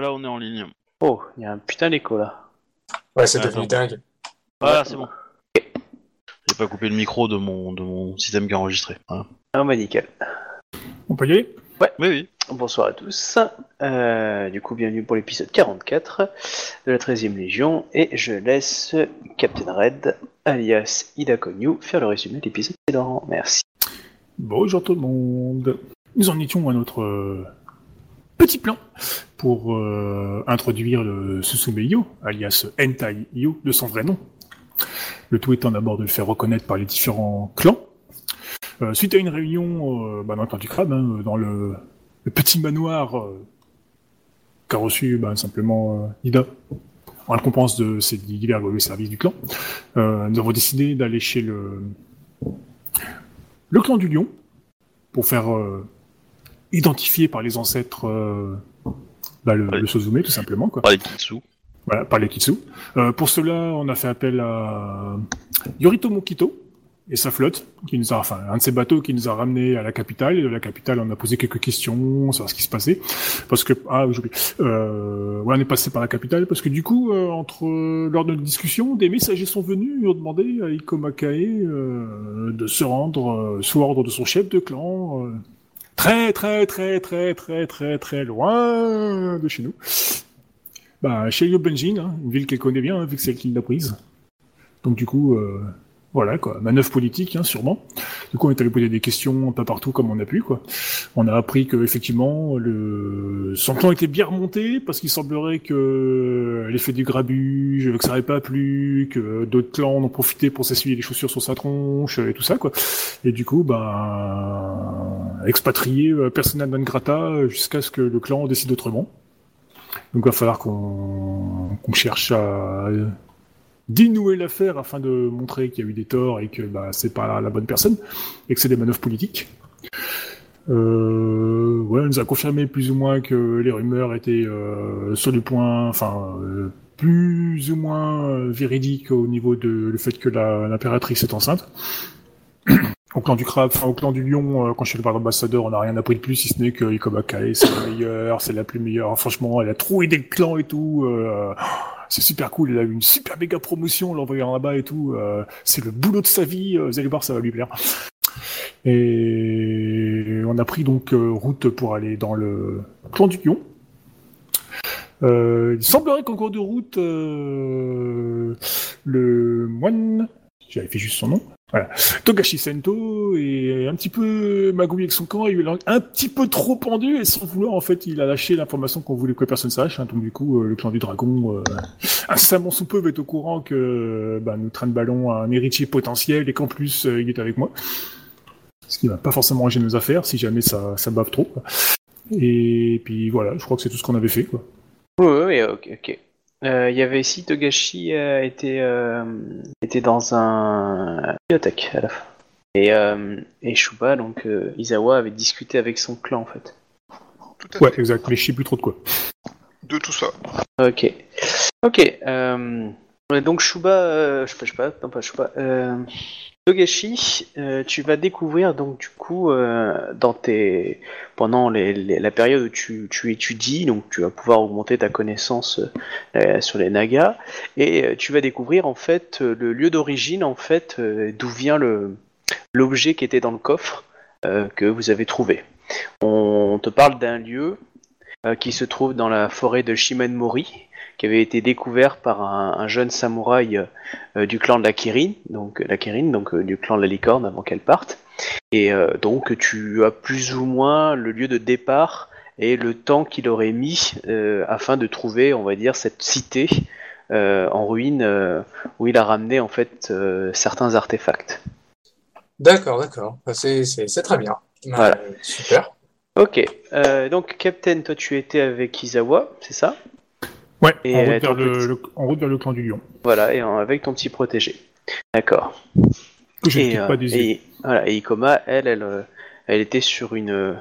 voilà, on est en ligne. Oh, il y a un putain d'écho là. Ouais, c'est devenu dingue. Voilà, c'est bon. J'ai pas coupé le micro de mon, de mon système qui a enregistré. Voilà. Ah bah nickel. On peut y aller? Oui, oui. Bonsoir à tous. Euh, du coup, bienvenue pour l'épisode 44 de la 13e Légion. Et je laisse Captain Red, alias Ida Konyu, faire le résumé de l'épisode précédent. Merci. Bonjour tout le monde. Nous en étions à notre euh, petit plan pour euh, introduire le Susume-yo, alias Entai-yo, de son vrai nom. Le tout étant d'abord de le faire reconnaître par les différents clans. Euh, suite à une réunion euh, bah, dans le clan du crabe, hein, dans le, petit manoir qu'a reçu bah, simplement Ida, en récompense de ses divers services du clan, nous avons décidé d'aller chez le, le clan du lion, pour faire euh, identifier par les ancêtres euh, bah, le, le Suzume, tout simplement. Quoi. Par les Kitsu. Voilà, par les Kitsu. Euh, pour cela, on a fait appel à Yorito Mokito et sa flotte, qui nous a, enfin, un de ses bateaux qui nous a ramenés à la capitale. Et de la capitale, on a posé quelques questions sur ce qui se passait. Parce que, ah, oublié. Euh, ouais, on est passé par la capitale parce que du coup, euh, entre, lors de notre discussion, des messagers sont venus et ont demandé à Iko Makae euh, de se rendre euh, sous ordre de son chef de clan. Très, très, très, très, très, très, très loin de chez nous. Bah, chez Yobenjin, hein, une ville qu'elle connaît bien, hein, vu que c'est elle qui l'a prise. Donc du coup, euh, voilà quoi, manœuvre politique, hein, sûrement. Du coup, on est allé poser des questions un peu partout comme on a pu, quoi. On a appris que effectivement, le son plan était bien remonté parce qu'il semblerait que l'effet du grabuge, que ça n'avait pas plu, que d'autres clans en ont profité pour s'essuyer les chaussures sur sa tronche et tout ça, quoi. Et du coup, ben, expatrié euh, persona non grata jusqu'à ce que le clan décide autrement. Donc il va falloir qu'on cherche à dénouer l'affaire afin de montrer qu'il y a eu des torts et que bah, c'est pas la bonne personne et que c'est des manœuvres politiques. Euh, ouais, nous a confirmé plus ou moins que les rumeurs étaient euh, sur le point, enfin euh, plus ou moins euh, véridiques au niveau de le fait que l'impératrice est enceinte. Au clan du crabe, enfin au clan du lion, euh, quand je suis le ambassadeur, on n'a rien appris de plus, si ce n'est que Ikomakae, c'est la meilleure, c'est la plus meilleure. Franchement, elle a trop aidé le clan et tout. C'est super cool, elle a eu une super méga promotion, l'envoyant là-bas et tout. euh, c'est le boulot de sa vie, euh, vous allez voir, ça va lui plaire. Et on a pris donc euh, route pour aller dans le clan du lion. Il semblerait qu'en cours de route, le moine, j'avais fait juste son nom, voilà, Togashi Sento est un petit peu magouillé avec son camp, il est un petit peu trop pendu et sans vouloir en fait il a lâché l'information qu'on voulait que personne sache. hein. donc du coup euh, le clan du dragon, euh, incessamment sous peu, être au courant que bah, nous traîne ballon un héritier potentiel et qu'en plus euh, il est avec moi. Ce qui va pas forcément ranger nos affaires si jamais ça, ça bave trop. Et puis voilà, je crois que c'est tout ce qu'on avait fait. Oui, oui, ok, ok. Euh, Il y avait ici Togashi euh, était, euh, était dans un bibliothèque à la fin. Et, euh, et Shuba, donc euh, Izawa, avait discuté avec son clan en fait. Tout à Ouais, fait. exact, mais je sais plus trop de quoi. De tout ça. Ok. Ok. Donc Shuba, euh, je sais pas, sais pas, non pas Shuba. Euh, Togashi, euh, tu vas découvrir donc du coup euh, dans tes pendant les, les- la période où tu, tu étudies, donc tu vas pouvoir augmenter ta connaissance euh, sur les Nagas et euh, tu vas découvrir en fait le lieu d'origine en fait d'où vient le l'objet qui était dans le coffre que vous avez trouvé. On te parle d'un lieu qui se trouve dans la forêt de Shimanmori, qui avait été découvert par un, un jeune samouraï euh, du clan de la Kirin, donc la Kirin, donc euh, du clan de la licorne avant qu'elle parte. Et euh, donc tu as plus ou moins le lieu de départ et le temps qu'il aurait mis euh, afin de trouver, on va dire, cette cité euh, en ruine euh, où il a ramené en fait euh, certains artefacts. D'accord, d'accord. Bah, C'est très bien. Voilà. Super. Ok, euh, donc Captain, toi tu étais avec Izawa, c'est ça? Ouais, Et, en, euh, route vers ton le, petit- le- en route vers le clan du lion. Voilà, et en- avec ton petit protégé. D'accord. Que je Et, euh, pas des et, voilà, et Ikoma, elle, elle, euh, elle était sur une,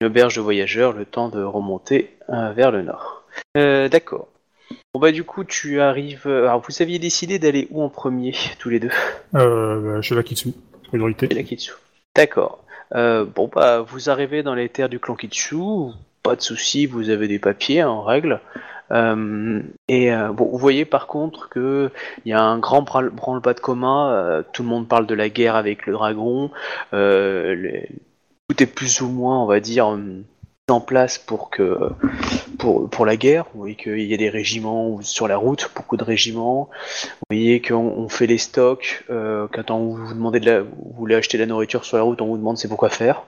une auberge de voyageurs, le temps de remonter euh, vers le nord. Euh, D'accord. Bon bah du coup tu arrives. euh, Alors vous aviez décidé d'aller où en premier, tous les deux? Euh, chez la Kitsu, priorité. Chez la Kitsu. D'accord. Euh, bon bah vous arrivez dans les terres du clan Kitsu. Pas de souci, vous avez des papiers en règle. Euh, et euh, bon, vous voyez par contre que il y a un grand branle-bas de commun. euh, tout le monde parle de la guerre avec le dragon. tout est plus ou moins, on va dire, en place pour que pour, pour la guerre. Vous voyez qu'il y a des régiments sur la route, beaucoup de régiments. Vous voyez qu'on on fait les stocks. Quand on vous demandez de la, vous voulez acheter de la nourriture sur la route, on vous demande c'est pourquoi faire.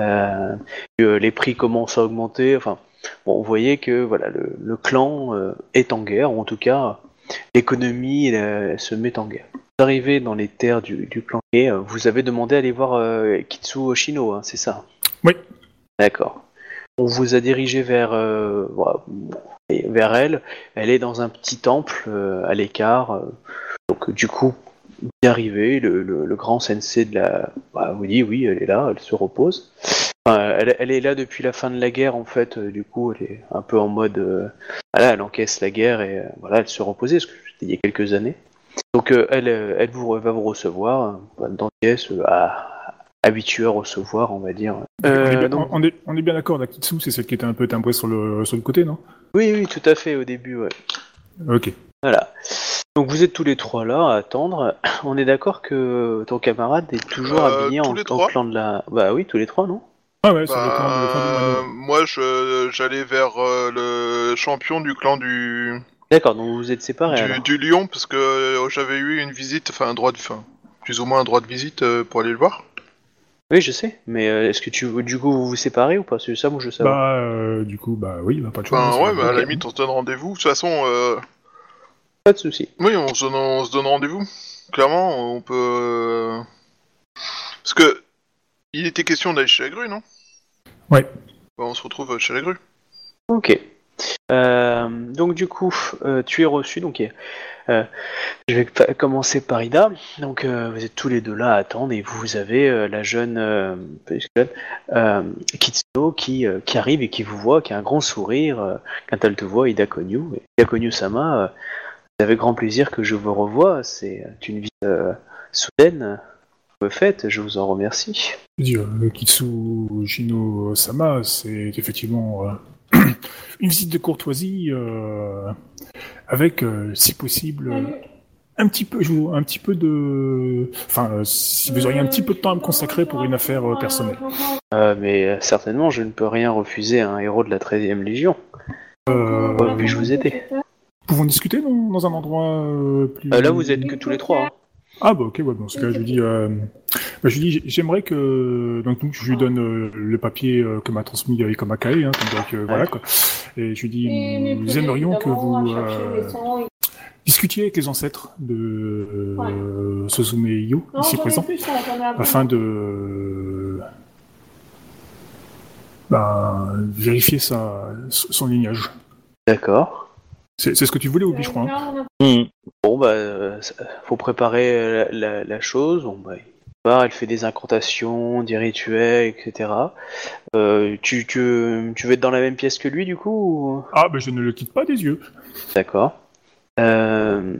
Euh, les prix commencent à augmenter. Enfin, bon, vous voyez que voilà, le, le clan euh, est en guerre, ou en tout cas, l'économie euh, se met en guerre. Vous arrivez dans les terres du, du clan et vous avez demandé à aller voir euh, Kitsu Oshino, hein, c'est ça? Oui. D'accord. On vous a dirigé vers, vers elle. Elle est dans un petit temple à l'écart. donc du coup, vous y arrivez, le, le- le grand sensei de la... bah, vous dit oui, elle est là, elle se repose. Enfin, elle, elle est là depuis la fin de la guerre en fait, euh, du coup elle est un peu en mode... euh, voilà, elle encaisse la guerre et euh, voilà, elle se reposait, parce que c'était il y a quelques années. Donc euh, elle, elle vous, va vous recevoir euh, dans une pièce euh, à- habituée à recevoir, on va dire. on, est Euh, bien, donc- on est- on est bien d'accord, la Kitsu, c'est celle qui était un peu timbrée sur le, sur le côté, non? Oui, oui, tout à fait, au début, ouais. Ok. Voilà. Donc vous êtes tous les trois là à attendre. On est d'accord que ton camarade est toujours Euh, habillé tous en, les en trois clan de la... Bah oui, tous les trois, non? Ah ouais, sur le Bah, le plan du moineau. moi, je j'allais vers euh, le champion du clan du, D'accord, donc vous êtes séparés alors. du, du lion parce que euh, j'avais eu une visite, enfin un droit de, enfin, plus ou moins un droit de visite euh, pour aller le voir. Oui, je sais, mais euh, est-ce que tu du coup vous vous séparez ou pas? C'est ça, moi je savoir. Bah, euh, du coup, bah oui, bah, pas de choix. Enfin hein, ouais, c'est- bah, à la limite on se donne rendez-vous. De toute façon, euh, Pas de souci. oui, on se donne, on se donne rendez-vous. Clairement, on peut. euh, Parce que il était question d'aller chez la grue, non? Ouais. Bah, on se retrouve chez la grue. Ok. Euh, donc du coup, euh, tu es reçu. Donc euh, je vais commencer par Ida. Donc euh, vous êtes tous les deux là à attendre et vous avez euh, la jeune, euh, euh, Kitsuno qui, euh, qui arrive et qui vous voit, qui a un grand sourire euh, quand elle te voit, Ida Konyu. Ida Konyu Sama, euh, c'est avec grand plaisir que je vous revois. C'est une visite euh, soudaine que vous faites. Je vous en remercie. Dire, le Kitsu Shino Sama, c'est effectivement euh, une visite de courtoisie euh, avec, euh, si possible, euh, un petit peu, un petit peu de, enfin, euh, si vous auriez un petit peu de temps à me consacrer pour une affaire euh, personnelle. Euh, mais euh, certainement, je ne peux rien refuser à un héros de la 13e Légion. Euh, puis-je vous aider? Pouvons discuter dans, dans un endroit euh, plus. Euh, Là, vous êtes que tous les trois. hein. Ah bah ok, ouais, dans ce cas, je lui dis, euh, bah, je lui dis, j'aimerais que, donc donc, je lui donne euh, le papier euh, que m'a transmis Erika Makai, hein, donc euh, voilà quoi. Et je lui dis, nous aimerions que vous euh, discutiez avec les ancêtres de euh, Suzume Yu, ici présent, afin de bah, vérifier sa, son lignage. D'accord. C'est c'est ce que tu voulais, Obi, je crois. hein Bon, bah, euh, faut préparer euh, la, la- la chose. Bon, bah, il part, elle fait des incantations, des rituels, etc. Euh, tu, tu, tu veux être dans la même pièce que lui, du coup ou- Ah, bah je ne le quitte pas des yeux. D'accord. Euh,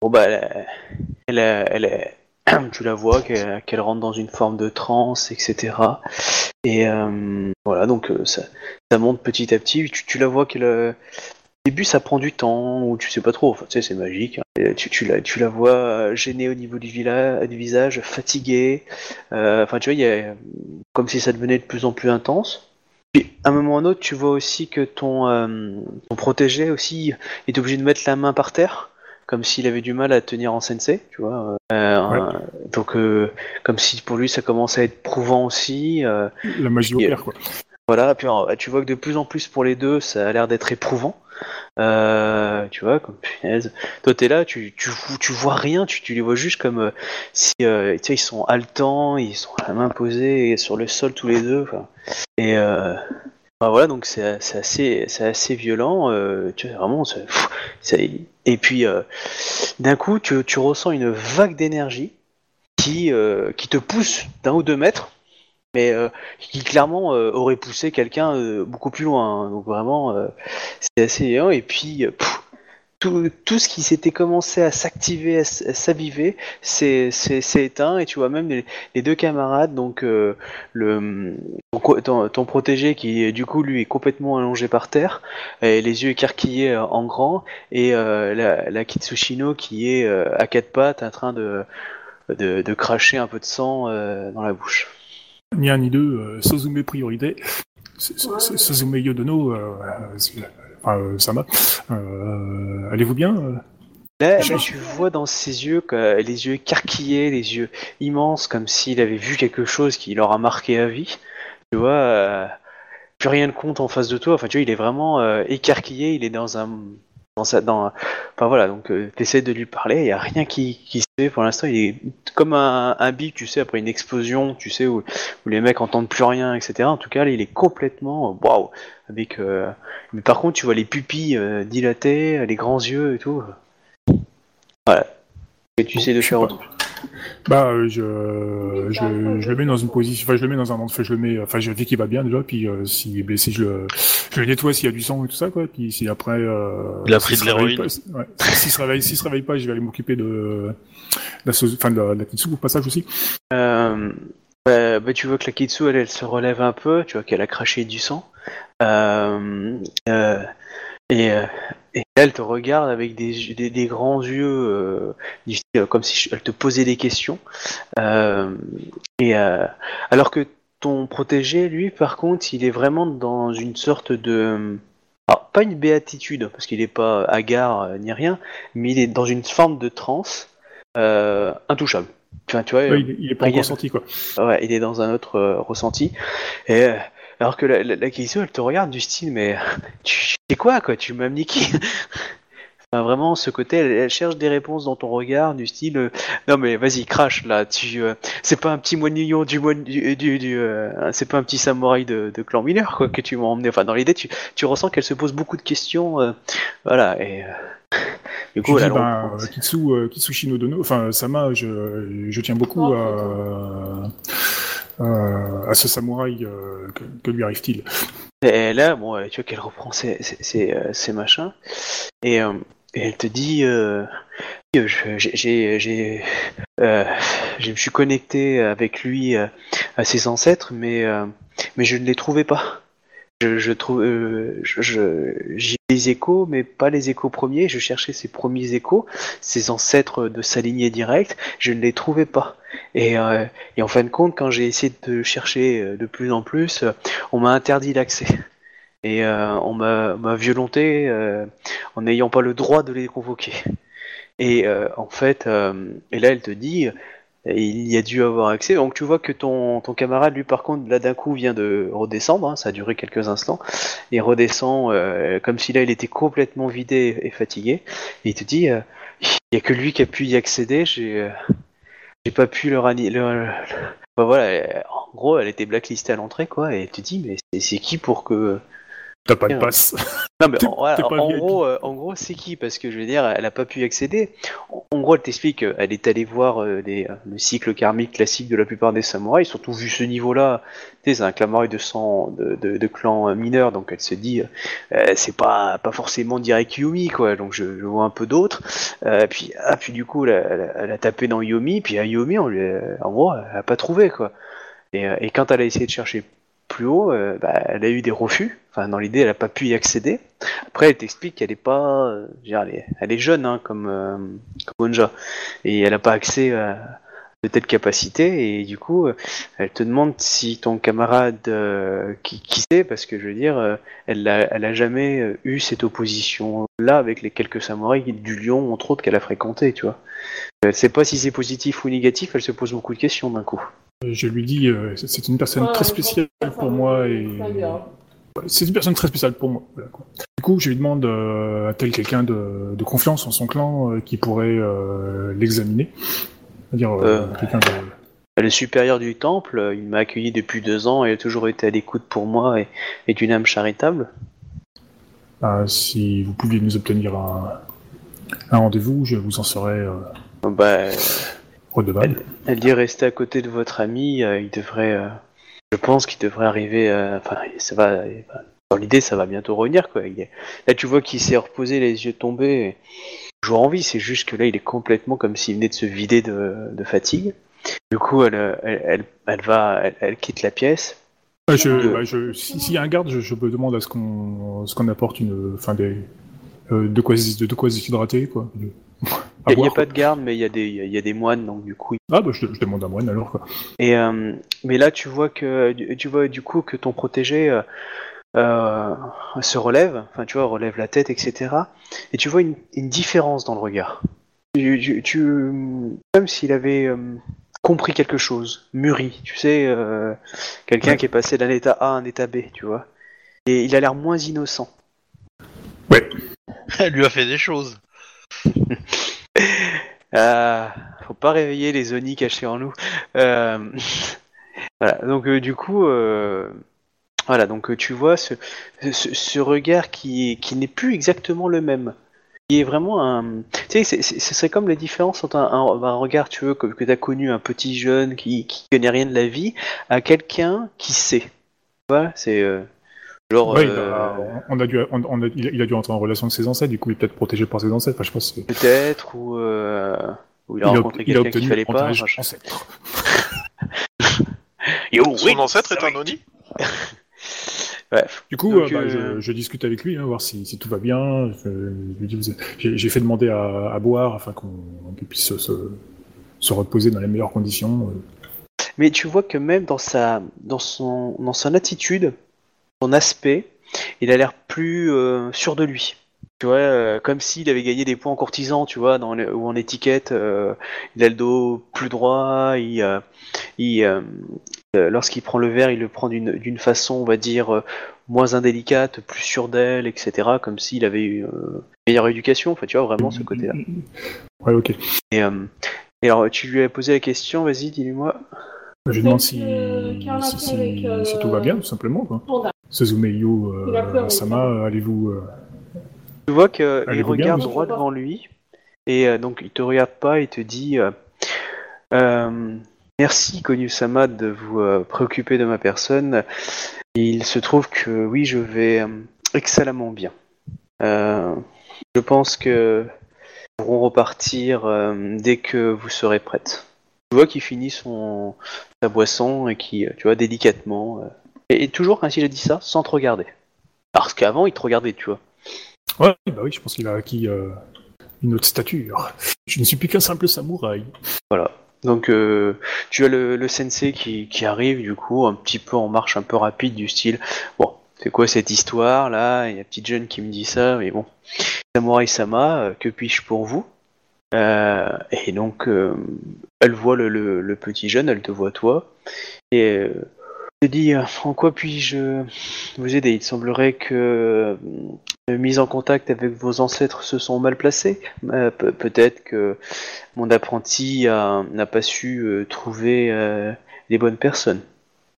bon, bah, elle, elle, elle est- tu la vois qu'elle rentre dans une forme de transe, etc. Et euh, voilà, donc ça, ça monte petit à petit. Tu, tu la vois qu'elle. Au début, ça prend du temps, ou tu sais pas trop. Enfin, tu sais, c'est magique. hein. Et tu, tu, la, tu la vois euh, gênée au niveau du, visage, fatiguée. Euh, Enfin, tu vois, il y a comme si ça devenait de plus en plus intense. Puis, à un moment ou un autre, tu vois aussi que ton, euh, ton protégé aussi est obligé de mettre la main par terre, comme s'il avait du mal à tenir en sensei, tu vois. Euh, Ouais. donc, comme si pour lui ça commençait à être prouvant aussi. La magie opère, quoi. voilà, puis tu vois que de plus en plus pour les deux, ça a l'air d'être éprouvant. Euh, tu vois, comme punaise. Toi, t'es là, tu, tu, vois rien, tu, les vois juste comme euh, si, euh, tu sais, ils sont haletants, ils sont à la main posée sur le sol tous les deux. Et bah voilà, donc c'est assez, assez violent. tu vois, vraiment, et puis d'un coup, tu, tu ressens une vague d'énergie qui, qui te pousse d'un ou deux mètres mais euh, qui clairement euh, aurait poussé quelqu'un euh, beaucoup plus loin. hein. Donc vraiment, euh, c'est assez énorme. Et puis, euh, tout, tout ce qui s'était commencé à s'activer, à, s'aviver, c'est éteint et tu vois même les, deux camarades, donc euh, le ton, ton, protégé qui du coup lui est complètement allongé par terre, et les yeux écarquillés en grand, et la, la Kitsushino qui est à quatre pattes en train de, de, de cracher un peu de sang dans la bouche. Ni un ni deux, euh, Suzume priorité. S- S- Suzume Yodono, euh, euh, Sama. Allez-vous bien Là, Je- tu vois dans ses yeux que, les yeux écarquillés, les yeux immenses, comme s'il avait vu quelque chose qui leur a marqué à vie. Tu vois, euh, plus rien ne compte en face de toi. Enfin, tu vois, il est vraiment euh, écarquillé. Il est dans un, dans sa, dans. Enfin voilà, donc euh, t'essaies de lui parler. Il y a rien qui, qui se fait pour l'instant. Il est comme un, un bic, tu sais, après une explosion, tu sais, où, où les mecs entendent plus rien, etc. En tout cas, là, il est complètement euh, waouh. Avec, euh, mais par contre, tu vois les pupilles euh, dilatées, les grands yeux et tout. Voilà. Et tu sais de faire autre. Bah, euh, je, je, je le mets dans une position, enfin, je le mets dans un endroit, je le mets, enfin, je dis qu'il va bien déjà, puis euh, s'il est blessé, je le, je le nettoie s'il y a du sang et tout ça, quoi. Puis si après, euh, Il a s'il pris de se réveille l'héroïne. pas- Ouais. S'il se réveille, s'il se réveille pas, je vais aller m'occuper de, de la, enfin, de la, de la Kitsu au passage aussi. Euh, bah, bah, tu vois que la Kitsu, elle, elle se relève un peu, tu vois qu'elle a craché du sang. Euh, euh, et, euh, et elle te regarde avec des, des, des grands yeux, euh, comme si elle te posait des questions. Euh, et euh, alors que ton protégé, lui, par contre, il est vraiment dans une sorte de... Alors, pas une béatitude, parce qu'il n'est pas hagard euh, ni rien, mais il est dans une forme de transe euh, intouchable. Enfin, tu vois, Ouais, il, est- il est pas sorti, quoi. Ouais, il est dans un autre ressenti. Et euh, alors que la, la, la Keiso, elle te regarde du style, mais tu sais quoi, quoi, tu m'as niqué. Enfin, vraiment, ce côté, elle, elle cherche des réponses dans ton regard du style, euh, non mais vas-y, crache là. Tu, euh, c'est pas un petit moignon du moine, du, du, du, euh, c'est pas un petit samouraï de, de clan mineur quoi que tu m'as emmené. Enfin, dans l'idée, tu, tu ressens qu'elle se pose beaucoup de questions, euh, voilà. Et euh, du Je coup, dis, elle ben, Kitsu, euh, Kitsushino Dono, enfin, Sama, je, je tiens beaucoup à, à, à ce samouraï, euh, que, lui arrive-t-il? Et là, bon, euh, tu vois qu'elle reprend ses, ses, euh, machins, et, elle te dit, euh, je- j'ai, je me suis connecté avec lui à ses ancêtres, mais, mais je ne les trouvais pas. Je, je trouve, euh, j'ai les échos, mais pas les échos premiers. Je cherchais ses premiers échos, ses ancêtres de sa lignée directe. Je ne les trouvais pas. Et, euh, et en fin de compte, quand j'ai essayé de chercher euh, de plus en plus, euh, on m'a interdit l'accès. Et euh, on m'a violenté euh, en n'ayant pas le droit de les convoquer. Et en fait, et là elle te dit, il y a dû avoir accès. Donc tu vois que ton, ton camarade, lui par contre, là d'un coup vient de redescendre, hein, ça a duré quelques instants, et redescend euh, comme si là il était complètement vidé et fatigué. Et il te dit, euh, il y a que lui qui a pu y accéder, j'ai euh, pas pu leur anni- leur- leur- Enfin, voilà, en gros, elle était blacklistée à l'entrée, quoi, et tu te dis, mais c'est qui pour que. T'as pas de passe. Non, mais T'es- en, voilà, gros, euh, en gros, c'est qui? Parce que je veux dire, elle a pas pu y accéder. En, en gros, elle t'explique, euh, elle est allée voir euh, les- euh, le cycle karmique classique de la plupart des samouraïs, surtout vu ce niveau-là. Tu sais, c'est un samouraï de sang de, de, de clan euh, mineur, donc elle se dit, euh, c'est pas pas forcément direct Yumi, quoi. Donc je, je vois un peu d'autres. Euh, puis ah, puis du coup, elle, a- elle a- elle a tapé dans Yomi, puis à Yomi, on lui, en gros, elle a pas trouvé, quoi. Et, euh, et quand elle a essayé de chercher plus haut, euh, bah, elle a eu des refus. Enfin, dans l'idée, elle a pas pu y accéder. Après, elle t'explique qu'elle est pas, euh, elle, est, jeune, hein, comme, euh, Onja, et elle a pas accès à de telles capacités. Et du coup, euh, elle te demande si ton camarade euh, qui, sait, parce que je veux dire, elle a, elle a jamais eu cette opposition là avec les quelques samouraïs du Lion, entre autres, qu'elle a fréquenté, tu vois. Elle sait pas si c'est positif ou négatif. Elle se pose beaucoup de questions d'un coup. Je lui dis, euh, c'est- une personne très spéciale pour moi et c'est une personne très spéciale pour moi. Voilà, quoi. Du coup, je lui demande euh, a-t-elle quelqu'un de, de confiance en son clan euh, qui pourrait euh, l'examiner? C'est-à-dire euh, Euh. quelqu'un de... Le supérieur du temple, euh, il m'a accueilli depuis deux ans et a toujours été à l'écoute pour moi et, et d'une âme charitable. Ah, si vous pouviez nous obtenir un, un rendez-vous, je vous en serais euh, Bah, redevable. elle dit rester à côté de votre ami, euh, il devrait, euh, je pense qu'il devrait arriver, euh, enfin, ça va, dans l'idée, ça va bientôt revenir, quoi. Il est- Là, tu vois qu'il s'est reposé, les yeux tombés, toujours en vie. C'est juste que là, il est complètement comme s'il venait de se vider de, de fatigue. Du coup, elle, euh, elle, elle, elle va, elle, elle quitte la pièce. Je, bah, je, si- s'il y a un garde, je, je me demande à ce qu'on ce qu'on apporte une, enfin des, euh, de quoi de, de quoi se déshydrater quoi. Il n'y a, boire, pas de garde, mais il y, a des- y a- a des moines, donc du coup. Ah bah je, je demande à moine alors quoi. Et euh, mais là, tu vois que tu vois du coup que ton protégé euh, se relève, enfin tu vois, relève la tête, etc. Et tu vois une, une différence dans le regard. Tu, tu- tu- comme s'il avait compris quelque chose, mûri. Tu sais, euh, quelqu'un Ouais. qui est passé d'un état A à un état B, tu vois. Et il a l'air moins innocent. Elle lui a fait des choses. Ah, faut pas réveiller les Oni cachés en nous. Euh, voilà, donc euh, du coup, euh, voilà, donc euh, tu vois ce, ce, regard qui, qui n'est plus exactement le même. Qui est vraiment un. Tu sais, ce serait comme la différence entre un, regard, tu veux, que, que tu as connu, un petit jeune qui, qui connaît rien de la vie, à quelqu'un qui sait. Vois, c'est. Genre. Ouais, il, a, on a dû, on, on a- il a- il a dû entrer en relation avec ses ancêtres, du coup il est peut-être protégé par ses ancêtres. Enfin, je pense. que- Peut-être, ou. euh, ou il a rencontré il a quelqu'un qu'il obtenu fallait pas. ancêtre. Yo, Son oui, ancêtre est ça un. Oni Bref. Du coup, Donc, euh, bah, euh, je, je discute avec lui, hein, voir si, si tout va bien. J'ai fait demander à, à boire afin qu'on qu'il puisse se, se, se reposer dans les meilleures conditions. Mais tu vois que même dans sa, dans son, dans son attitude, son aspect, il a l'air plus euh, sûr de lui. Tu vois, euh, comme s'il avait gagné des points en courtisan, tu vois, dans le- ou en étiquette. euh, il a le dos plus droit. Il, euh, il, euh, euh, lorsqu'il prend le verre, il le prend d'une d'une façon, on va dire, euh, moins indélicate, plus sûr d'elle, etc. Comme s'il avait eu euh, une meilleure éducation. Enfin, tu vois vraiment ce côté-là. Ouais, ok. Et, euh, et alors, tu lui as posé la question. Vas-y, dis-moi. Je lui demande si, si, si- euh, si tout va bien, tout simplement. Quoi. Pleuré, euh, Sama, allez-vous. euh, Tu vois qu'il bien, regarde droit devant lui et euh, donc il te regarde pas et te dit euh, euh, Merci Konyu-sama de vous euh, préoccuper de ma personne. Il se trouve que oui, je vais euh, excellemment bien. Euh, je pense que nous pourrons repartir euh, dès que vous serez prête. Tu vois qu'il finit son sa boisson et qui, euh, tu vois, délicatement. Et, et toujours quand il a dit ça, sans te regarder. Parce qu'avant, il te regardait, tu vois. Ouais, bah oui, je pense qu'il a acquis euh, une autre stature. Je ne suis plus qu'un simple samouraï. Voilà. Donc euh, tu as le, le sensei qui, qui arrive du coup un petit peu en marche un peu rapide du style bon c'est quoi cette histoire là? Il y a une petite jeune qui me dit ça mais bon Samurai Sama euh, que puis-je pour vous? Euh, et donc elle voit le, le, le petit jeune elle te voit toi et te dit euh, en quoi puis-je vous aider? Il semblerait que euh, mise en contact avec vos ancêtres se sont mal placés Euh, pe- peut-être que mon apprenti n'a pas su trouver les bonnes personnes.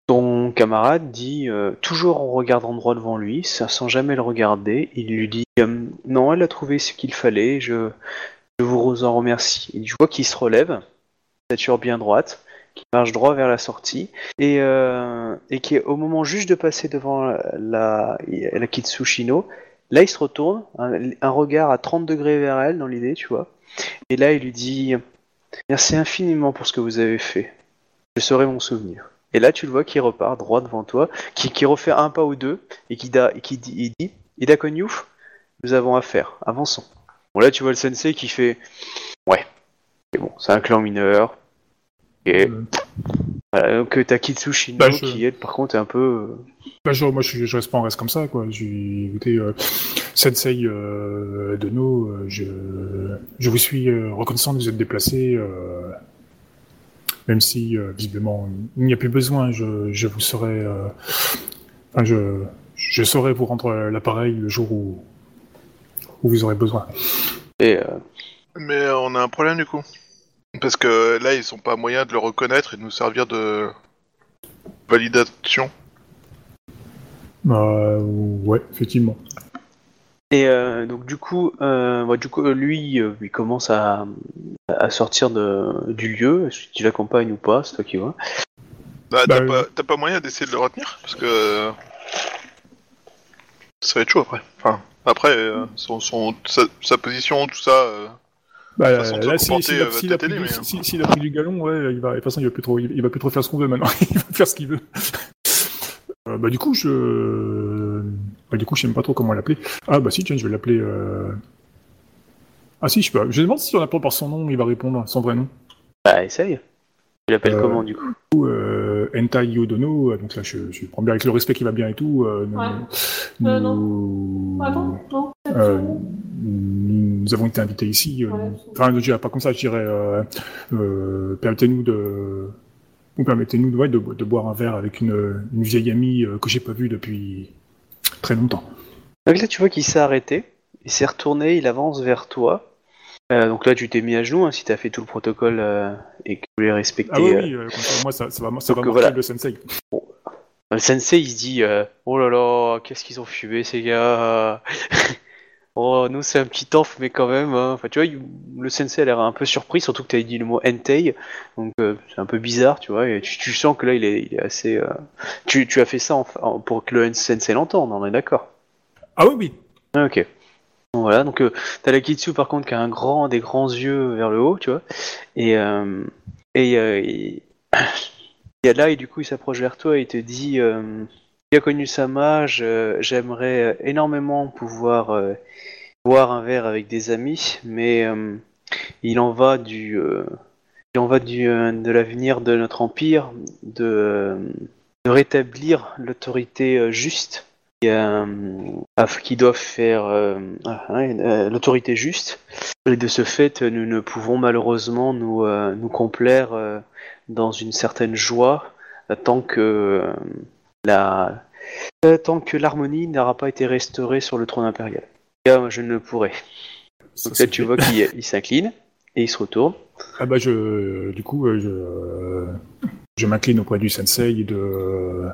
Ton camarade dit, toujours en regardant droit devant lui, sans jamais le regarder, il lui dit Non, elle a trouvé ce qu'il fallait, je, je vous en remercie. Et tu vois qu'il se relève, stature bien droite, qui marche droit vers la sortie, et, euh, et qui est au moment juste de passer devant la, la, la Kitsushino, là il se retourne, un, regard à 30 degrés vers elle dans l'idée, tu vois. Et là, il lui dit Merci infiniment pour ce que vous avez fait. Je saurai mon souvenir. Et là, tu le vois qui repart droit devant toi, qui, qui refait un pas ou deux, et qui, da, qui dit, il dit Ida Konyouf, nous avons affaire, avançons. Bon, là, tu vois le sensei qui fait Ouais, c'est bon, c'est un clan mineur. Et Euh, voilà, donc euh, t'as Kitsushino Bah, je- qui, elle, par contre, est un peu. euh, bah, je, moi, je, je reste pas en reste comme ça, quoi. J'ai écouté euh, Sensei euh, Dono, euh, je, je vous suis euh, reconnaissant de vous être déplacé, euh, même si, euh, visiblement, il n'y a plus besoin. Je, je vous saurai, euh, enfin, je, je saurai vous rendre l'appareil le jour où, où vous aurez besoin. et, euh, Mais euh, on a un problème du coup. Parce que là, ils sont pas moyens de le reconnaître et de nous servir de validation. Euh, ouais, effectivement. Et euh, donc du coup, euh, bah, du coup, euh, lui, euh, il commence à, à sortir de, du lieu. Est-ce que tu l'accompagnes ou pas? C'est toi qui vois. Bah, Bah, t'as euh, pas, t'as pas moyen d'essayer de le retenir Parce que. Ça va être chaud après. Enfin, après, euh, son, son- sa, sa position, tout ça. euh, Bah, là, si- s'il euh, a pris aider, du- mais, hein. si- a pris du galon, ouais, il va, de toute façon, il va plus trop, il, il va plus trop faire ce qu'on veut maintenant. il va faire ce qu'il veut. Euh, bah, du coup, je, bah, du coup, je sais même pas trop comment l'appeler. Ah, bah, si, tiens, je vais l'appeler, euh... Ah, si, je peux. Je me demande si on l'appelle par son nom, il va répondre, son vrai nom. Bah, essaye. Tu l'appelles Euh, comment du coup Ou, euh, Entai Yodono, euh, donc là, je, je prends bien avec le respect qui va bien et tout. Euh, nous, Ouais. nous- Euh, non. Attends, non. peut-être Euh, que- nous avons été invités ici. euh, Ouais. Enfin, je dirais pas comme ça, je dirais euh, euh, permettez-nous de, ou permettez-nous de, ouais, de, de boire un verre avec une, une vieille amie euh, que j'ai pas vue depuis très longtemps. Donc là, tu vois qu'il s'est arrêté, il s'est retourné, il avance vers toi. Euh, donc là, tu t'es mis à genoux hein, si t'as fait tout le protocole euh, et que tu voulais respecter. Ah oui, euh, oui, euh, ça, moi ça, ça va, ça va voilà. le sensei. Le sensei, il se dit euh, Oh là là, qu'est-ce qu'ils ont fumé ces gars Oh, nous c'est un petit enf, mais quand même. hein. Enfin, tu vois, il- le sensei a l'air un peu surpris, surtout que tu as dit le mot entei, donc euh, c'est un peu bizarre, tu vois. Et tu, tu sens que là, il est, il est assez. euh, Tu, tu as fait ça en- en- pour que le sensei l'entende, on est d'accord Ah oui, oui. Ah, Ok. Voilà, donc euh, t'as la Kitsu par contre qui a un grand, des grands yeux vers le haut, tu vois. Et, euh, et, euh, il y a là, et du coup il s'approche vers toi et il te dit euh, connu Sama, j'aimerais euh, énormément pouvoir euh, boire un verre avec des amis, mais il en va du. il en va du, de l'avenir de notre empire, de, de rétablir l'autorité juste qui, euh, qui doivent faire euh, ah, euh, l'autorité juste. Et de ce fait, nous ne pouvons malheureusement nous, nous complaire dans une certaine joie tant que la tant que l'harmonie n'aura pas été restaurée sur le trône impérial. Je ne pourrai. Ça, Donc là, tu vois qu'il il s'incline et il se retourne. Ah bah je, du coup, je, je m'incline auprès du sensei de,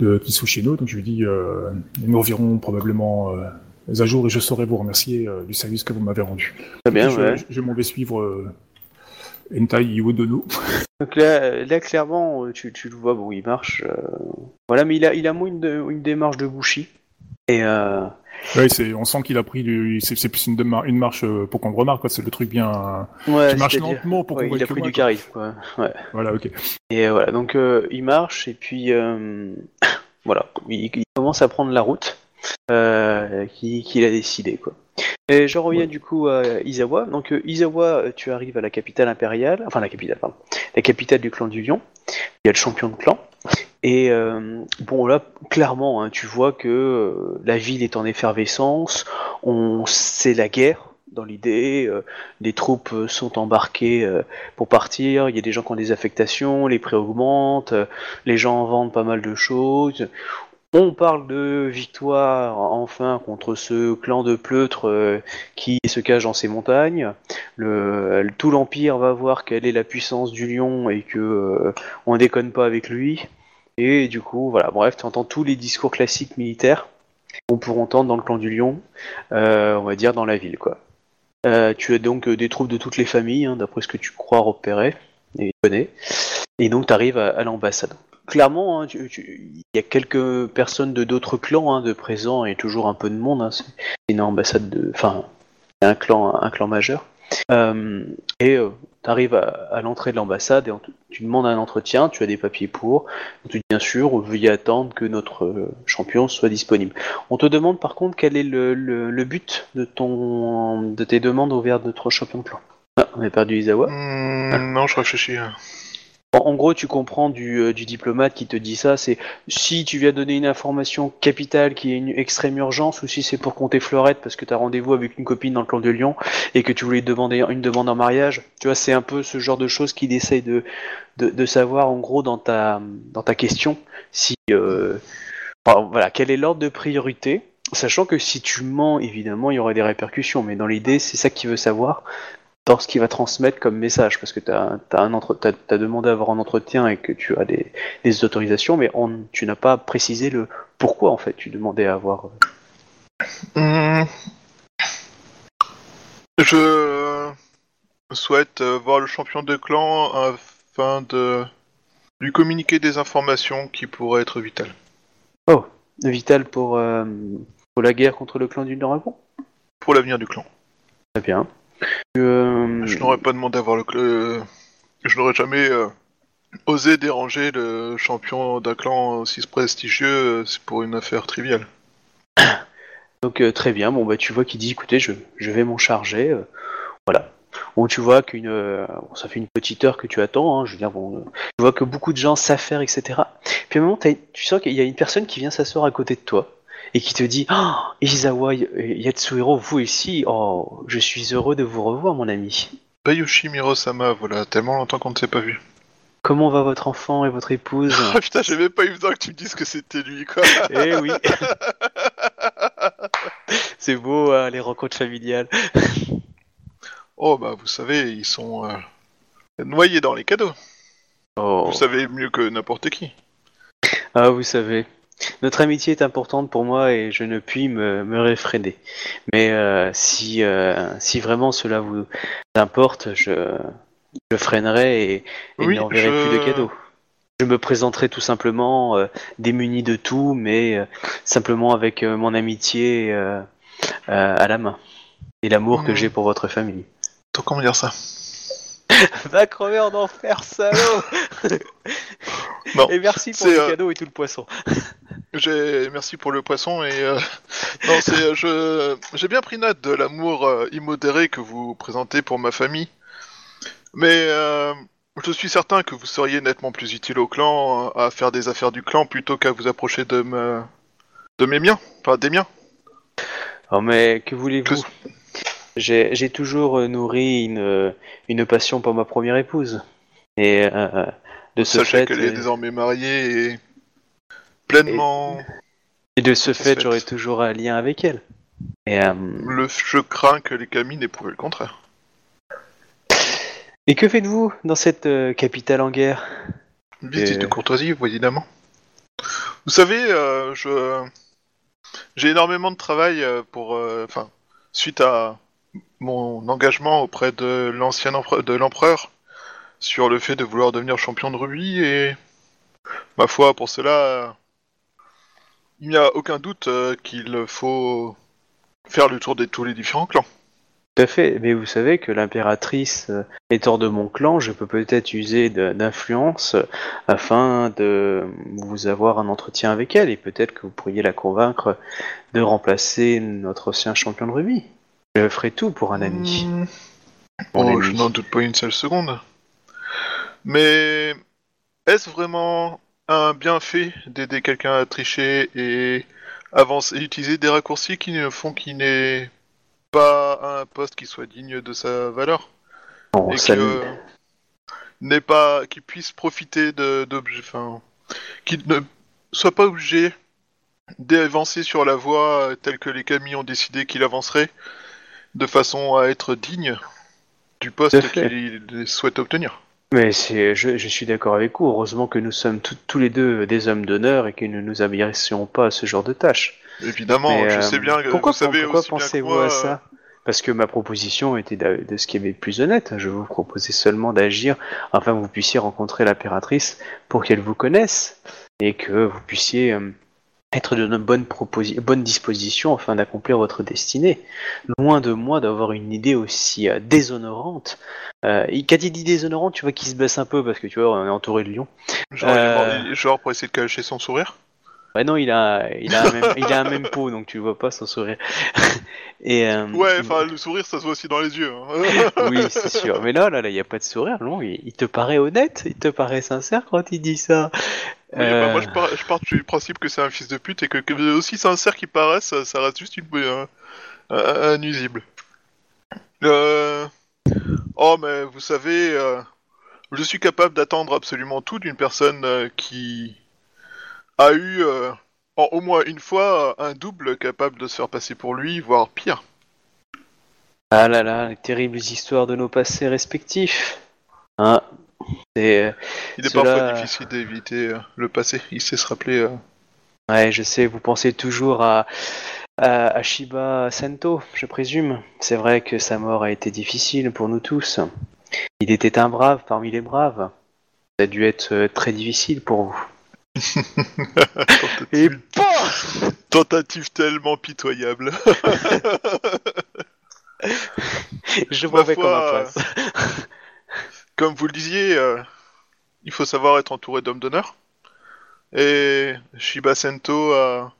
de Kitsushino, donc je lui dis, euh, nous reverrons probablement euh, à jour et je saurai vous remercier euh, du service que vous m'avez rendu. Très bien, je, ouais. je, je m'en vais suivre euh, Entai Yodono. Donc là, euh, là clairement, euh, tu, tu le vois, bon, il marche. euh, Voilà, mais il a, il a moins une, une démarche de Bushi. Et euh, Ouais, c'est, on sent qu'il a pris du, c'est, c'est plus une, marche euh, pour qu'on le remarque, quoi. C'est le truc bien, ouais, tu marches c'est-à-dire- lentement pour ouais, qu'on il a pris moi, du charisme, quoi. Ouais. Voilà, ok. Et euh, voilà, donc euh, il marche et puis euh, voilà, il, il commence à prendre la route euh, qui- qu'il a décidé quoi. Et je reviens Ouais. du coup à Izawa. Donc euh, Izawa, euh, tu arrives à la capitale impériale, enfin la capitale, pardon, la capitale du clan du Lion. Il y a le champion de clan. Et euh, bon là, clairement, hein, tu vois que euh, la ville est en effervescence. On, c'est la guerre dans l'idée. euh, les troupes euh, sont embarquées euh, pour partir. Il y a des gens qui ont des affectations, les prix augmentent, les gens vendent pas mal de choses. On parle de victoire enfin contre ce clan de pleutres qui se cache dans ces montagnes. Le, tout l'empire va voir quelle est la puissance du lion et que on déconne pas avec lui. Et du coup, voilà, bref, tu entends tous les discours classiques militaires qu'on pourrait entendre dans le clan du lion, euh, on va dire dans la ville, quoi. Euh, tu as donc euh, des troupes de toutes les familles, hein, d'après ce que tu crois repérer et connais. Et donc tu arrives à, l'ambassade. Clairement, hein, il y a quelques personnes de d'autres clans hein, de présents et toujours un peu de monde. c'est une ambassade de, enfin, un un clan majeur. Euh, et tu arrives à, l'entrée de l'ambassade et tu demandes un entretien. Tu as des papiers pour. Te dit bien sûr, veuillez attendre que notre euh, champion soit disponible. On te demande par contre quel est le, but de ton de tes demandes envers notre champion de clan. Ah, on a perdu Isawa? Hmm, non, je réfléchis. En, gros, tu comprends du, euh, du diplomate qui te dit ça, c'est si tu viens donner une information capitale qui est une extrême urgence, ou si c'est pour compter fleurette parce que tu as rendez-vous avec une copine dans le clan de Lyon et que tu voulais demander une demande en mariage. Tu vois, c'est un peu ce genre de choses qu'il essaye de, savoir en gros dans ta, dans ta question. Si, euh, voilà, quel est l'ordre de priorité? Sachant que si tu mens, évidemment, il y aurait des répercussions, mais dans l'idée, c'est ça qu'il veut savoir dans ce qu'il va transmettre comme message, parce que tu as, demandé à avoir un entretien et que tu as des, des autorisations, mais on, tu n'as pas précisé le pourquoi en fait tu demandais à avoir. Hmm. Je souhaite euh, voir le champion de clan afin de lui communiquer des informations qui pourraient être vitales. Vital pour. euh, Pour la guerre contre le clan du Dragon? Pour l'avenir du clan. Très bien. Euh, Je n'aurais pas demandé à voir le clan. Je n'aurais jamais euh, osé déranger le champion d'un clan aussi prestigieux euh, c'est pour une affaire triviale. Donc euh, très bien, bon bah tu vois qu'il dit écoutez je, je vais m'en charger, euh, voilà. Bon tu vois qu'une euh, bon, ça fait une petite heure que tu attends, hein, je veux dire bon, euh, tu vois que beaucoup de gens savent faire etc. Puis à un moment tu sens qu'il y a une personne qui vient s'asseoir à côté de toi et qui te dit oh, Izawa Y- Yatsuhiro vous ici, oh je suis heureux de vous revoir mon ami. Bayushi Miro-sama, voilà, tellement longtemps qu'on ne s'est pas vu. Comment va votre enfant et votre épouse Ah putain, j'ai même pas eu besoin que tu me dises que c'était lui, quoi. Eh oui. C'est beau hein, les rencontres familiales. oh bah vous savez, ils sont euh, noyés dans les cadeaux. Oh. Vous savez mieux que n'importe qui. Ah, vous savez, notre amitié est importante pour moi et je ne puis me, me réfréner. Mais euh, si, euh, si vraiment cela vous importe, je, je freinerai et, et Oui, n'enverrai je- plus de cadeaux. Je me présenterai tout simplement euh, démuni de tout, mais euh, simplement avec euh, mon amitié euh, euh, à la main et l'amour que j'ai pour votre famille. Donc comment dire ça? Va crever en enfer, salaud Non, Et merci pour le euh, cadeau et tout le poisson. Merci pour le poisson et euh, non c'est euh, je j'ai bien pris note de l'amour euh, immodéré que vous présentez pour ma famille, mais euh, je suis certain que vous seriez nettement plus utile au clan à faire des affaires du clan plutôt qu'à vous approcher de me de mes miens, enfin des miens. Oh mais que voulez-vous? Que- J'ai j'ai toujours nourri une, une passion pour ma première épouse. Et euh, de ce Sachez fait, qu'elle est désormais mariée et pleinement. et de ce fait, j'aurai toujours un lien avec elle. Et, euh, Le, je crains que les Kami n'aient prouvé le contraire. et que faites-vous dans cette euh, capitale en guerre? Une visite Et- de courtoisie, évidemment. Vous savez, euh, je j'ai énormément de travail euh, pour, euh, enfin, suite à mon engagement auprès de l'ancien de l'empereur sur le fait de vouloir devenir champion de rugby et ma foi, pour cela, euh, il n'y a aucun doute euh, qu'il faut faire le tour de tous les différents clans. Tout à fait, mais vous savez que l'impératrice euh, étant de mon clan, je peux peut-être user de- d'influence euh, afin de vous avoir un entretien avec elle et peut-être que vous pourriez la convaincre de remplacer notre ancien champion de rugby. Je ferai tout pour un ami. Hmm. Mon Bon, ami. je n'en doute pas une seule seconde. Mais est-ce vraiment un bienfait d'aider quelqu'un à tricher et avancer, utiliser des raccourcis qui ne font qu'il n'est pas un poste qui soit digne de sa valeur. Bon, et que ne- n'est pas, qui puisse profiter de d'objets, enfin, qu'il ne soit pas obligé d'avancer sur la voie telle que les Kami ont décidé qu'il avancerait, de façon à être digne du poste qu'il souhaite obtenir. Mais c'est, je, je suis d'accord avec vous. Heureusement que nous sommes tous- tous les deux des hommes d'honneur et que nous ne nous abaissions pas à ce genre de tâches. Évidemment, Mais, je euh, sais bien que pourquoi, vous savez pourquoi aussi pensez-vous moi, à ça? Parce que ma proposition était de, de ce qui est le plus honnête. Je vous proposais seulement d'agir afin que vous puissiez rencontrer l'impératrice pour qu'elle vous connaisse et que vous puissiez euh, être de bonne, proposi- bonne disposition afin d'accomplir votre destinée. Loin de moi d'avoir une idée aussi euh, déshonorante. Euh, et quand il dit déshonorante, tu vois qu'il se baisse un peu parce que tu vois, on est entouré de lions. genre, euh, genre pour essayer de cacher son sourire? Bah non, il a, il a, un même, il a un même pot, donc tu vois pas son sourire. Et, euh, Ouais, enfin, le sourire, ça se voit aussi dans les yeux. hein. oui, c'est sûr. Mais là, là, là, il y a pas de sourire. Non, il, il te paraît honnête, il te paraît sincère quand il dit ça? Oui, bah, Euh, moi, je pars, je pars du principe que c'est un fils de pute et que, que aussi sincère qu'il paraisse, ça, ça reste juste une, un, un- un nuisible. Euh... Oh, mais vous savez, euh, je suis capable d'attendre absolument tout d'une personne euh, qui a eu, euh, en au moins une fois, un double capable de se faire passer pour lui, voire pire. Ah là là, les terribles histoires de nos passés respectifs. Hein, c'est, Il est Cela- parfois difficile d'éviter euh, le passé. Il sait se rappeler. euh, ouais, je sais, vous pensez toujours à, à, à Shiba Sento, je présume. C'est vrai que sa mort a été difficile pour nous tous. Il était un brave parmi les braves. Ça a dû être euh, très difficile pour vous. Et tentative. PAM Tentative tellement pitoyable. Je m'en vais comme un. Comme vous le disiez, euh, il faut savoir être entouré d'hommes d'honneur. Et Shiba Sento a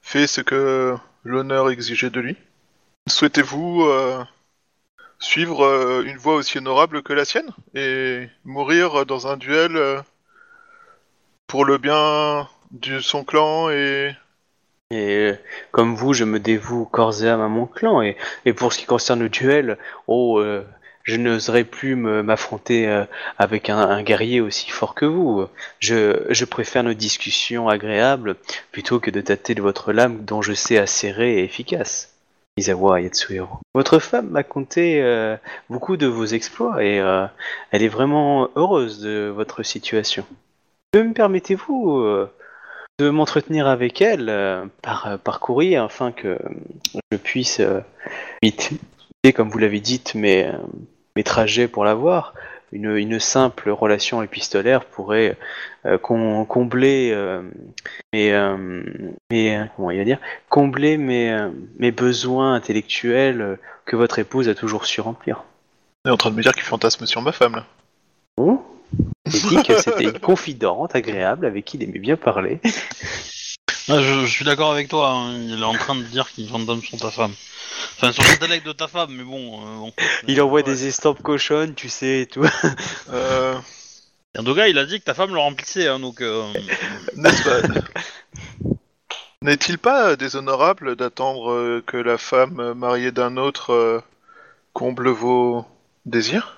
fait ce que l'honneur exigeait de lui. Souhaitez-vous euh, suivre euh, une voie aussi honorable que la sienne et mourir dans un duel pour le bien de son clan et Et comme vous, je me dévoue corps et âme à mon clan. Et, et pour ce qui concerne le duel, oh, je n'oserais plus m'affronter euh, avec un, guerrier aussi fort que vous. Je, préfère nos discussions agréables plutôt que de tâter de votre lame dont je sais acérée et efficace. Misawa Yatsuhiro. Votre femme m'a conté euh, beaucoup de vos exploits et euh, elle est vraiment heureuse de votre situation. Que me permettez-vous de m'entretenir avec elle par, par courrier afin que je puisse comme vous l'avez dit, euh, mes trajets pour la voir. Une, une simple relation épistolaire pourrait euh, com- combler euh, mes, euh, mes comment il va dire combler mes, mes besoins intellectuels que votre épouse a toujours su remplir. On est en train de me dire qu'il fantasme sur ma femme là. Bon, j'ai dit que c'était une confidente agréable avec qui il aimait bien parler. Ah, je, je suis d'accord avec toi, hein, il est en train de dire qu'il fantôme sur ta femme. Enfin, sur l'intellect de ta femme, mais bon. euh, bon. Il envoie des estampes cochonnes, tu sais, et tout. Euh, En tout cas, il a dit que ta femme le remplissait, hein, donc. euh, N'est-ce pas N'est-il pas déshonorable d'attendre euh, que la femme euh, mariée d'un autre euh, comble vos désirs?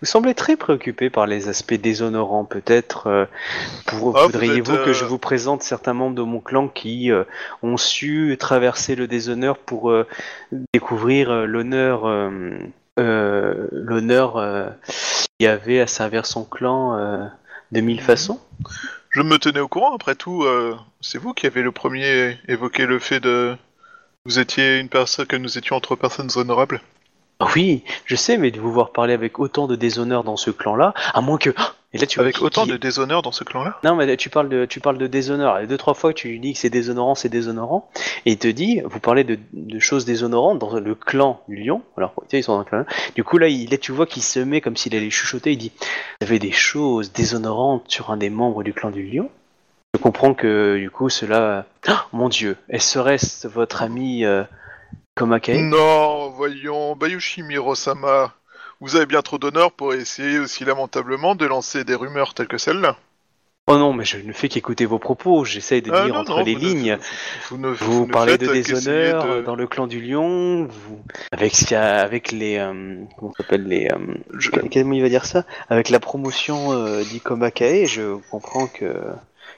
Vous semblez très préoccupé par les aspects déshonorants. Peut-être euh, pour- Ah, vous voudriez-vous que euh, je vous présente certains membres de mon clan qui euh, ont su traverser le déshonneur pour découvrir l'honneur, l'honneur qu'il y avait à servir son clan de mille façons? Je me tenais au courant, après tout, c'est vous qui avez le premier évoqué le fait de... Vous étiez une personne, que nous étions entre personnes honorables. Oui, je sais, mais de vous voir parler avec autant de déshonneur dans ce clan-là, à moins que. Ah Et là, tu Avec qui- autant qui- de déshonneur dans ce clan-là? Non, mais tu parles de, tu parles de déshonneur. Et deux, trois fois tu lui dis que c'est déshonorant, c'est déshonorant. Et il te dit, vous parlez de, de choses déshonorantes dans le clan du lion. Alors, tu sais, ils sont dans un clan. Du coup, là, il, là, tu vois qu'il se met comme s'il allait chuchoter. Il dit, y avait des choses déshonorantes sur un des membres du clan du lion? Je comprends que, du coup, cela. Ah, mon dieu, est serait-ce votre ami euh, Non, voyons, Bayushi Miro-sama, vous avez bien trop d'honneur pour essayer aussi lamentablement de lancer des rumeurs telles que celle-là. Oh non, mais je ne fais qu'écouter vos propos. J'essaye de Ah, dire non, entre non, les ne- lignes. Vous, ne, Vous, ne parlez de déshonneur de- dans le clan du lion, vous... avec avec les euh, comment s'appelle les euh, Je- comment il va dire ça? Avec la promotion euh, d'Ikomakae, je comprends que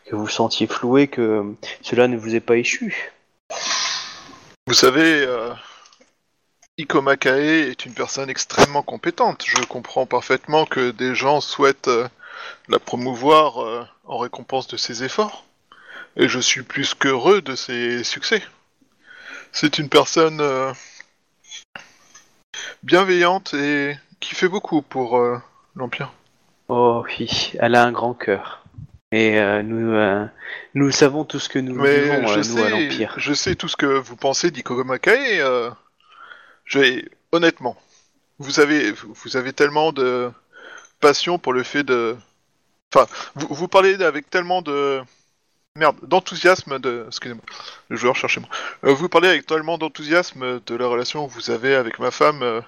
que vous sentiez floué que cela ne vous est pas échu. Vous savez, euh, Ikoma Kae est une personne extrêmement compétente. Je comprends parfaitement que des gens souhaitent euh, la promouvoir euh, en récompense de ses efforts. Et je suis plus qu'heureux de ses succès. C'est une personne euh, bienveillante et qui fait beaucoup pour l'Empire. Oh oui, elle a un grand cœur. Et euh, nous euh, nous savons tout ce que nous Mais vivons je, euh, nous à sais, l'Empire. je sais tout ce que vous pensez d'Ikoma Kae. j'ai- honnêtement, vous avez, vous avez tellement de passion pour le fait de... Enfin, vous, vous parlez avec tellement de... Merde, d'enthousiasme de... Excusez-moi, le joueur cherchez moi. Vous parlez avec tellement d'enthousiasme de la relation que vous avez avec ma femme.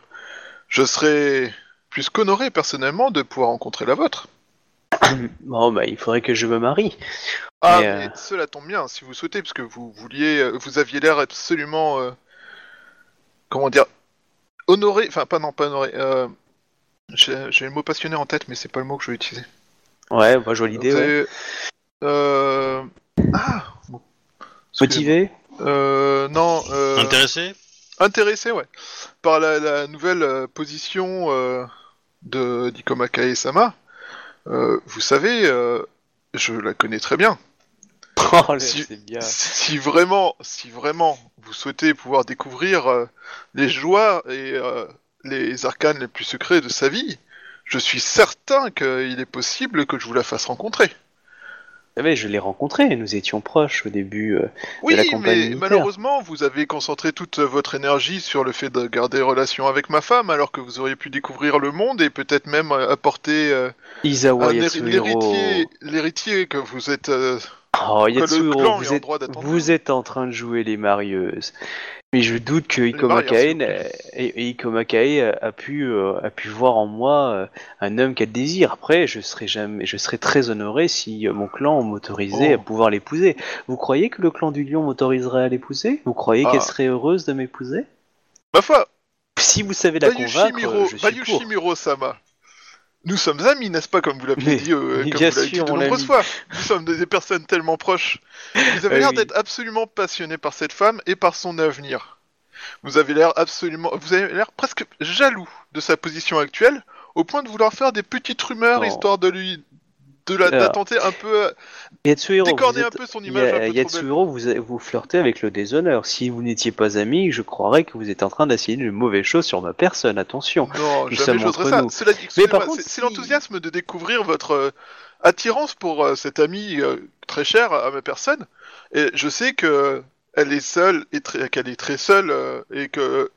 je serais plus qu'honoré personnellement de pouvoir rencontrer la vôtre. Bon bah il faudrait que je me marie. Ah, Mais, mais euh, cela tombe bien, si vous souhaitez, parce que vous vouliez, euh, vous aviez l'air absolument, euh, comment dire, honoré, enfin pas non pas honoré. euh, J'ai le mot passionné en tête, mais c'est pas le mot que je vais utiliser. Ouais, moi je vois l'idée. Ouais. euh, Ah. bon. Motivé Euh, non. Euh... Intéressé? Intéressé, ouais, par la, la nouvelle position euh, de d'Ikoma Kae-sama. Euh, vous savez, euh, je la connais très bien. Oh, là, Si- bien. Si vraiment, si vraiment vous souhaitez pouvoir découvrir euh, les joies et les arcanes les plus secrets de sa vie, je suis certain qu'il est possible que je vous la fasse rencontrer. Savez, je l'ai rencontré, nous étions proches au début. euh, Oui, la campagne mais militaire. malheureusement, vous avez concentré toute votre énergie sur le fait de garder relation avec ma femme, alors que vous auriez pu découvrir le monde et peut-être même euh, apporter euh, l'héritier, l'héritier que vous êtes. euh, Oh, Yatsuhiro, vous êtes, vous êtes en train de jouer les marieuses. Mais je doute que Iko marieurs, Makae, s'il vous euh, et- a, pu, euh, a pu voir en moi euh, un homme qu'elle désire. Après, je serais jamais, je serais très honoré si mon clan m'autorisait Oh. à pouvoir l'épouser. Vous croyez que le clan du lion m'autoriserait à l'épouser? Vous croyez Ah. qu'elle serait heureuse de m'épouser? Ma foi, Si vous savez la convaincre, je suis pour. Bayushi sama Nous sommes amis, n'est-ce pas, comme vous l'avez Mais- dit, euh, comme bien vous l'avez dit de nombreuses fois. Nous sommes des personnes tellement proches. Vous avez Ah l'air oui. d'être absolument passionné par cette femme et par son avenir. Vous avez l'air absolument, vous avez l'air presque jaloux de sa position actuelle, au point de vouloir faire des petites rumeurs Non. histoire de lui, de la, Alors, d'attenter un peu, Yatsuhiro, vous décorner un êtes- peu son image un peu trop belle. Yatsuhiro, vous, vous flirtez avec le déshonneur. Si vous n'étiez pas amis, je croirais que vous êtes en train d'essayer de mauvaises choses sur ma personne. Attention. Non, Nous jamais entre ça. nous. Cela dit, Mais par contre, c'est c'est si- l'enthousiasme de découvrir votre euh, attirance pour euh, cette amie euh, très chère à ma personne. Et je sais que elle est seule et qu'elle est très seule euh, et que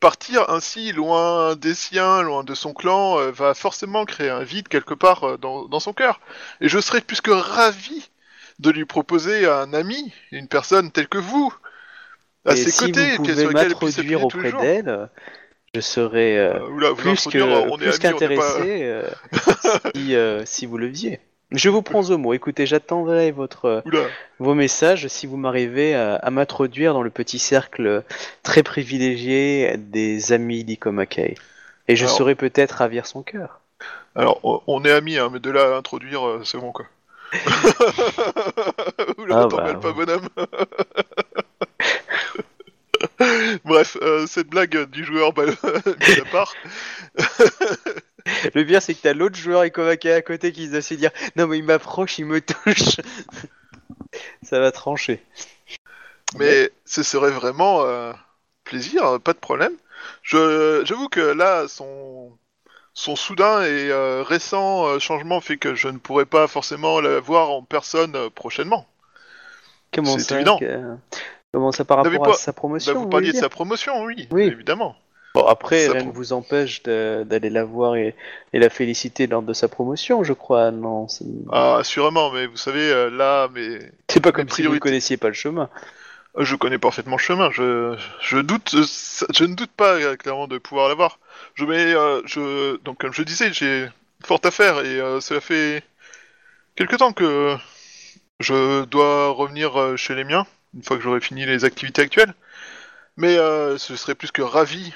partir ainsi loin des siens, loin de son clan, euh, va forcément créer un vide quelque part euh, dans, dans son cœur. Et je serais plus que ravi de lui proposer un ami, une personne telle que vous, à Et ses si côtés, vous pouvez m'introduire auprès d'elle, je serais euh, oula, plus pas- qu'intéressé si, si vous le faisiez. Je vous prends au mot. Écoutez, j'attendrai votre euh, Oula. vos messages si vous m'arrivez à, à m'introduire dans le petit cercle très privilégié des amis d'Ikomakai. Et je Alors- saurai peut-être ravir son cœur. Alors, on- on est amis, hein, mais de là à introduire, euh, c'est bon quoi. Oula, Ah, bah, pas, ouais. bonhomme. Bref, euh, cette blague du joueur bah, mise à part. Le pire, c'est que t'as l'autre joueur Ikomakai à côté qui doit se dire Non, mais il m'approche, il me touche. Ça va trancher. Mais ce serait vraiment euh, plaisir, euh, pas de problème. J'avoue que là, son, son soudain et euh, récent euh, changement fait que je ne pourrais pas forcément la voir en personne prochainement. Comment C'est ça évident. que- Comment ça par rapport pas- à sa Bah, promotion vous voulez parliez de sa promotion, oui, Oui. évidemment. Bon, après, rien pro- ne vous empêche d'aller la voir et, et la féliciter lors de sa promotion, je crois. Non, Ah, assurément, mais vous savez, euh, là, mais c'est pas comme si vous ne connaissiez pas le chemin. Euh, Je connais parfaitement le chemin. Je, je doute, euh, je ne doute pas clairement de pouvoir l'avoir. Je mets, euh, je, donc comme je disais, j'ai fort à faire et euh, cela fait quelque temps que je dois revenir chez les miens une fois que j'aurai fini les activités actuelles. Mais euh, ce serait plus que ravi.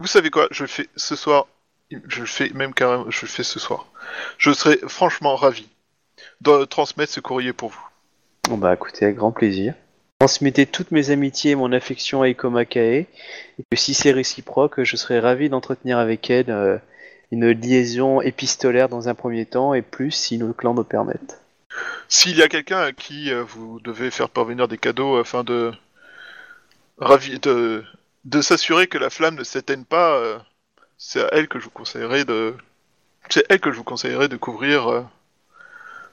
Vous savez quoi Je le fais ce soir. Je le fais même carrément. Je le fais ce soir. Je serais franchement ravi de transmettre ce courrier pour vous. Bon bah écoutez, avec grand plaisir. Transmettez toutes mes amitiés et mon affection à Ikoma Kae, et que si c'est réciproque, je serais ravi d'entretenir avec elle euh, une liaison épistolaire dans un premier temps, et plus si nos clans me permettent. S'il y a quelqu'un à qui euh, vous devez faire parvenir des cadeaux afin de ravi de, de s'assurer que la flamme ne s'éteigne pas, euh, c'est à elle que je vous conseillerais de c'est elle que je vous conseillerais de couvrir euh,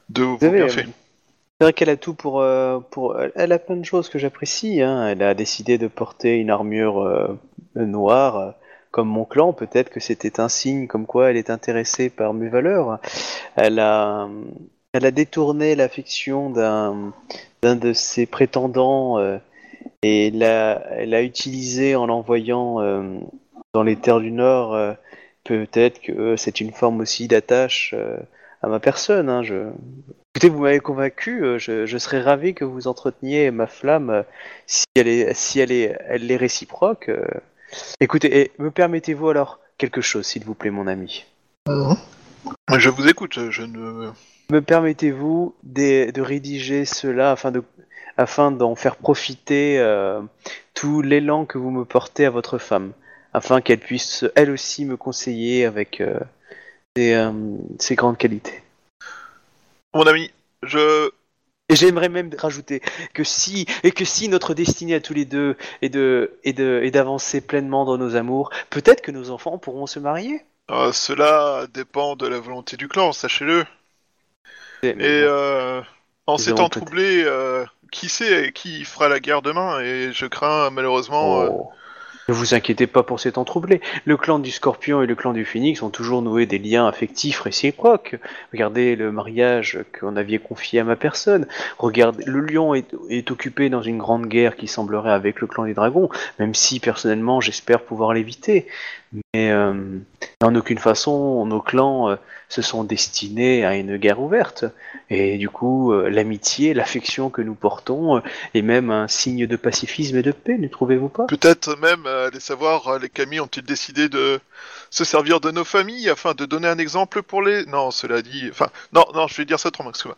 de vos bienfaits. c'est vrai qu'elle a tout pour, euh, pour... Elle a plein de choses que j'apprécie. Hein. Elle a décidé de porter une armure noire, comme mon clan. Peut-être que c'était un signe comme quoi elle est intéressée par mes valeurs. Elle a, elle a détourné l'affection d'un d'un de ses prétendants euh, et l'a, elle a utilisé en l'envoyant euh, dans les terres du Nord. euh, peut-être que c'est une forme aussi d'attache euh, à ma personne. Hein. Écoutez, vous m'avez convaincu, je, serais ravi que vous entreteniez ma flamme si elle est, si elle est, elle est réciproque. Écoutez, me permettez-vous alors quelque chose, s'il vous plaît, mon ami? Je vous écoute, je ne Me permettez-vous de, de rédiger cela afin de, afin d'en faire profiter euh, tout l'élan que vous me portez à votre femme, afin qu'elle puisse elle aussi me conseiller avec euh, ses, euh, ses grandes qualités. mon ami, je Et j'aimerais même rajouter que si et que si notre destinée à tous les deux est de est de est d'avancer pleinement dans nos amours, peut-être que nos enfants pourront se marier. euh, cela dépend de la volonté du clan, sachez-le. Et euh, En ces temps troublés, euh, qui sait qui fera la guerre demain? Et je crains malheureusement. euh, Oh. Ne vous inquiétez pas pour ces temps troublés. Le clan du Scorpion et le clan du Phénix ont toujours noué des liens affectifs réciproques. Regardez le mariage qu'on avait confié à ma personne. Regardez, le lion est, est occupé dans une grande guerre qui semblerait avec le clan des dragons, même si personnellement j'espère pouvoir l'éviter. Mais euh, en aucune façon, nos clans euh, se sont destinés à une guerre ouverte. Et du coup, euh, l'amitié, l'affection que nous portons est même un signe de pacifisme et de paix, ne trouvez-vous pas? Peut-être même, allez savoir, les Camille ont-ils décidé de se servir de nos familles afin de donner un exemple pour les... Non, cela dit... Enfin, non, non, je vais dire ça autrement, excuse-moi.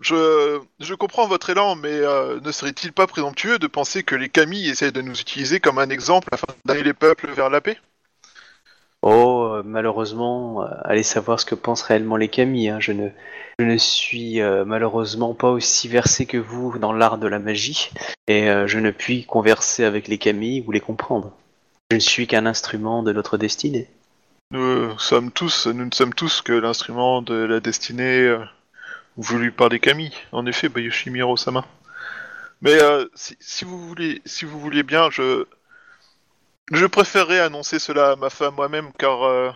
Je, je comprends votre élan, mais euh, ne serait-il pas présomptueux de penser que les Camille essayent de nous utiliser comme un exemple afin d'amener les peuples vers la paix? Oh, euh, malheureusement, euh, allez savoir ce que pensent réellement les Camille. hein. Je, ne, je ne suis euh, malheureusement pas aussi versé que vous dans l'art de la magie, et je ne puis converser avec les Camille ou les comprendre. Je ne suis qu'un instrument de notre destinée. Nous sommes tous, nous ne sommes tous que l'instrument de la destinée euh, voulu par les Camille. En effet, Bayoshimiro Sama. Mais euh, si, si vous voulez, si vous voulez bien, je je préférerais annoncer cela à ma femme moi-même, car euh,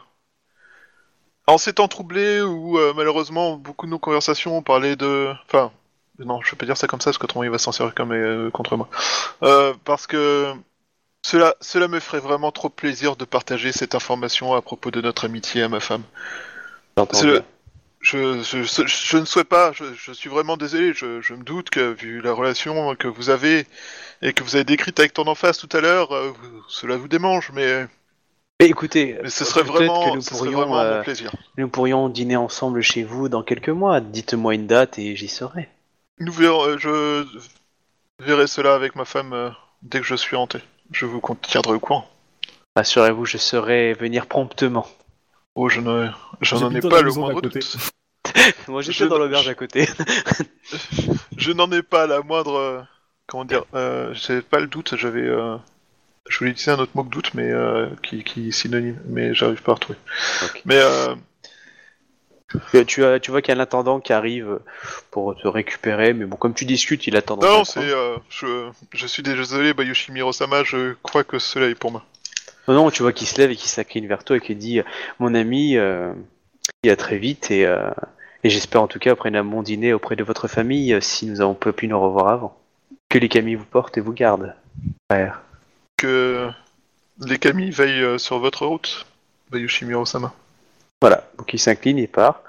en ces temps troublés où euh, malheureusement beaucoup de nos conversations ont parlé de, enfin, non, je pas dire ça comme ça, parce qu'autrement il va s'en servir comme contre moi. Parce que cela, cela me ferait vraiment trop plaisir de partager cette information à propos de notre amitié à ma femme. Je, je, je, je ne souhaite pas, je, suis vraiment désolé, je, me doute que vu la relation que vous avez et que vous avez décrite avec ton en face tout à l'heure, euh, cela vous démange, mais, Mais écoutez, mais ce serait peut-être vraiment, que nous ce serait pourrions, vraiment euh, mon plaisir. nous pourrions dîner ensemble chez vous dans quelques mois. Dites-moi une date et j'y serai. Nous verrons, euh, je verrai cela avec ma femme euh, dès que je suis hanté. Je vous tiendrai au courant. Rassurez-vous, je saurai venir promptement. Oh, je ne, je n'en ai pas le moindre doute. Moi, j'étais dans l'auberge à côté. Je n'en ai pas la moindre. euh, comment dire euh, J'ai pas le doute, j'avais. euh, je voulais utiliser un autre mot que doute, mais euh, qui, qui est synonyme, mais j'arrive pas à retrouver. Mais euh, Tu, tu as, tu vois qu'il y a un attendant qui arrive pour te récupérer, mais bon, comme tu discutes, il attend non, c'est. euh, je, je suis désolé, Bayushi Mirosama, je crois que cela est pour moi. Non, non, tu vois qu'il se lève et qu'il s'incline vers toi et qu'il dit Mon ami, euh, il à très vite et, euh, et j'espère en tout cas après un bon dîner auprès de votre famille euh, si nous avons pas pu nous revoir avant. Que les Camille vous portent et vous gardent. Frère. Que les Camille veillent euh, sur votre route, Bayushi Mirosama. Voilà, donc il s'incline et part.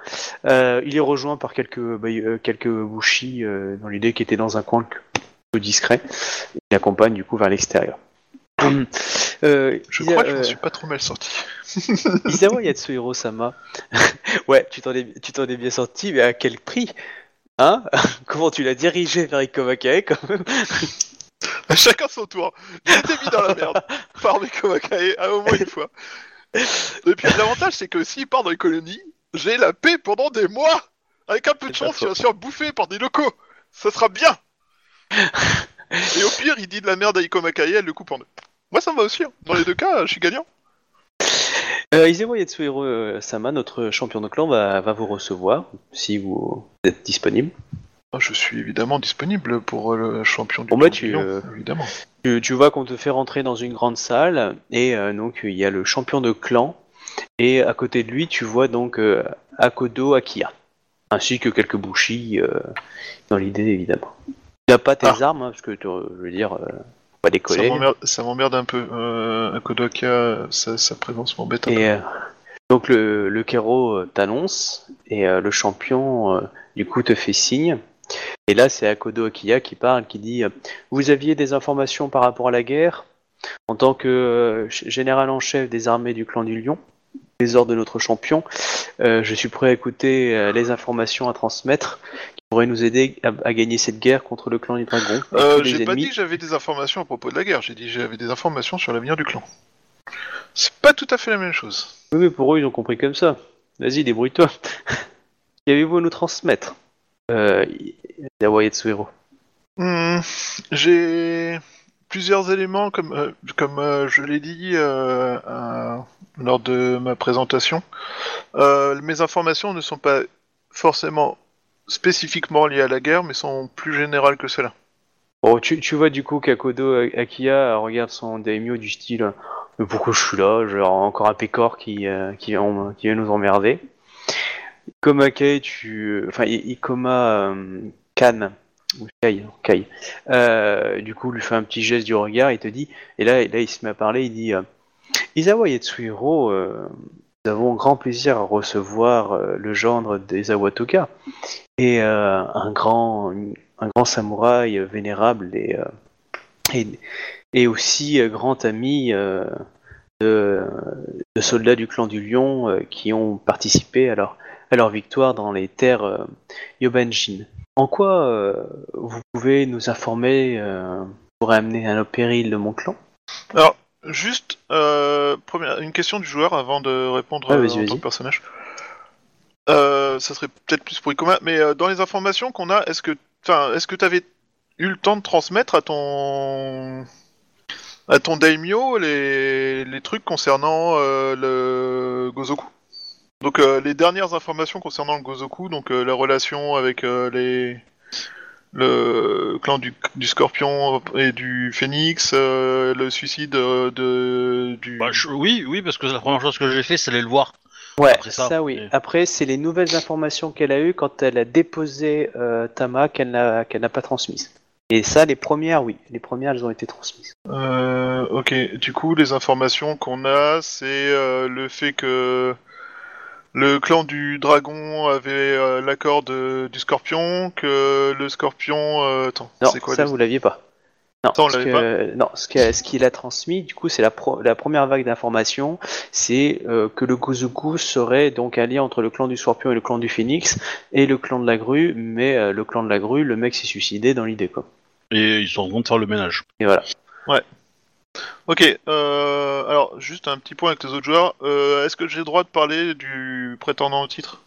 Euh, il est rejoint par quelques, bah, quelques bouchis euh, dans l'idée qui était dans un coin peu discret. Il l'accompagne du coup vers l'extérieur. Euh, Je Isa- crois que je euh, suis pas trop mal sorti. Isawa Yatsuhiro Sama. ouais, tu t'en es, tu t'en es bien sorti, mais à quel prix? Hein? Comment tu l'as dirigé vers Ikomakae quand même? Chacun son tour. Été mis dans la merde par Meko Makae à au moins une fois. Et puis l'avantage, c'est que s'il part dans les colonies, j'ai la paix pendant des mois. Avec un peu de chance, il va se faire bouffer par des locaux. Ça sera bien. Et au pire, il dit de la merde à Iko Makae, elle le coupe en deux. Moi, ça me va aussi. hein. Dans les deux cas, je suis gagnant. euh, Isawa Yatsuhiro euh, Sama, notre champion de clan, va, va vous recevoir si vous êtes disponible. Ah, Je suis évidemment disponible pour euh, le champion du Bon, bah, clan tu, du lion, euh, évidemment. Tu, tu vois qu'on te fait rentrer dans une grande salle et euh, donc il y a le champion de clan et à côté de lui tu vois donc euh, Akodo Akia ainsi que quelques bouchis dans l'idée évidemment. Il n'a pas tes Ah. armes hein, parce que tu- je veux dire euh, pas décoller. m'emmerde- Ça m'emmerde un peu. Euh, Kodoka, sa, sa présence m'embête un peu. Euh, donc le, le Kero euh, t'annonce et euh, le champion du coup te fait signe. Et là c'est Akodo Akiya qui parle, qui dit Vous aviez des informations par rapport à la guerre? En tant que général en chef des armées du clan du Lion, les ordres de notre champion, euh, je suis prêt à écouter euh, les informations à transmettre qui pourraient nous aider à, à gagner cette guerre contre le clan du dragon. Euh, j'ai pas dit que j'avais des informations à propos de la guerre, j'ai dit que j'avais des informations sur l'avenir du clan. C'est pas tout à fait la même chose. Oui, mais pour eux, ils ont compris comme ça. Vas-y, débrouille-toi. Qu'avez-vous à nous transmettre euh, Yawa Yatsuhiro. Hmm, j'ai plusieurs éléments, comme, euh, comme euh, je l'ai dit euh, lors de ma présentation. Mes informations ne sont pas forcément spécifiquement liées à la guerre, mais sont plus générales que cela. Bon, tu, tu vois du coup qu'Akodo Akia regarde son daimyo du style Mais pourquoi je suis là? Genre encore un pécor qui, qui, vient, nous emmerder. Ikoma Kai, tu. Enfin, Ikoma Kan, ou euh, du coup, lui fait un petit geste du regard, il te dit. Et là, il se met à parler, il dit euh, Isawa Yatsuhiro, euh, nous avons grand plaisir à recevoir euh, le gendre des Awatoka et un grand un grand samouraï vénérable et, aussi grand ami de, soldats du clan du Lion qui ont participé à leur, à leur victoire dans les terres Yobanjin. En quoi euh, vous pouvez nous informer euh, pour amener à nos périls de mon clan? Alors, juste euh, première, une question du joueur avant de répondre vas-y, en tant que personnage. Ça serait peut-être plus pour Ikoma, mais dans les informations qu'on a, est-ce que, est-ce que tu avais eu le temps de transmettre à ton à ton daimyo les, les trucs concernant le Gozoku? Donc euh, les dernières informations concernant le Gozoku, donc euh, la relation avec euh, les le clan du, du Scorpion et du Phénix, euh, le suicide euh, de du. Bah, je- oui, oui, parce que la première chose que j'ai fait, c'est aller le voir. Ouais, Après ça, ça, oui. et- Après, c'est les nouvelles informations qu'elle a eues quand elle a déposé euh, Tama qu'elle n'a qu'elle n'a pas transmises. Et ça, les premières, oui. Les premières, elles ont été transmises. Euh, ok, du coup, les informations qu'on a, c'est euh, le fait que le clan du dragon avait euh, l'accord de- du scorpion, que le scorpion. euh, attends, Non, c'est quoi ça, vous l'aviez pas. Non, Ça, on ce l'avait que- non, ce que- ce qu'il a transmis, du coup, c'est la, pro- la première vague d'informations, c'est euh, que le Gozoku serait donc un lien entre le clan du Scorpion et le clan du Phénix, et le clan de la grue, mais euh, le clan de la grue, le mec s'est suicidé dans l'idée, quoi. Et ils sont en train de faire le ménage. Et voilà. Ok, euh, alors juste un petit point avec les autres joueurs. Euh, Est-ce que j'ai le droit de parler du prétendant au titre?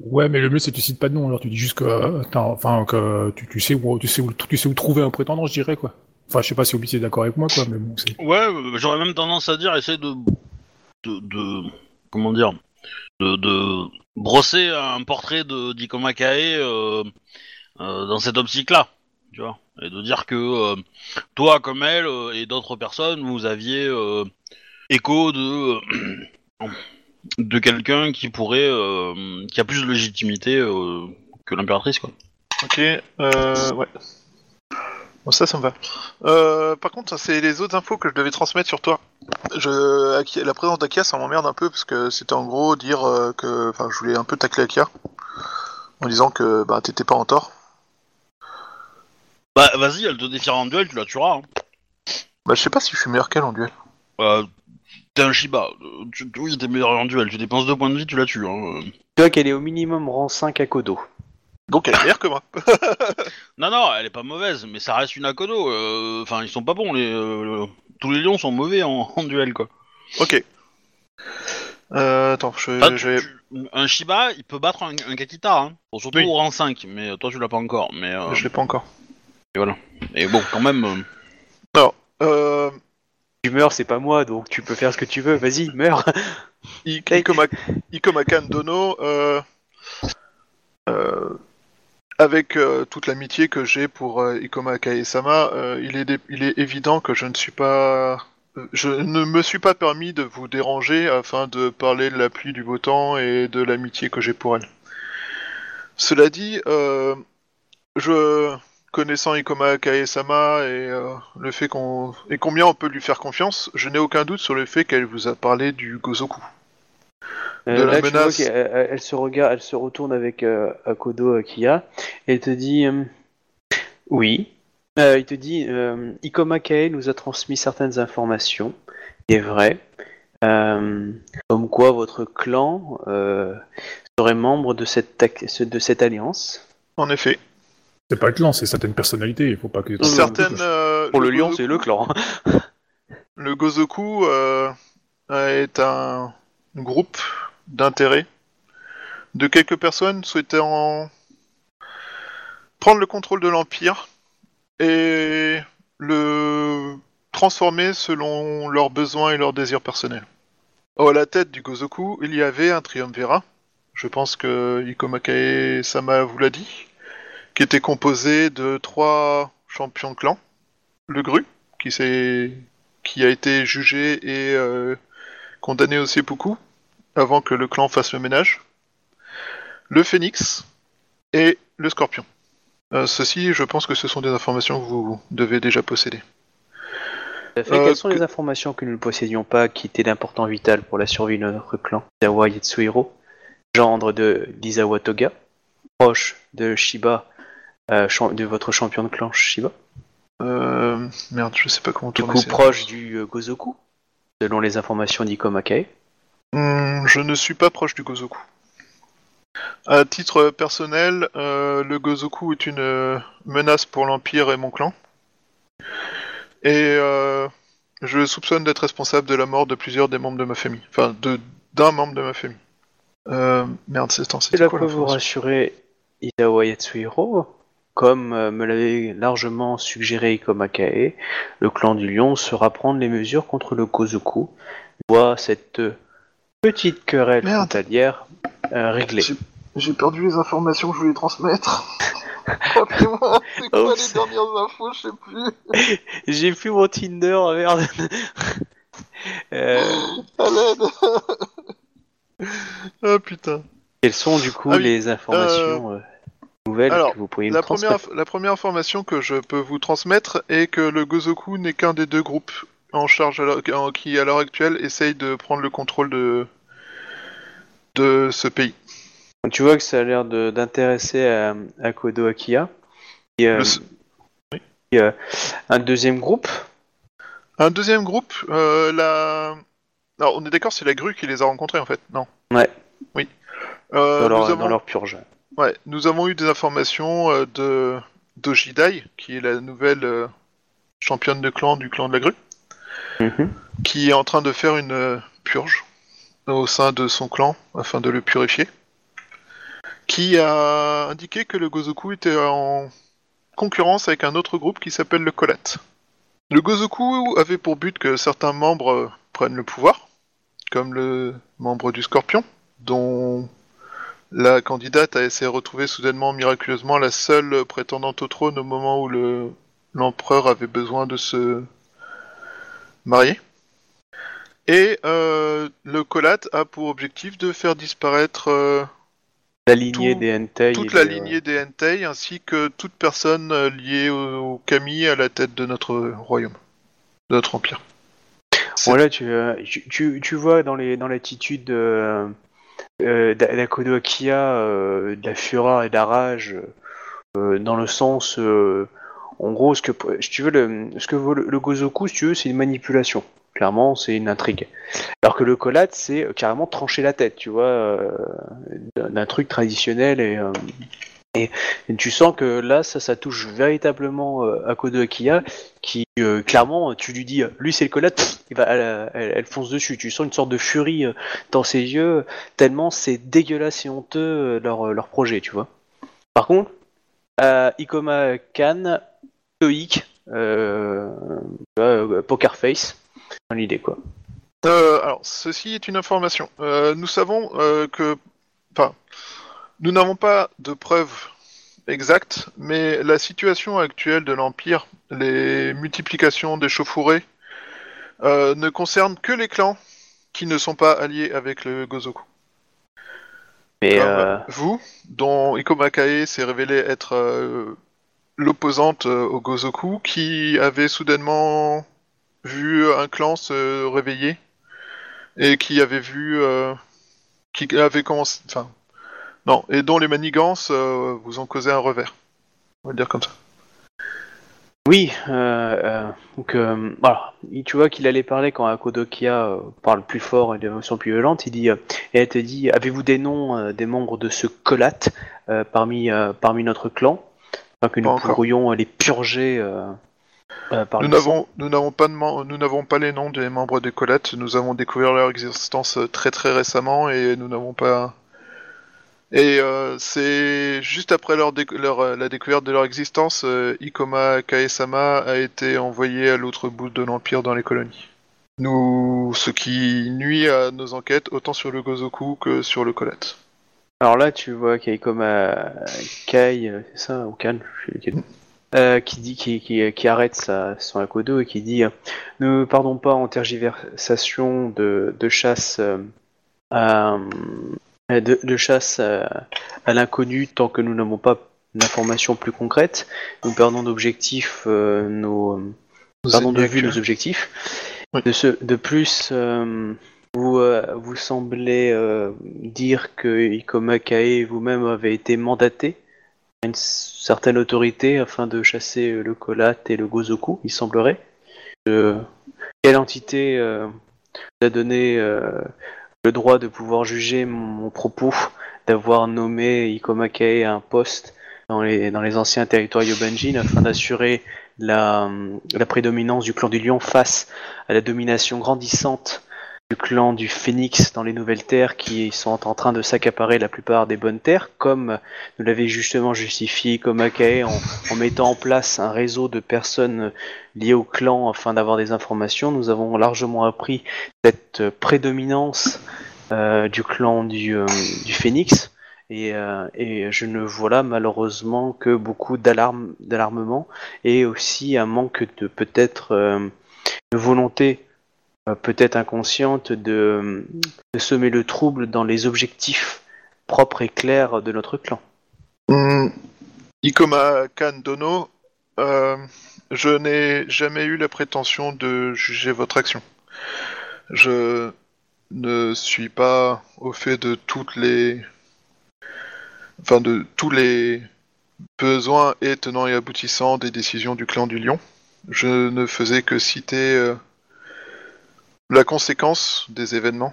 Ouais, mais le mieux c'est que tu cites pas de nom, alors tu dis juste que, euh, t'as- enfin, que tu, tu sais où, tu sais où, tu sais où trouver un prétendant, je dirais quoi. Enfin, je sais pas si Obi est d'accord avec moi, quoi, mais bon, c'est. Ouais, euh, j'aurais même tendance à dire, essayer de, de, de- comment dire, de, de brosser un portrait de d'Ikoma Kae euh, euh, dans cette optique-là, tu vois, et de dire que euh, toi, comme elle euh, et d'autres personnes, vous aviez euh, écho de de quelqu'un qui pourrait, qui a plus de légitimité que l'impératrice, quoi. Ok, ouais. Bon, ça, ça me va. Par contre, c'est les autres infos que je devais transmettre sur toi. La présence d'Akia, ça m'emmerde un peu parce que c'était en gros dire que, enfin, je voulais un peu tacler Akia en disant que bah t'étais pas en tort. Bah, vas-y, elle te défiera en duel, tu la tueras. Hein. Bah, je sais pas si je suis meilleur qu'elle en duel. Euh, t'es un Shiba. Euh, Tu, oui, t'es meilleur en duel. Tu dépenses deux points de vie, tu la tues. Hein. euh. Tu vois qu'elle est au minimum rang 5 à Kodo. Donc elle est meilleure que moi. Non, non, elle est pas mauvaise, mais ça reste une Akodo. euh, Enfin, ils sont pas bons. Les, euh, tous les lions sont mauvais en, en duel, quoi. ok. Euh, attends, je, Enfin, je vais- tu- un Shiba, il peut battre un, un Kakita. Hein. Bon, surtout Oui. au rang 5, mais euh, toi, tu l'as pas encore. Mais, euh, je l'ai pas encore. Et bon, quand même. euh, Euh, Tu meurs, c'est pas moi, donc tu peux faire ce que tu veux. Vas-y, meurs. I- Ikoma, Ikoma Kan Dono, euh, euh, avec euh, toute l'amitié que j'ai pour euh, Ikoma Kae-sama, euh, il, est dé- il est évident que je ne suis pas... Je ne me suis pas permis de vous déranger afin de parler de la pluie du beau temps et de l'amitié que j'ai pour elle. Cela dit, euh, je connaissant Ikoma Kae-sama et euh, le fait qu'on et combien on peut lui faire confiance, je n'ai aucun doute sur le fait qu'elle vous a parlé du Gozoku. Euh, De la là, tu vois menace. elle- elle se regarde, elle se retourne avec euh, Akodo Kia et te dit oui. Il te dit Ikoma Kae nous a transmis certaines informations. Il est vrai. Comme quoi votre clan serait membre de cette, de cette alliance. En effet. C'est pas le clan, c'est certaines personnalités, il faut pas que. Certaines. euh, Pour le lion, Gozoku- c'est le clan. Le Gozoku euh, est un groupe d'intérêt de quelques personnes souhaitant prendre le contrôle de l'Empire et le transformer selon leurs besoins et leurs désirs personnels. Oh, à la tête du Gozoku, il y avait un triumvirat. je pense que Ikomakae Sama vous l'a dit, qui était composé de trois champions de clan. Le Gru, qui, qui a été jugé et euh, condamné au seppuku avant que le clan fasse le ménage. Le Phénix et le Scorpion. Euh, ceci, je pense que ce sont des informations que vous devez déjà posséder. Fait. Euh, Quelles sont que- les informations que nous ne possédions pas qui étaient d'important vital pour la survie de notre clan? Izawa Yatsuhiro, gendre de l'Izawa Toga, proche de Shiba, euh, de votre champion de clan Shiba, Euh, merde, je sais pas comment du tourner. coup ces- proche du euh, Gozoku, selon les informations d'Ikomakae. Hmm, je ne suis pas proche du Gozoku. À titre personnel, euh, le Gozoku est une euh, menace pour l'Empire et mon clan. Et euh, je le soupçonne d'être responsable de la mort de plusieurs des membres de ma famille. Enfin, d'un membre de ma famille. Euh, merde, c'est c'est Cela quoi vous rassurer, Izawa Yatsuhiro, comme euh, me l'avait largement suggéré Ikomakae, le clan du lion saura prendre les mesures contre le Gozoku. Voit cette euh, petite querelle Merde. frontalière euh, réglée. J'ai- J'ai perdu les informations que je voulais transmettre. Rappelez-moi, c'est quoi Oups. les dernières infos, je sais plus. J'ai plus mon Tinder, merde. Euh, À l'aide. ah putain. quelles sont du coup Ah oui, les informations euh, alors, que vous pourriez me La première, transmettre la première information que je peux vous transmettre est que le Gozoku n'est qu'un des deux groupes en charge à l'heure- en- qui, à l'heure actuelle, essaye de prendre le contrôle de, de ce pays. Tu vois que ça a l'air de- d'intéresser à, à Kodo Akiya. Et, euh, Le s- et, euh, un deuxième groupe Un deuxième groupe, euh, la... Alors, on est d'accord, c'est la grue qui les a rencontrés en fait, non? Ouais. Oui. Euh, dans, leur, nous, avons... dans leur purge. Ouais, nous avons eu des informations euh, de d'Ojidai, qui est la nouvelle euh, championne de clan du clan de la grue. Mhm. qui est en train de faire une euh, purge au sein de son clan afin de le purifier. Qui a indiqué que le Gozoku était en concurrence avec un autre groupe qui s'appelle le Kolat. Le Gozoku avait pour but que certains membres euh, prennent le pouvoir, comme le membre du Scorpion, dont la candidate a s'est retrouvée soudainement miraculeusement la seule prétendante au trône au moment où le l'empereur avait besoin de se marié. Et euh, le Colat a pour objectif de faire disparaître euh, La lignée tout- des Hentai. toute la de- lignée des Entei ainsi que toute personne euh, liée au, au Kami à la tête de notre royaume, de notre empire. Voilà, tu, euh, tu, tu, tu vois dans l'attitude de euh, Akiya euh, de la fureur et de la rage euh, dans le sens euh, en gros ce que tu veux le ce que le, Gozoku si tu veux c'est une manipulation. Clairement c'est une intrigue. Alors que le Kolat c'est euh, carrément trancher la tête tu vois euh, d'un truc traditionnel et euh, et, tu sens que là, ça, touche véritablement euh, Akodo Akiya, qui euh, clairement, tu lui dis, lui c'est le collate, elle, fonce dessus. Tu sens une sorte de furie euh, dans ses yeux, tellement c'est dégueulasse et honteux euh, leur, leur projet, tu vois. Par contre, Ikoma Kan, euh, poker face, l'idée quoi. Alors, ceci est une information. Nous savons que, nous n'avons pas de preuves exactes, mais la situation actuelle de l'Empire, les multiplications des chauffourées, euh, ne concernent que les clans qui ne sont pas alliés avec le Gozoku. Mais Comme euh, vous, dont Ikomakae s'est révélé être euh, l'opposante euh, au Gozoku, qui avait soudainement vu un clan se réveiller et qui avait vu, euh, qui avait commencé, enfin, non, et dont les manigances euh, vous ont causé un revers. On va le dire comme ça. Oui, euh, euh, donc voilà, Il- tu vois qu'il allait parler quand Akodokia parle plus fort et d'émotions plus violentes. Il dit, et elle te dit, avez-vous des noms des membres de ce colat parmi parmi notre clan, afin que nous encore. pourrions les purger euh, par Nous n'avons, nous n'avons pas de, nous n'avons pas les noms des membres des Colettes. Nous avons découvert leur existence très très récemment et nous n'avons pas. Et euh, c'est juste après leur, euh, la découverte de leur existence, euh, Ikoma Kaesama a été envoyé à l'autre bout de l'empire dans les colonies. Nous, ce qui nuit à nos enquêtes autant sur le Gozoku que sur le Colette. Alors là, tu vois qu'il y a comme euh, Kai, c'est ça, ou Kan. Euh, qui dit, qui, qui, qui arrête son Akodo et qui dit Ne pardon pas en tergiversation de, de chasse à, de, de chasse à, à l'inconnu tant que nous n'avons pas d'informations plus concrètes. Nous perdons d'objectifs nos, Nos perdons de vue nos objectifs. Oui. De, ce, de plus, euh, vous, euh, vous semblez euh, dire que Ikoma Kae vous-même avez été mandaté par une certaine autorité afin de chasser euh, le Kolat et le Gozoku, il semblerait. Euh, quelle entité euh, vous a donné euh, le droit de pouvoir juger mon, propos d'avoir nommé Ikoma Kae à un poste dans les, anciens territoires Yobanjin afin d'assurer la prédominance du clan du lion face à la domination grandissante du clan du phénix dans les nouvelles terres qui sont en train de s'accaparer la plupart des bonnes terres, comme nous l'avait justement justifié Komakae en, en mettant en place un réseau de personnes liées au clan afin d'avoir des informations. Nous avons largement appris cette prédominance euh, du clan du, euh, du phénix. Et, euh, et je ne vois là malheureusement que beaucoup d'alarme, d'alarmement et aussi un manque de peut-être de volonté peut-être inconsciente de, semer le trouble dans les objectifs propres et clairs de notre clan. Hmm, Ikoma Kandono, euh, je n'ai jamais eu la prétention de juger votre action. Je ne suis pas au fait de toutes les. Enfin, de tous les besoins et tenants et aboutissants des décisions du clan du lion. Je ne faisais que citer euh, la conséquence des événements?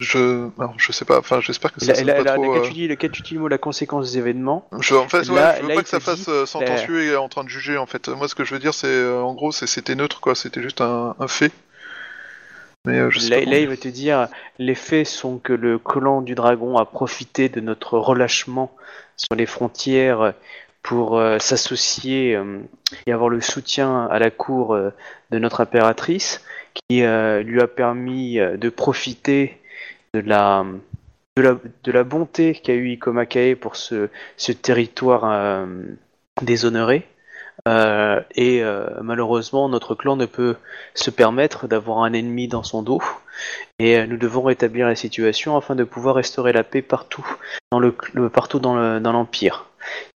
Je, alors, je sais pas. Enfin, j'espère que ça. La, sonne la, pas la- trop, quand euh, tu dis, quand tu dis le mot la conséquence des événements, je, en fait, ouais, Là- je veux là, pas que ça fasse dit, euh, sentencieux et en train de juger, en fait. Moi, ce que je veux dire, c'est, euh, en gros, c'était neutre, quoi. C'était juste un, un fait. Mais euh, je sais là, il va te dire les faits sont que le clan du dragon a profité de notre relâchement sur les frontières pour euh, s'associer euh, et avoir le soutien à la cour de notre impératrice qui euh, lui a permis euh, de profiter de la, de la, de la bonté qu'a eu Ikoma Kae pour ce, ce territoire euh, déshonoré. Euh, et euh, malheureusement, notre clan ne peut se permettre d'avoir un ennemi dans son dos. Et euh, nous devons rétablir la situation afin de pouvoir restaurer la paix partout dans le, le- partout dans le- dans l'empire.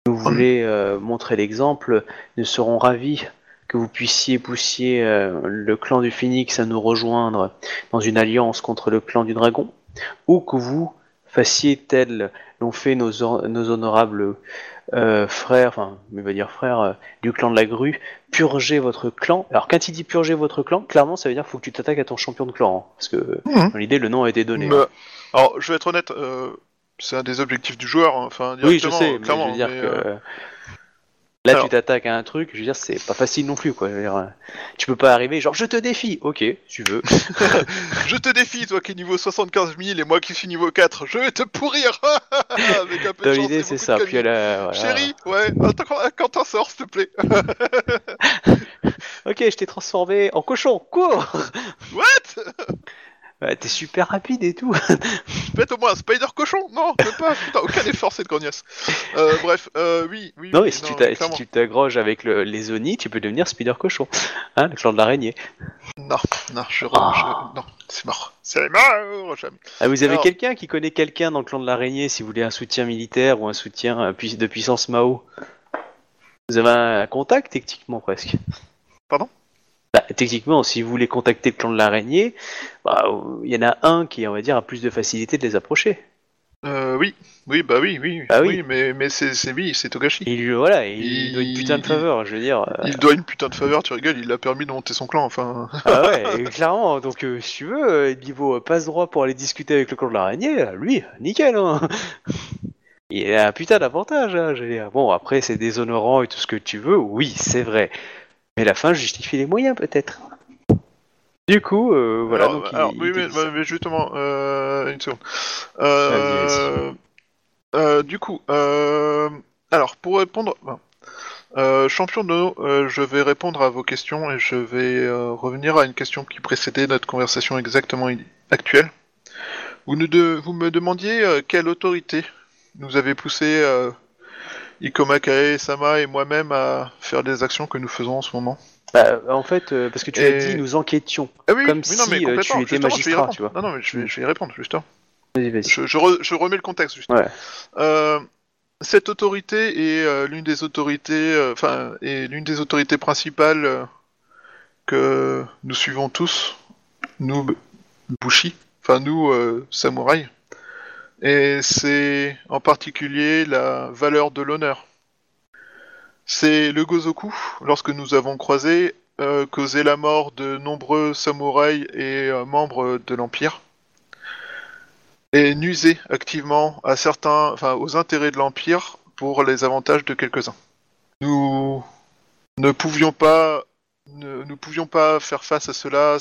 Si vous voulez euh, montrer l'exemple, nous serons ravis que vous puissiez pousser euh, le clan du Phoenix à nous rejoindre dans une alliance contre le clan du Dragon, ou que vous fassiez tel l'ont fait nos, hon- nos honorables euh, frères, enfin, on va dire frères euh, du clan de la grue, purger votre clan. Alors quand il dit purger votre clan, clairement ça veut dire qu'il faut que tu t'attaques à ton champion de clan, hein, parce que Mhm. dans l'idée le nom a été donné. Mais- hein. Alors, je vais être honnête, euh, c'est un des objectifs du joueur, hein, enfin, Oui, je directement, sais, mais je clairement. veux dire mais, que euh, là alors- tu t'attaques à un truc, je veux dire c'est pas facile non plus quoi. Je veux dire, euh, tu peux pas arriver genre je te défie, ok, tu veux. Je te défie, toi qui es niveau 75 000 et moi qui suis niveau 4, je vais te pourrir Avec un peu Dans l'idée c'est ça. Puis elle a- voilà. Chérie, ouais, attends, quand- quand t'en sors, s'il te plaît. Ok, je t'ai transformé en cochon, cours. What? Ouais, T'es super rapide et tout. Faites au moins un spider cochon Non, je peux pas, putain, aucun effort cette grognasse. Euh, bref, euh, oui, oui. Non oui, mais si tu si t'agroges avec le- les Oni, tu peux devenir Spider Cochon, hein, le clan de l'araignée. Non, non, je, Ah. je- non, c'est mort. C'est mort, jamais. Ah, vous avez Alors- quelqu'un qui connaît quelqu'un dans le clan de l'araignée si vous voulez un soutien militaire ou un soutien euh, de puissance Mao? Vous avez un contact techniquement presque? Pardon? Bah, Techniquement, si vous voulez contacter le clan de l'araignée, bah, il y en a un qui, on va dire, a plus de facilité de les approcher. Euh, oui, oui, bah oui, oui, Bah oui. mais, mais c'est, c'est, oui, c'est Togashi. Il, voilà, il, Il- doit une putain de faveur, je veux dire. euh, Il doit une putain de faveur, tu rigoles, il a permis de monter son clan, enfin. Ah ouais, et clairement, donc euh, si tu veux, euh, niveau euh, passe droit pour aller discuter avec le clan de l'araignée, euh, lui, nickel, hein. Il a un putain d'avantage, hein, je veux dire. Bon, après, c'est déshonorant et tout ce que tu veux, oui, c'est vrai. Mais la fin justifie les moyens, peut-être. Du coup, euh, voilà, alors, donc il- alors, il oui, mais, justement, euh, une seconde. Euh, du coup, alors, pour répondre. ben, champion de je vais répondre à vos questions et je vais revenir à une question qui précédait notre conversation exactement actuelle. Vous, nous de- vous me demandiez quelle autorité nous avait poussé euh, Ikomakae, Sama et moi-même à faire des actions que nous faisons en ce moment. Bah, en fait, euh, parce que tu Et- as dit, nous enquêtions. Ah oui, Comme oui, non, mais si, euh, tu étais magistrat, répondre. tu vois. Non, non, mais je vais, je vais y répondre, justement. Vas-y, vas-y. Je, je re- je remets le contexte, justement. Ouais. Euh, cette autorité est euh, l'une des autorités, euh, enfin, est l'une des autorités principales euh, que nous suivons tous, nous Bushi, enfin nous euh, samouraïs. Et c'est en particulier la valeur de l'honneur. C'est le Gozoku, lorsque nous avons croisé, euh, causé la mort de nombreux samouraïs et euh, membres de l'Empire et nuisait activement à certains, enfin, aux intérêts de l'Empire pour les avantages de quelques-uns. Nous ne pouvions pas, ne, nous pouvions pas faire face à cela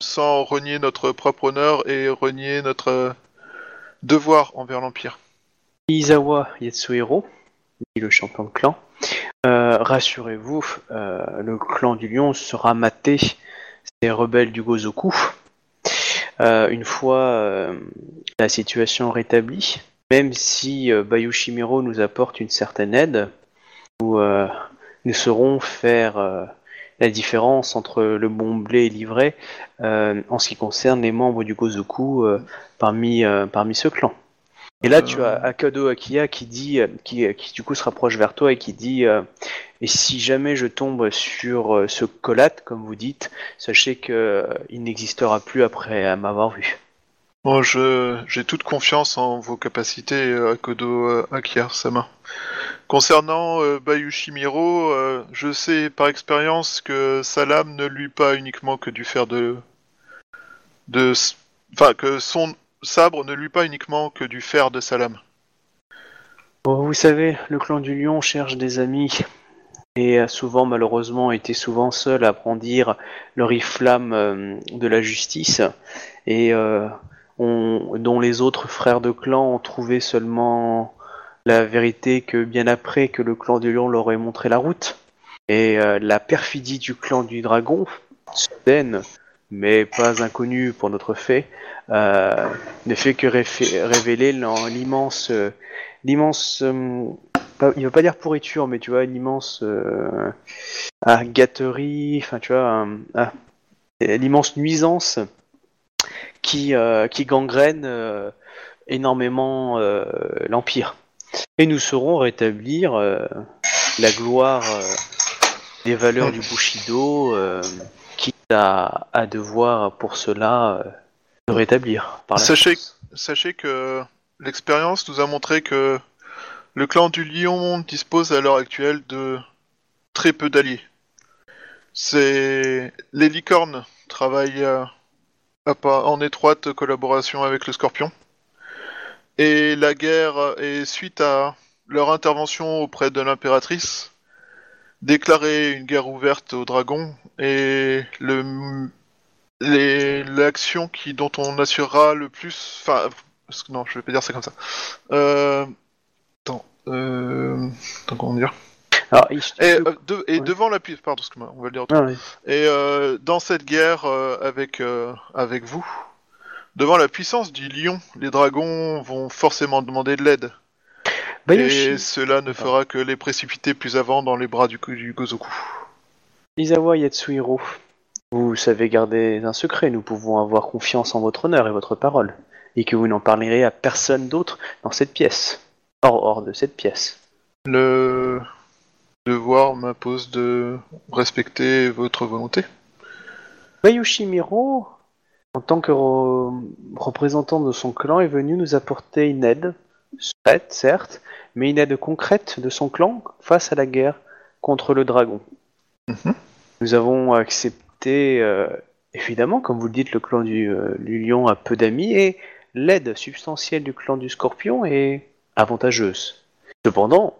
sans renier notre propre honneur et renier notre devoir envers l'Empire. Izawa Yatsuhiro, dit le champion de clan. Euh, Rassurez-vous, euh, le clan du lion sera maté ces rebelles du Gozoku. Euh, une fois la situation rétablie, même si Bayushimiro nous apporte une certaine aide, nous, nous saurons faire la différence entre le bon blé et l'ivraie euh, en ce qui concerne les membres du Gozoku euh, parmi, euh, parmi ce clan. Et là, tu as Akado Akiya qui dit, qui, qui du coup se rapproche vers toi et qui dit euh, Et si jamais je tombe sur ce colat, comme vous dites, sachez que euh, il n'existera plus après m'avoir vu. Je, j'ai toute confiance en vos capacités, euh, Akodo euh, Akia Sama. Concernant euh, Bayushimiro, je sais par expérience que sa lame ne lui pas uniquement que du fer de, de, enfin que son sabre ne lui pas uniquement que du fer de sa lame. Vous savez, le clan du lion cherche des amis et a souvent malheureusement été souvent seul à brandir le riflamme de la justice et on- dont les autres frères de clan ont trouvé seulement la vérité que bien après que le clan du lion leur ait montré la route. Et euh, la perfidie du clan du dragon, soudaine, mais pas inconnue pour notre fait, euh, ne fait que révéler l'immense l'immense euh, pas- il veut pas dire pourriture mais tu vois une immense euh, ah, gâterie enfin tu vois un- ah, l'immense nuisance qui euh, qui gangrène euh, énormément euh, l'empire et nous saurons rétablir la gloire des valeurs du Bushido quitte à, à devoir pour cela le rétablir par Sachez, que l'expérience nous a montré que le clan du lion dispose à l'heure actuelle de très peu d'alliés. C'est les licornes travaillent en étroite collaboration avec le scorpion. Et la guerre est suite à leur intervention auprès de l'impératrice, déclarer une guerre ouverte aux dragons et le l'action qui dont on assurera le plus enfin non je vais pas dire ça comme ça euh, attends euh, attends comment dire? Alors, il- et, euh, de- et Ouais. devant la puissance pardon on va le dire Ah ouais. et euh, dans cette guerre euh, avec avec vous devant la puissance du lion les dragons vont forcément demander de l'aide Bayoshi, et cela ne fera que les précipiter plus avant dans les bras du, du Gozoku Izawa Yatsuhiro, vous savez garder un secret, nous pouvons avoir confiance en votre honneur et votre parole, et que vous n'en parlerez à personne d'autre dans cette pièce, hors, hors de cette pièce. le devoir m'impose de respecter votre volonté Bayushimiro, en tant que re- représentant de son clan, est venu nous apporter une aide, certes, mais une aide concrète de son clan face à la guerre contre le dragon. Mhm. Nous avons accepté, euh, évidemment, comme vous le dites, le clan du, euh, du lion a peu d'amis et l'aide substantielle du clan du scorpion est avantageuse. Cependant,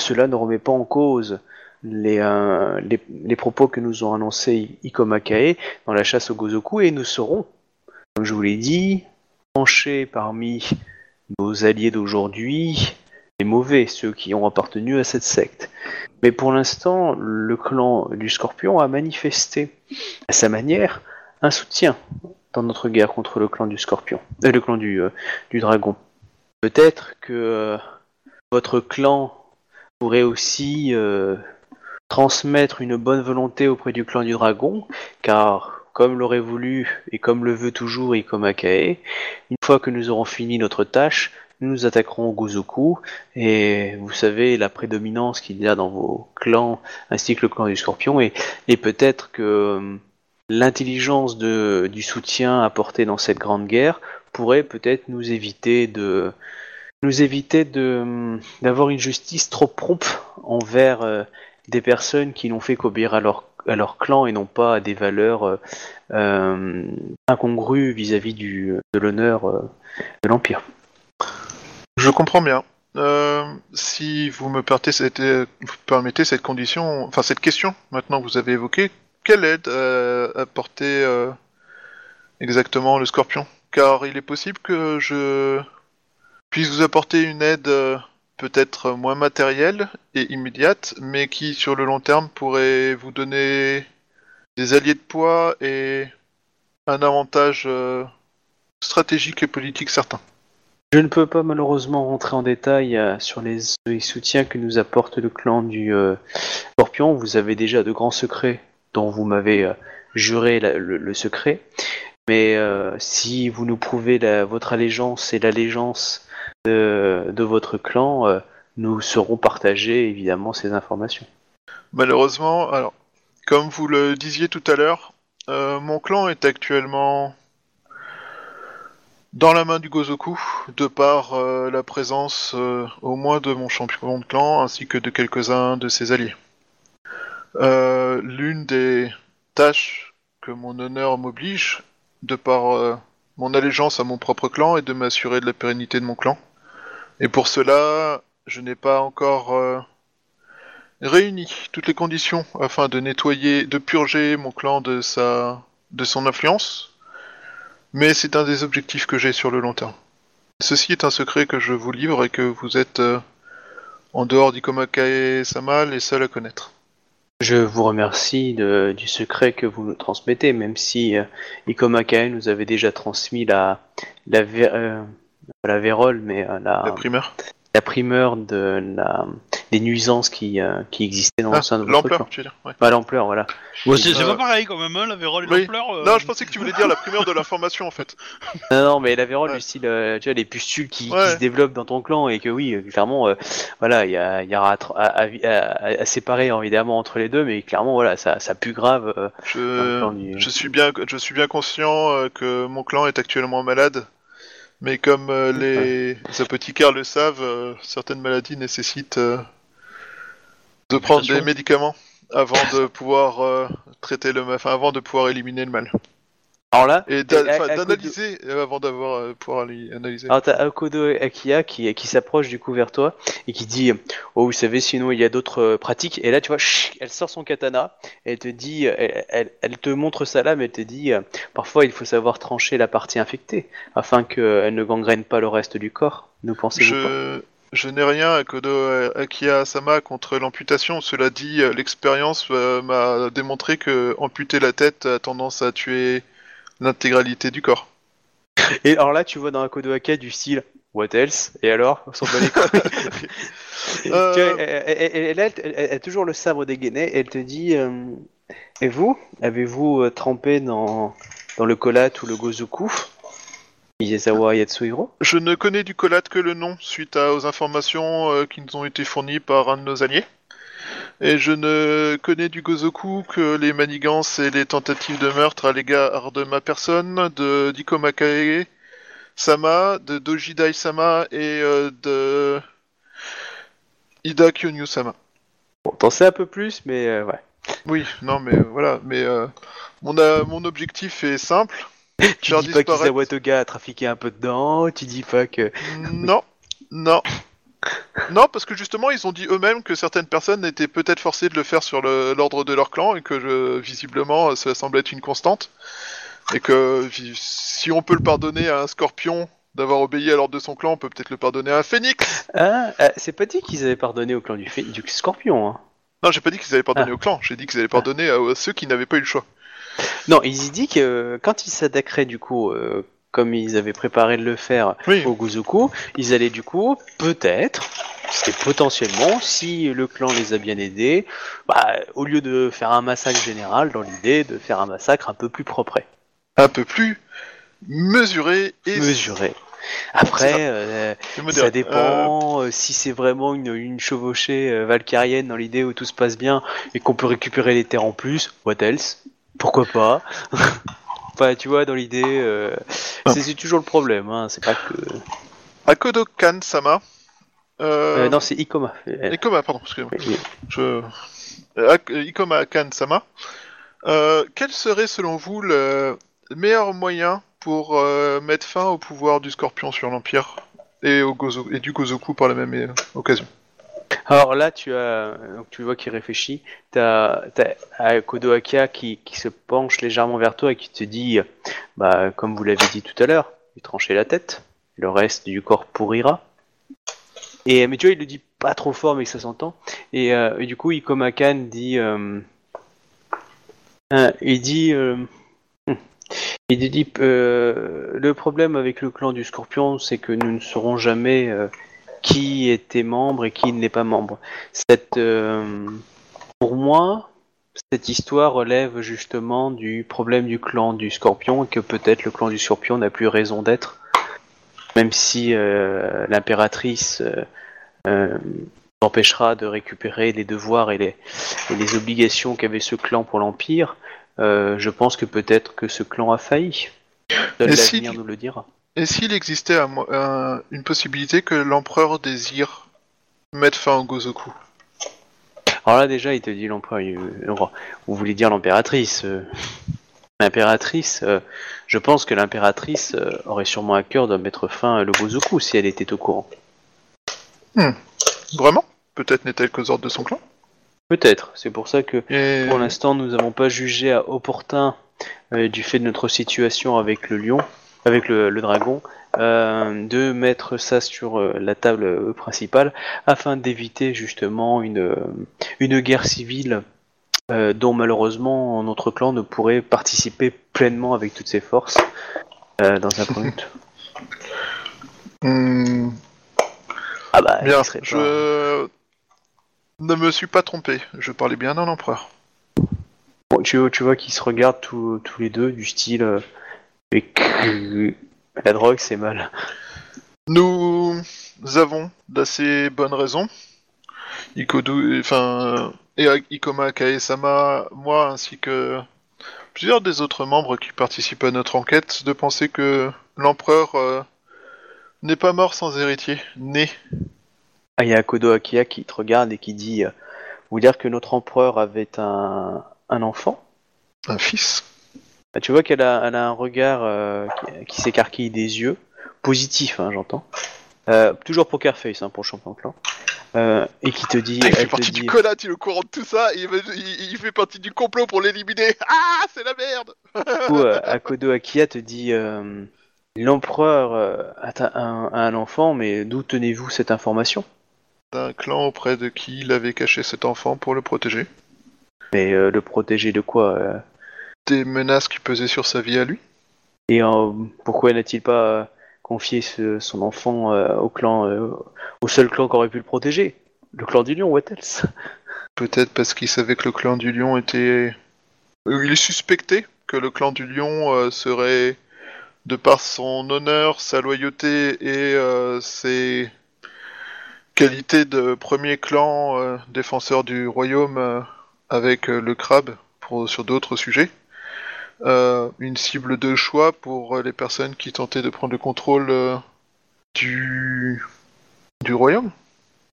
cela ne remet pas en cause les, euh, les, propos que nous ont annoncés Ikomakae dans la chasse au Gozoku et nous serons, comme je vous l'ai dit, penchés parmi nos alliés d'aujourd'hui, les mauvais, ceux qui ont appartenu à cette secte. Mais pour l'instant, le clan du Scorpion a manifesté à sa manière un soutien dans notre guerre contre le clan du Scorpion, euh, le clan du, euh, du Dragon. Peut-être que votre clan pourrait aussi euh, transmettre une bonne volonté auprès du clan du Dragon, car comme l'aurait voulu et comme le veut toujours Ikomakae, une fois que nous aurons fini notre tâche, nous nous attaquerons au Gozoku, et vous savez la prédominance qu'il y a dans vos clans, ainsi que le clan du Scorpion, et, peut-être que euh, l'intelligence du soutien apporté dans cette grande guerre pourrait peut-être nous éviter de nous éviter d'avoir une justice trop prompte envers euh, des personnes qui n'ont fait qu'obéir à leur leur clan et non pas à des valeurs euh, euh, incongrues vis-à-vis de l'honneur de l'empire. Je comprends bien. Si vous me permettez cette, permettez cette condition, enfin cette question, maintenant que vous avez évoqué, quelle aide apporter exactement le scorpion? Car il est possible que je puisse vous apporter une aide euh, peut-être moins matérielle et immédiate, mais qui sur le long terme pourrait vous donner des alliés de poids et un avantage euh, stratégique et politique certain. Je ne peux pas malheureusement rentrer en détail euh, sur les, soutiens que nous apporte le clan du Scorpion. Vous avez déjà de grands secrets dont vous m'avez juré le secret. Mais euh, si vous nous prouvez votre allégeance et l'allégeance de, votre clan, euh, nous serons partagés évidemment ces informations. Malheureusement, alors, comme vous le disiez tout à l'heure, euh, mon clan est actuellement dans la main du Gozoku, de par la présence au moins de mon champion de clan ainsi que de quelques-uns de ses alliés. L'une des tâches que mon honneur m'oblige, de par euh, mon allégeance à mon propre clan, est de m'assurer de la pérennité de mon clan. Et pour cela, je n'ai pas encore euh, réuni toutes les conditions afin de nettoyer, de purger mon clan de sa, de son influence. Mais c'est un des objectifs que j'ai sur le long terme. Ceci est un secret que je vous livre et que vous êtes euh, en dehors d'Ikomakae Sama les seuls à connaître. Je vous remercie du secret que vous nous transmettez, même si euh, Ikomakae nous avait déjà transmis la, la, euh, la vérole, mais euh, la, La primeur. La primeur de la, des nuisances qui, euh, qui existaient dans Ah, le sein de votre l'ampleur, clan. tu veux dire. ouais. Pas l'ampleur, voilà. Ouais, c'est c'est Euh, pas pareil quand même, hein, la vérole et oui. l'ampleur. euh, Non, je pensais que tu voulais dire la primeur de l'information en fait. Non, non, mais la vérole Ouais. du style, euh, tu vois, les pustules qui, qui se développent dans ton clan et que oui, euh, clairement, euh, voilà, il y, a, il y aura à, à, à- à- à séparer évidemment entre les deux, mais clairement, voilà, ça, ça pue grave. euh, clan Je, je suis bien, je suis bien conscient euh, que mon clan est actuellement malade, mais comme euh, les apothicaires le savent, euh, certaines maladies nécessitent euh, de prendre des médicaments avant de pouvoir traiter le mal, enfin avant de pouvoir éliminer le mal. Alors là, Et Et d'analyser euh, avant d'avoir euh, pouvoir analyser. Alors t'as Akodo Akia qui, qui s'approche du coup vers toi et qui dit Oh vous savez sinon il y a d'autres euh, pratiques et là tu vois chut, elle sort son katana elle te dit elle, elle, elle te montre sa lame elle te dit euh, parfois il faut savoir trancher la partie infectée afin qu'elle ne gangrène pas le reste du corps nous pensez-vous pas? Je, je n'ai rien à Kodo Akia Sama contre l'amputation. Cela dit, l'expérience euh, m'a démontré que amputer la tête a tendance à tuer l'intégralité du corps. Et alors là tu vois dans Akodo Akia du style What else? Et alors On s'en bat les couilles. Euh. Tu vois, elle, elle- elle- elle- elle- elle a toujours le sabre dégainé et elle te dit euh, Et vous Avez-vous euh, trempé dans, dans le kolat ou le gozuku? Iyezawa Yatsuhiro Je ne connais du Colat que le nom suite à- aux informations euh, qui nous ont été fournies par un de nos alliés. Et je ne connais du Gozoku que les manigances et les tentatives de meurtre à l'égard de ma personne, de Dikomakae Sama, de Dojidai Sama et euh, de Ida Kyonyu Sama. Bon, t'en sais un peu plus, mais euh, ouais. Oui, non mais euh, voilà, mais euh, mon, mon objectif est simple. Tu dis pas qu'Isawa Toga a trafiqué un peu dedans, tu dis pas que. Non, non. Non, parce que justement, ils ont dit eux-mêmes que certaines personnes étaient peut-être forcées de le faire sur le- l'ordre de leur clan et que je- visiblement, ça semble être une constante. Et que vi- si on peut le pardonner à un scorpion d'avoir obéi à l'ordre de son clan, on peut peut-être le pardonner à un phénix. Ah, euh, c'est pas dit qu'ils avaient pardonné au clan du, Phé- du Scorpion, hein. Non, j'ai pas dit qu'ils allaient pardonner Ah. au clan, j'ai dit qu'ils allaient pardonner à, à ceux qui n'avaient pas eu le choix. Non, ils y dit que quand ils s'attaqueraient du coup, euh, comme ils avaient préparé de le faire Oui. au Gozoku, ils allaient du coup, peut-être, c'était potentiellement, si le clan les a bien aidés, bah, au lieu de faire un massacre général, dans l'idée de faire un massacre un peu plus propre, Un peu plus mesuré et mesuré. Après, euh, ça dépend euh, si c'est vraiment une, une chevauchée euh, valkyrienne dans l'idée où tout se passe bien et qu'on peut récupérer les terres en plus, what else? Pourquoi pas? Enfin, tu vois, dans l'idée, euh, c'est c'est toujours le problème, hein, c'est pas que... Akodo Kan-sama. Euh, Euh, non, c'est Ikoma. Ikoma, pardon, excusez-moi. oui. Je... Ak- Ikoma Kan-sama. Euh, quel serait selon vous le meilleur moyen pour mettre fin au pouvoir du Scorpion sur l'Empire et, au Gozo... et du Gozoku par la même occasion? Alors là, tu as, tu vois qu'il réfléchit. T'as, t'as euh, Kodo Akia qui, se penche légèrement vers toi et qui te dit, bah, comme vous l'avez dit tout à l'heure, lui trancher la tête. Le reste du corps pourrira. Et mais tu vois, il le dit pas trop fort, mais ça s'entend. Et, euh, du coup, Ikoma Kan dit, euh, euh, il dit, il dit, le problème avec le clan du Scorpion, c'est que nous ne saurons jamais. Qui était membre et qui n'est pas membre. Cette, euh, pour moi, cette histoire relève justement du problème du clan du Scorpion et que peut-être le clan du Scorpion n'a plus raison d'être, même si euh, l'impératrice euh, euh, empêchera de récupérer les devoirs et les, et les obligations qu'avait ce clan pour l'Empire. je pense que peut-être que ce clan a failli. Seul Et si l'avenir tu- nous le dira. Et s'il existait un mo- un- une possibilité que l'empereur désire mettre fin au Gozoku? Alors là, déjà, il te dit l'empereur. Vous voulez dire l'impératrice euh, L'impératrice, euh, je pense que l'impératrice euh, aurait sûrement à cœur de mettre fin le Gozoku si elle était au courant. Vraiment? Peut-être n'est-elle qu'aux ordres de son clan? Peut-être. C'est pour ça que Et... pour l'instant, nous n'avons pas jugé à opportun, du fait de notre situation avec le lion, avec le, le dragon, euh, de mettre ça sur euh, la table euh, principale afin d'éviter justement une, une guerre civile euh, dont malheureusement notre clan ne pourrait participer pleinement avec toutes ses forces euh, dans un premier. Hmm, Ah bah, bien, pas- je ne me suis pas trompé. Je parlais bien d'un empereur. Bon, tu, vois- tu vois qu'ils se regardent tous, tous les deux du style euh, la drogue c'est mal. Nous avons d'assez bonnes raisons. Ikodu, enfin, et Ikoma Kae-sama, moi ainsi que plusieurs des autres membres qui participent à notre enquête, de penser que l'empereur euh, n'est pas mort sans héritier, né. Ah, il y a Kodo Akia qui te regarde et qui dit euh, Vous dire que notre empereur avait un, un enfant? Un fils. Ah, Tu vois qu'elle a, elle a un regard euh, qui, qui s'écarquille des yeux, positif, hein, j'entends. Euh, toujours poker face hein, pour le champion de clan. Euh, et qui te dit. Il fait partie dit- du collat, il est au courant de tout ça, il, veut- il- il fait partie du complot pour l'éliminer. Ah, c'est la merde Du coup, Akodo Akia te dit L'empereur a un, a un enfant, mais d'où tenez-vous cette information? D'un clan auprès de qui il avait caché cet enfant pour le protéger. Mais euh, le protéger de quoi euh? Des menaces qui pesaient sur sa vie à lui? Et euh, pourquoi n'a-t-il pas euh, confié ce- son enfant euh, au clan, euh, au seul clan qui aurait pu le protéger? Le clan du lion, what else? Peut-être parce qu'il savait que le clan du lion était... Il suspectait que le clan du lion serait, de par son honneur, sa loyauté et ses qualités de premier clan défenseur du royaume avec le crabe pour, sur d'autres sujets, une cible de choix pour euh, les personnes qui tentaient de prendre le contrôle euh, du... du royaume.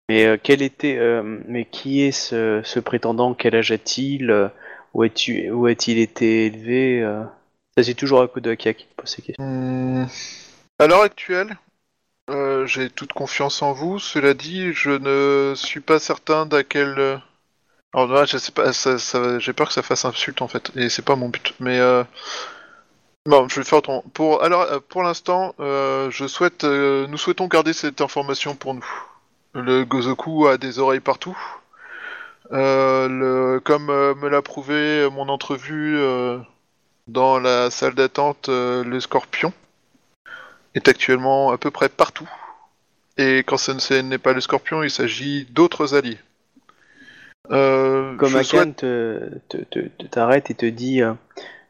Mais euh, quel était, euh, mais qui est ce, ce prétendant? Quel âge a-t-il? Euh, Où a-t-il été élevé euh? Ça c'est toujours Akodo Akia qui te pose ces questions. Hmm. À l'heure actuelle, euh, j'ai toute confiance en vous. Cela dit, je ne suis pas certain d'à quel. Euh, Alors là, je sais pas. Ça, ça- j'ai peur que ça fasse insulte en fait, et c'est pas mon but. Mais euh... bon, je vais faire autrement. Pour alors, euh, pour l'instant, euh, je souhaite, euh, nous souhaitons garder cette information pour nous. Le Gozoku a des oreilles partout. Euh, le... Comme euh, me l'a prouvé mon entrevue. dans la salle d'attente, le Scorpion est actuellement à peu près partout. Et quand ce ne- n'est pas le Scorpion, il s'agit d'autres alliés. Euh, Comme je Akan souhaite- te, te- te- te- t'arrête et te dit euh,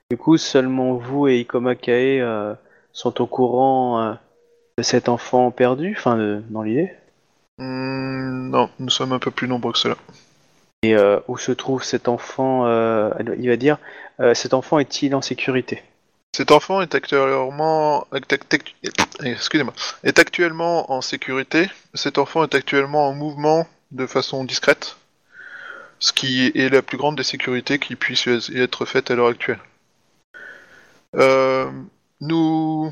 Du coup, seulement vous et Ikomakae euh, sont au courant euh, de cet enfant perdu, enfin, dans l'idée. Hmm, non, nous sommes un peu plus nombreux que cela. Et euh, où se trouve cet enfant Il va dire Cet enfant est-il en sécurité? Cet enfant est actuellement, act- act- excusez-moi, est actuellement en sécurité. Cet enfant est actuellement en mouvement de façon discrète, ce qui est la plus grande des sécurités qui puisse être faite à l'heure actuelle. Euh, nous,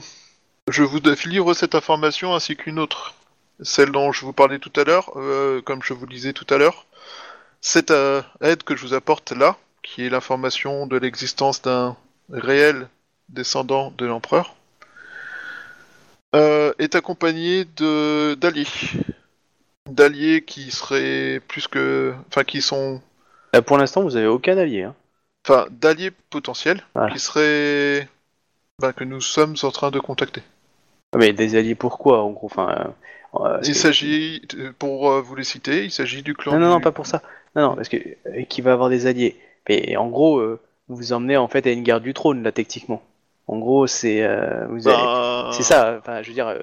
je vous livre cette information ainsi qu'une autre, celle dont je vous parlais tout à l'heure, euh, comme je vous disais tout à l'heure. Cette aide que je vous apporte là, qui est l'information de l'existence d'un réel descendant de l'empereur, euh, est accompagné de d'alliés. Qui seraient plus que. Enfin, qui sont. Pour l'instant, vous avez aucun allié. Hein. Enfin, d'alliés potentiels Voilà. qui seraient. ben, que nous sommes en train de contacter. Ah, Mais des alliés pourquoi En gros, enfin. euh, euh, Il s'agit, pour euh, vous les citer, il s'agit du clan. Non, non, non, du- pas pour ça. Non, non, parce que euh, qui va avoir des alliés. Mais en gros, euh, vous vous emmenez en fait à une guerre du trône là, techniquement. En gros, c'est euh, avez- Ben, c'est ça. Enfin, je veux dire, euh,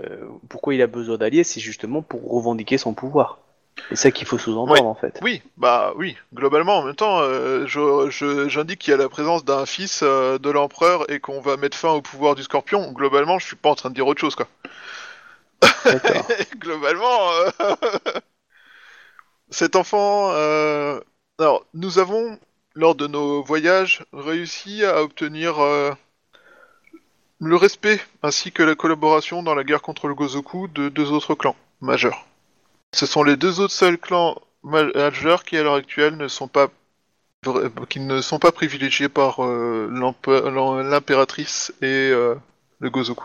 pourquoi il a besoin d'alliés, c'est justement pour revendiquer son pouvoir. C'est ça qu'il faut sous-entendre Oui. en fait. Oui, bah oui. Globalement, en même temps, euh, je- je- j'indique qu'il y a la présence d'un fils euh, de l'empereur et qu'on va mettre fin au pouvoir du Scorpion. Globalement, je suis pas en train de dire autre chose, quoi. Globalement, euh, cet enfant. euh, Alors, nous avons, lors de nos voyages, réussi à obtenir euh, le respect ainsi que la collaboration dans la guerre contre le Gozoku de deux autres clans majeurs. Ce sont les deux autres seuls clans majeurs qui, à l'heure actuelle, ne sont pas qui ne sont pas privilégiés par euh, l'impératrice et euh, le Gozoku.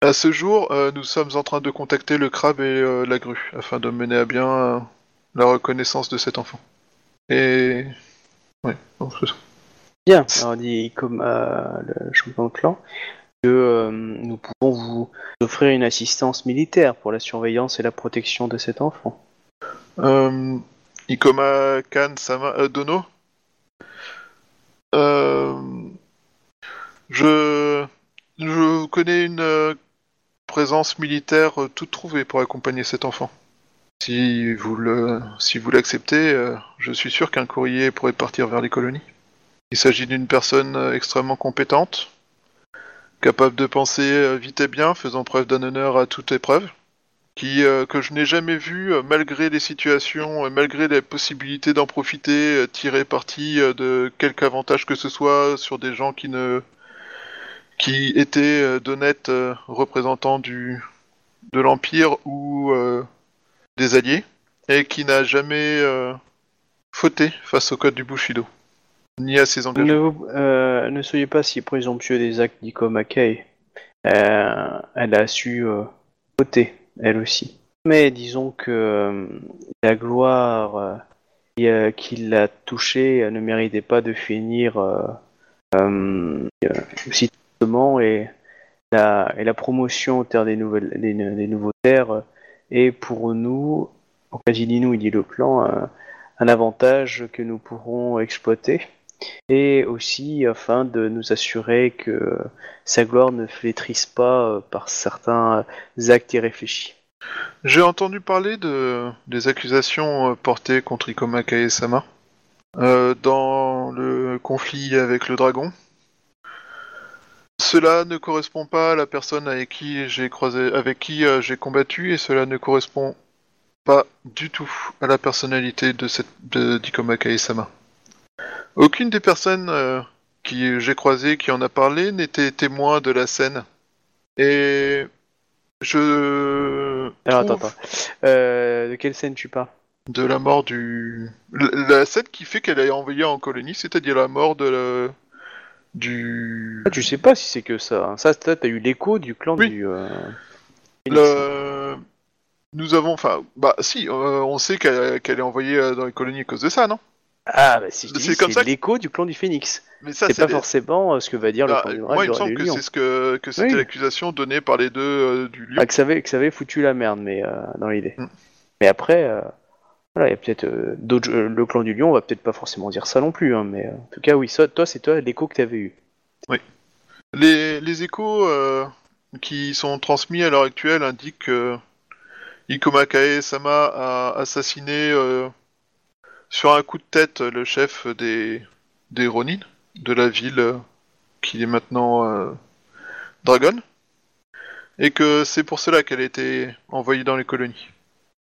À ce jour, euh, nous sommes en train de contacter le crabe et euh, la grue afin de mener à bien euh, la reconnaissance de cet enfant. Et donc c'est ça. Bien. Alors dit comme euh, le champion de clan que euh, nous pouvons vous offrir une assistance militaire pour la surveillance et la protection de cet enfant. Euh, Ikoma Kan Sama euh, Dono. Euh, je je connais une présence militaire toute trouvée pour accompagner cet enfant. Si vous le si vous l'acceptez, je suis sûr qu'un courrier pourrait partir vers les colonies. Il s'agit d'une personne extrêmement compétente, capable de penser euh, vite et bien, faisant preuve d'un honneur à toute épreuve qui euh, que je n'ai jamais vu euh, malgré les situations, malgré les possibilités d'en profiter, tirer parti de quelque avantage que ce soit sur des gens qui ne qui étaient d'honnêtes représentants du de l'empire ou des alliés et qui n'a jamais fauté face au code du Bushido ni à ses euh, ne soyez pas si présomptueux des actes d'Ikomakei. Euh, elle a su euh, voter, elle aussi. Mais disons que la gloire qui, l'a touchée ne méritait pas de finir euh, aussi et la, promotion aux terres des, nouvelles, des, nouveaux terres est pour nous, en cas il nous, il dit le euh, un avantage que nous pourrons exploiter et aussi afin de nous assurer que sa gloire ne flétrisse pas euh, par certains actes irréfléchis. J'ai entendu parler de des accusations euh, portées contre Ikoma Kae-sama euh, dans le conflit avec le dragon. Cela ne correspond pas à la personne avec qui j'ai croisé, avec qui euh, j'ai combattu, et cela ne correspond pas du tout à la personnalité de cette d'Ikoma Kae-sama. Aucune des personnes euh, qui j'ai croisées qui en a parlé n'était témoin de la scène. Et je Alors trouve attends, attends. Euh, de quelle scène tu parles? de la mort du la, la scène qui fait qu'elle est envoyée en colonie, c'est-à-dire la mort de la... du ah, Tu sais pas si c'est que ça. hein. Ça, t'as eu l'écho du clan Oui. du. euh, le... Nous avons, enfin, bah si, euh, on sait qu'elle qu'elle est envoyée euh, dans les colonies à cause de ça, non? Ah, bah si je dis, comme c'est que- l'écho du clan du Phénix. Mais ça, C'est pas des- forcément euh, ce que va dire Bah, le clan du moi, il me semble que lion. c'est ce que, que c'était Oui. l'accusation donnée par les deux euh, du lion. Ah, que ça avait, que ça avait foutu la merde, mais euh, dans l'idée. Mm. Mais après, euh, voilà, il y a peut-être euh, d'autres. euh, le clan du lion, on va peut-être pas forcément dire ça non plus, hein, mais euh, en tout cas, oui, ça, toi, c'est toi l'écho que t'avais eu. Les, les échos euh, qui sont transmis à l'heure actuelle indiquent que Ikoma Kae-sama a assassiné euh, sur un coup de tête le chef des, des Ronin de la ville euh, qui est maintenant euh, Dragon et que c'est pour cela qu'elle a été envoyée dans les colonies.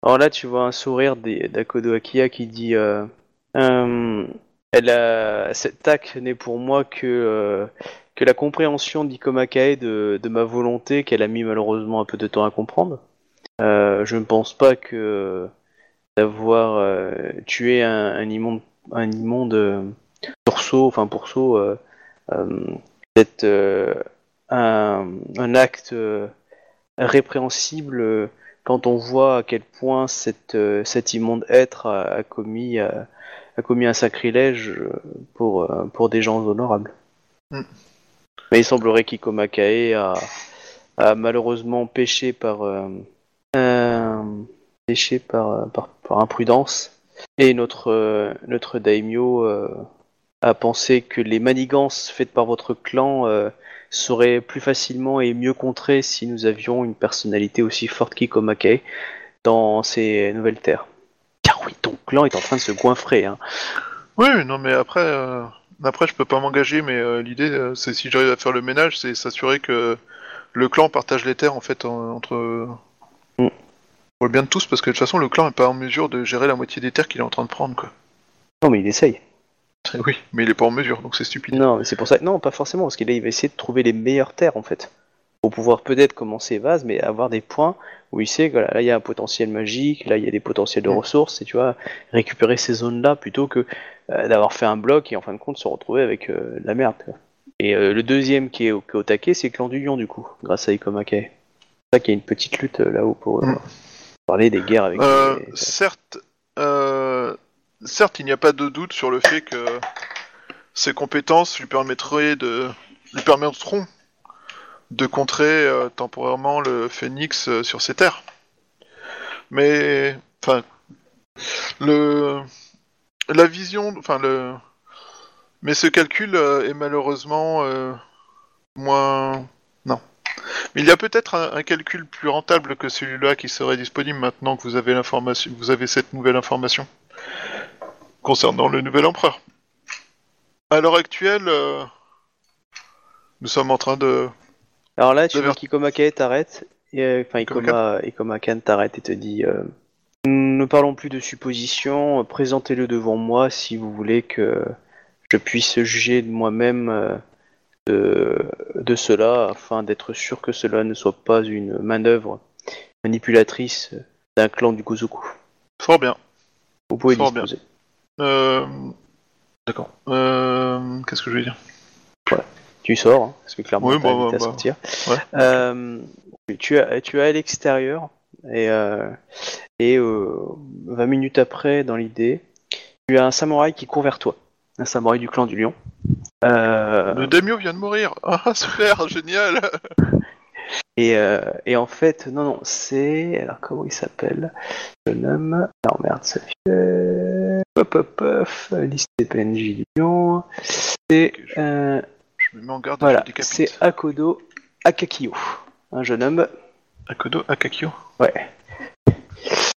Alors là, tu vois un sourire d'Akodo Akia qui dit euh, Cette TAC n'est pour moi que, que la compréhension d'Ikoma Kae de, de ma volonté qu'elle a mis malheureusement un peu de temps à comprendre. Je ne pense pas que d'avoir euh, tué un, un immonde, un immonde euh, pourceau, enfin pourceau, euh, euh, euh, un, un acte répréhensible quand on voit à quel point cette, cet immonde être a, a commis, a, a commis un sacrilège pour, pour des gens honorables. Mm. Mais il semblerait qu'Ikoma Kae a, a malheureusement péché par, euh, par, euh, par, par imprudence. Et notre, euh, notre daimyo euh, a pensé que les manigances faites par votre clan seraient plus facilement et mieux contrées si nous avions une personnalité aussi forte qu'Ikomake dans ces nouvelles terres. Car oui, ton clan est en train de se goinfrer. Hein. Oui, non, mais après, euh, après, je peux pas m'engager, mais euh, l'idée, euh, c'est si j'arrive à faire le ménage, c'est s'assurer que le clan partage les terres en fait en- entre Mm. Bien de tous, parce que de toute façon, le clan est pas en mesure de gérer la moitié des terres qu'il est en train de prendre, quoi. Non, mais il essaye. Oui, mais il est pas en mesure, donc c'est stupide. Non, mais c'est pour ça. Non, pas forcément, parce qu'il il va essayer de trouver les meilleures terres en fait. Pour pouvoir peut-être commencer vase, mais avoir des points où il sait que là, il y a un potentiel magique, là il y a des potentiels de Mm. ressources, et tu vois, récupérer ces zones-là plutôt que euh, d'avoir fait un bloc et en fin de compte se retrouver avec euh, de la merde. quoi. Et euh, le deuxième qui est, au- qui est au taquet, c'est le clan du lion du coup, grâce à Ikomake. C'est ça qu'il y a une petite lutte là-haut pour euh, Mm. Parler des guerres avec Euh, les- certes, euh, certes, il n'y a pas de doute sur le fait que ses compétences lui permettraient de, lui permettront de contrer euh, temporairement le phénix sur ses terres. Mais, enfin, le, la vision, enfin le, mais ce calcul est malheureusement moins. Mais il y a peut-être un, un calcul plus rentable que celui-là qui serait disponible maintenant que vous avez l'information, vous avez cette nouvelle information concernant le nouvel empereur. À l'heure actuelle, euh, nous sommes en train de. Alors là, tu vois qu'Ikomake t'arrête, et, euh, enfin Ikoma, Ikoma Kan t'arrête et te dit euh, Ne parlons plus de suppositions, présentez-le devant moi si vous voulez que je puisse juger de moi-même euh, de, de cela, afin d'être sûr que cela ne soit pas une manœuvre manipulatrice d'un clan du Gozoku. Fort bien. Vous pouvez Fort bien. disposer. Euh... D'accord. Euh... Qu'est-ce que je vais dire? Tu sors, hein, parce que clairement, Oui, t'as bah, invité à bah, sortir. ouais. Euh, tu, as, tu es à l'extérieur, et, et euh, 20 minutes après, dans l'idée, tu as un samouraï qui court vers toi. Un samouraï du clan du lion. Euh, Le daimyo vient de mourir. Ah super, génial. et, euh, et en fait, non, non, c'est... Alors, comment il s'appelle? Je nomme... Non, merde, ça fait... Hop, hop, hop, liste des PNJ du lion. C'est... euh, Je me mets en garde. Voilà, je c'est Akodo Akakio, un jeune homme, Akodo Akakio. ouais,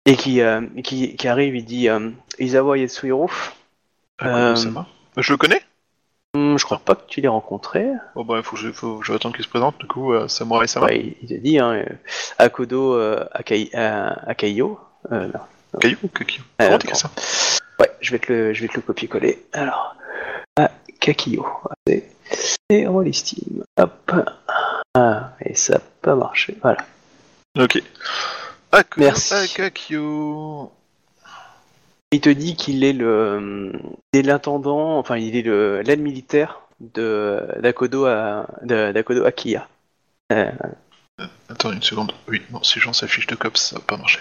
et qui, euh, qui, qui arrive, il dit euh, Isawa Yatsuhiro, Akodo Euh. Je le connais? Hum, je crois pas que tu l'aies rencontré. Bon bah il faut que je, faut que je attende qu'il se présente. Du coup, euh, Samurai Sama. Ouais, il, il te dit hein, euh, Akodo euh, Akai, euh, Akaio. Euh, non. Caillou Kakio. Euh, Comment t'écris ça Ouais, je vais te le, je vais te le copier-coller. Alors, Akakio, c'est et on l'estime. Hop, ah, et ça n'a pas marché. Voilà. Ok. Akodo Merci. Akakio. Il te dit qu'il est le, il est l'intendant, enfin il est le l'aide militaire de d'Akodo à de- d'Akodo Akiya. Euh, Attends une seconde. Oui, non, si j'en sa fiche de cops, ça va pas marcher.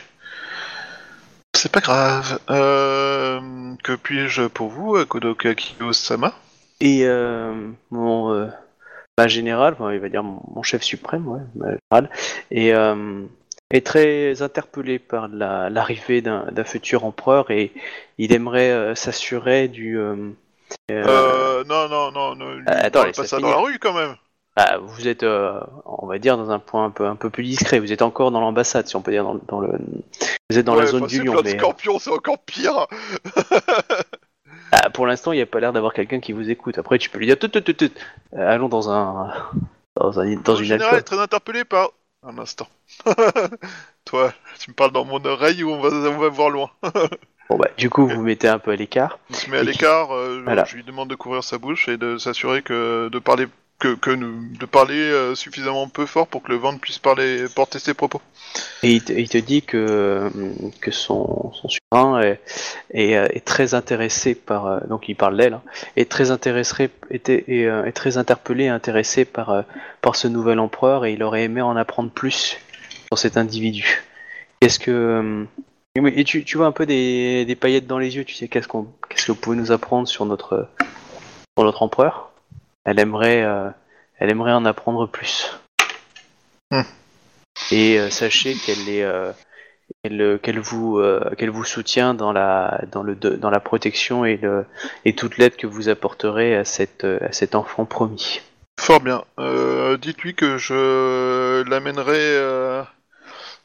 C'est pas grave. Euh, que puis-je pour vous, Kodoka Kiyo-sama? Et euh, mon ma général, enfin, il va dire mon, mon chef suprême, ouais, ma général, euh, est très interpellé par la- l'arrivée d'un d'un futur empereur et il aimerait euh, s'assurer du. euh, euh, Euh, non, non, non, non. attends, pas ça dans la rue quand même. ah, vous êtes, euh, on va dire, dans un point un peu, un peu plus discret. Vous êtes encore dans l'ambassade, si on peut dire, dans, dans le. Vous êtes dans la zone plein de mais c'est encore pire. ah, pour l'instant, il n'y a pas l'air d'avoir quelqu'un qui vous écoute. Après, tu peux lui dire, tout, tout, tout, tout. Euh, allons dans un, dans un, dans Le une général est très interpellé par... Un instant. Toi, tu me parles dans mon oreille ou on va, on va voir loin? Bon bah, du coup, vous vous mettez un peu à l'écart. Il se met à l'écart, euh, Voilà. je lui demande de couvrir sa bouche et de s'assurer que de parler que, de parler euh, suffisamment peu fort pour que le vent puisse parler porter ses propos. Et il te, dit que, que son, son souverain euh, est très intéressé par. euh, Donc il parle d'elle, hein, est très intéressé, est, est très interpellé et intéressé par, par ce nouvel empereur et il aurait aimé en apprendre plus sur cet individu. Qu'est-ce que. Et tu, tu vois un peu des, des paillettes dans les yeux, tu sais, qu'est-ce, qu'on, qu'est-ce que vous pouvez nous apprendre sur notre, sur notre empereur? Elle aimerait, euh, elle aimerait en apprendre plus. Et euh, sachez qu'elle est, euh, qu'elle, vous, qu'elle vous soutient dans la, dans le, dans la protection et, le, et toute l'aide que vous apporterez à, cette, à cet enfant promis. Fort bien. Dites-lui que je l'amènerai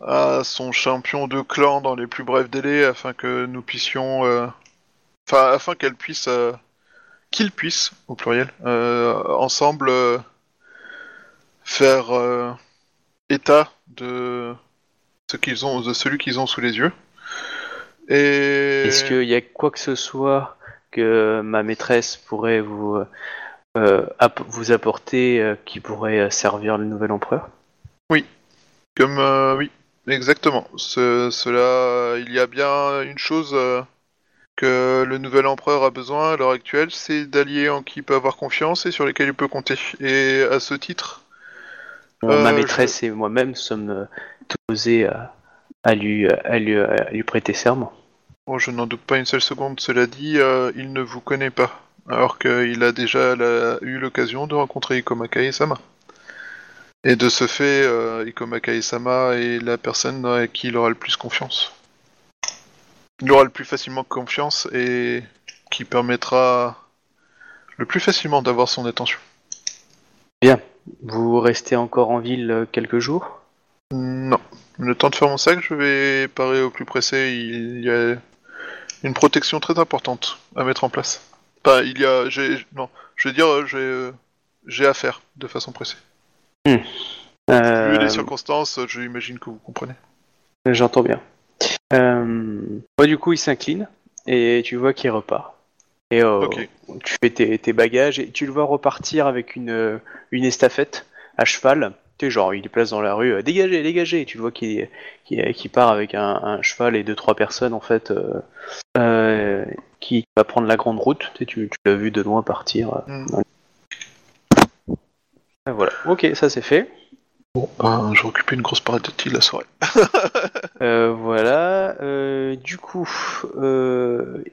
à son champion de clan dans les plus brefs délais afin que nous puissions, enfin afin qu'elle puisse, euh, qu'il puisse au pluriel, euh, ensemble euh, faire euh, état de ce qu'ils ont, de celui qu'ils ont sous les yeux. Et Est-ce qu'il y a quoi que ce soit que ma maîtresse pourrait vous, euh, app- vous apporter euh, qui pourrait servir le nouvel empereur? Comme euh, oui, exactement. Ce- cela, il y a bien une chose que le nouvel empereur a besoin à l'heure actuelle, c'est d'alliés en qui il peut avoir confiance et sur lesquels il peut compter. Et à ce titre, Bon, Euh, Ma maîtresse et moi-même sommes euh, posés à, à, lui, à, lui, à lui prêter serment. bon, je n'en doute pas une seule seconde. Cela dit, euh, il ne vous connaît pas, alors qu'il a déjà la- eu l'occasion de rencontrer Ikomaka et Sama. Et de ce fait, euh, Ikomaka et Sama est la personne à qui il aura le plus confiance. Il aura le plus facilement confiance et qui permettra le plus facilement d'avoir son attention. Vous restez encore en ville euh, quelques jours? Non. Le temps de faire mon sac, je vais parer au plus pressé. Il y a une protection très importante à mettre en place. Enfin, il y a, j'ai, non, je veux dire, euh, j'ai, euh, j'ai à faire de façon pressée. Vu Euh, les circonstances, je imagine que vous comprenez. J'entends bien. Euh, du coup, il s'incline et tu vois qu'il repart. Et euh, tu fais tes, tes bagages et tu le vois repartir avec une, euh, une estafette à cheval. Tu sais, genre, il est place dans la rue, dégagez, dégagez. Tu vois qu'il part avec un, un cheval et deux, trois personnes, en fait, euh, euh, qui va prendre la grande route. Tu, sais, tu, tu l'as vu de loin partir. euh, Mm. dans- Ah, Voilà, ok, ça c'est fait. Bon, ben, je vais occuper une grosse partie de la soirée. Euh, voilà. euh, du coup, euh,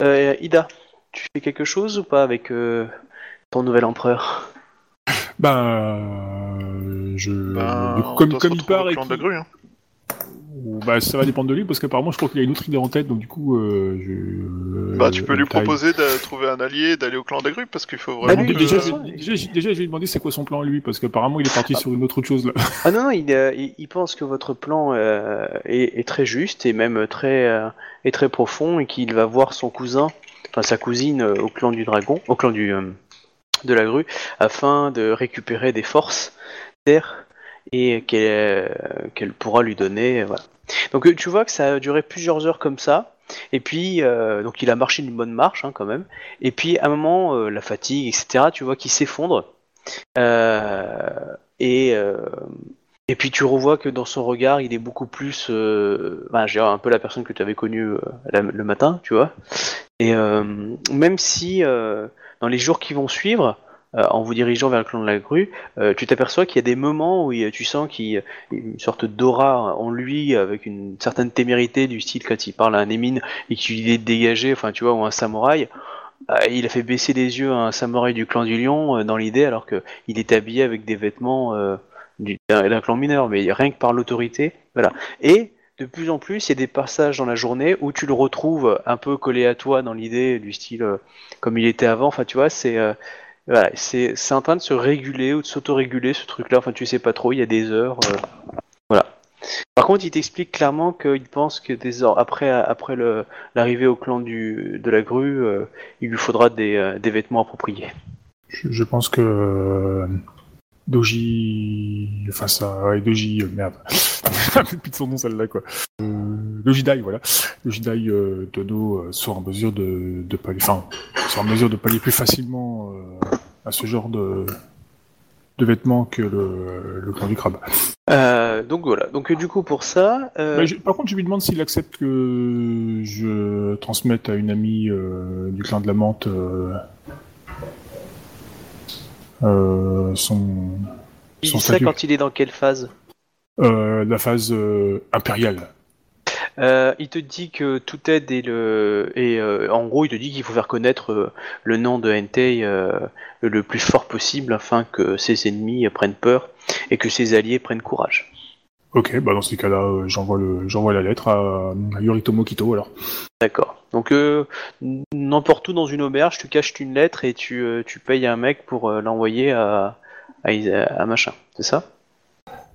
euh, Ida, tu fais quelque chose ou pas avec euh, ton nouvel empereur? Ben, je. Ben, du coup, on comme, il part et clan de la qu'il- grue, hein. Bah, ça va dépendre de lui parce qu'apparemment, je crois qu'il a une autre idée en tête, donc du coup, euh, je. Bah, tu peux lui taille. proposer de trouver un allié, d'aller au clan de la grue, parce qu'il faut Bah, vraiment lui, que... déjà, déjà, je- déjà, je lui ai demandé c'est quoi son plan lui, parce qu'apparemment, il est parti sur une autre chose là. Ah non, non, il, euh, il, il pense que votre plan euh, est, est très juste et même très, euh, est très profond et qu'il va voir son cousin, enfin sa cousine euh, au clan du dragon, au clan du, euh, de la grue, afin de récupérer des forces terre et qu'elle euh, qu'elle pourra lui donner. Voilà. Donc euh, tu vois que ça a duré plusieurs heures comme ça. Et puis, euh, donc il a marché d'une bonne marche hein, quand même. Et puis à un moment, la fatigue, etc., tu vois qu'il s'effondre. Et, et puis tu revois que dans son regard, il est beaucoup plus, ben, dirais un peu la personne que tu avais connue le matin, tu vois. Et même si dans les jours qui vont suivre, euh, en vous dirigeant vers le clan de la grue, euh, tu t'aperçois qu'il y a des moments où tu sens qu'il y a une sorte d'aura en lui avec une certaine témérité du style quand il parle à un émine et qu'il est dégagé, enfin tu vois, ou un samouraï. euh, il a fait baisser les yeux à un samouraï du clan du lion dans l'idée alors que il est habillé avec des vêtements du- d'un clan mineur, mais rien que par l'autorité, voilà. Et de plus en plus, il y a des passages dans la journée où tu le retrouves un peu collé à toi dans l'idée du style comme il était avant. Enfin, tu vois, c'est c'est en train de se réguler ou de s'autoréguler ce truc-là. Enfin, tu sais pas trop. Il y a des heures, euh, voilà. Par contre, il t'explique clairement qu'il pense que des après l'arrivée au clan de la grue, euh, il lui faudra des, euh, vêtements appropriés. Je, pense que Doji, enfin ça, ouais, Doji, euh, merde, me plus de son nom celle-là quoi. Euh, Doji Dai, voilà. Doji Dai euh, Dodo euh, soit en mesure de, de pallier, enfin, en mesure de pallier plus facilement euh, à ce genre de, de vêtements que le, le clan du crabe. Euh, donc voilà. Donc euh, du coup pour ça, euh, je- par contre, je lui demande s'il accepte que je transmette à une amie euh, du clan de la menthe euh, euh, son, il son dit ça quand il est dans quelle phase? Euh, la phase euh, impériale. Euh, il te dit que toute aide est le et euh, en gros il te dit qu'il faut faire connaître euh, le nom de Entei euh, le plus fort possible afin que ses ennemis euh, prennent peur et que ses alliés prennent courage. Ok, bah dans ces cas-là, euh, j'envoie le, j'envoie la lettre à, à Yoritomo Kito alors. D'accord. Donc euh, n'importe où dans une auberge, tu caches une lettre et tu, euh, tu payes un mec pour euh, l'envoyer à, à, machin. C'est ça?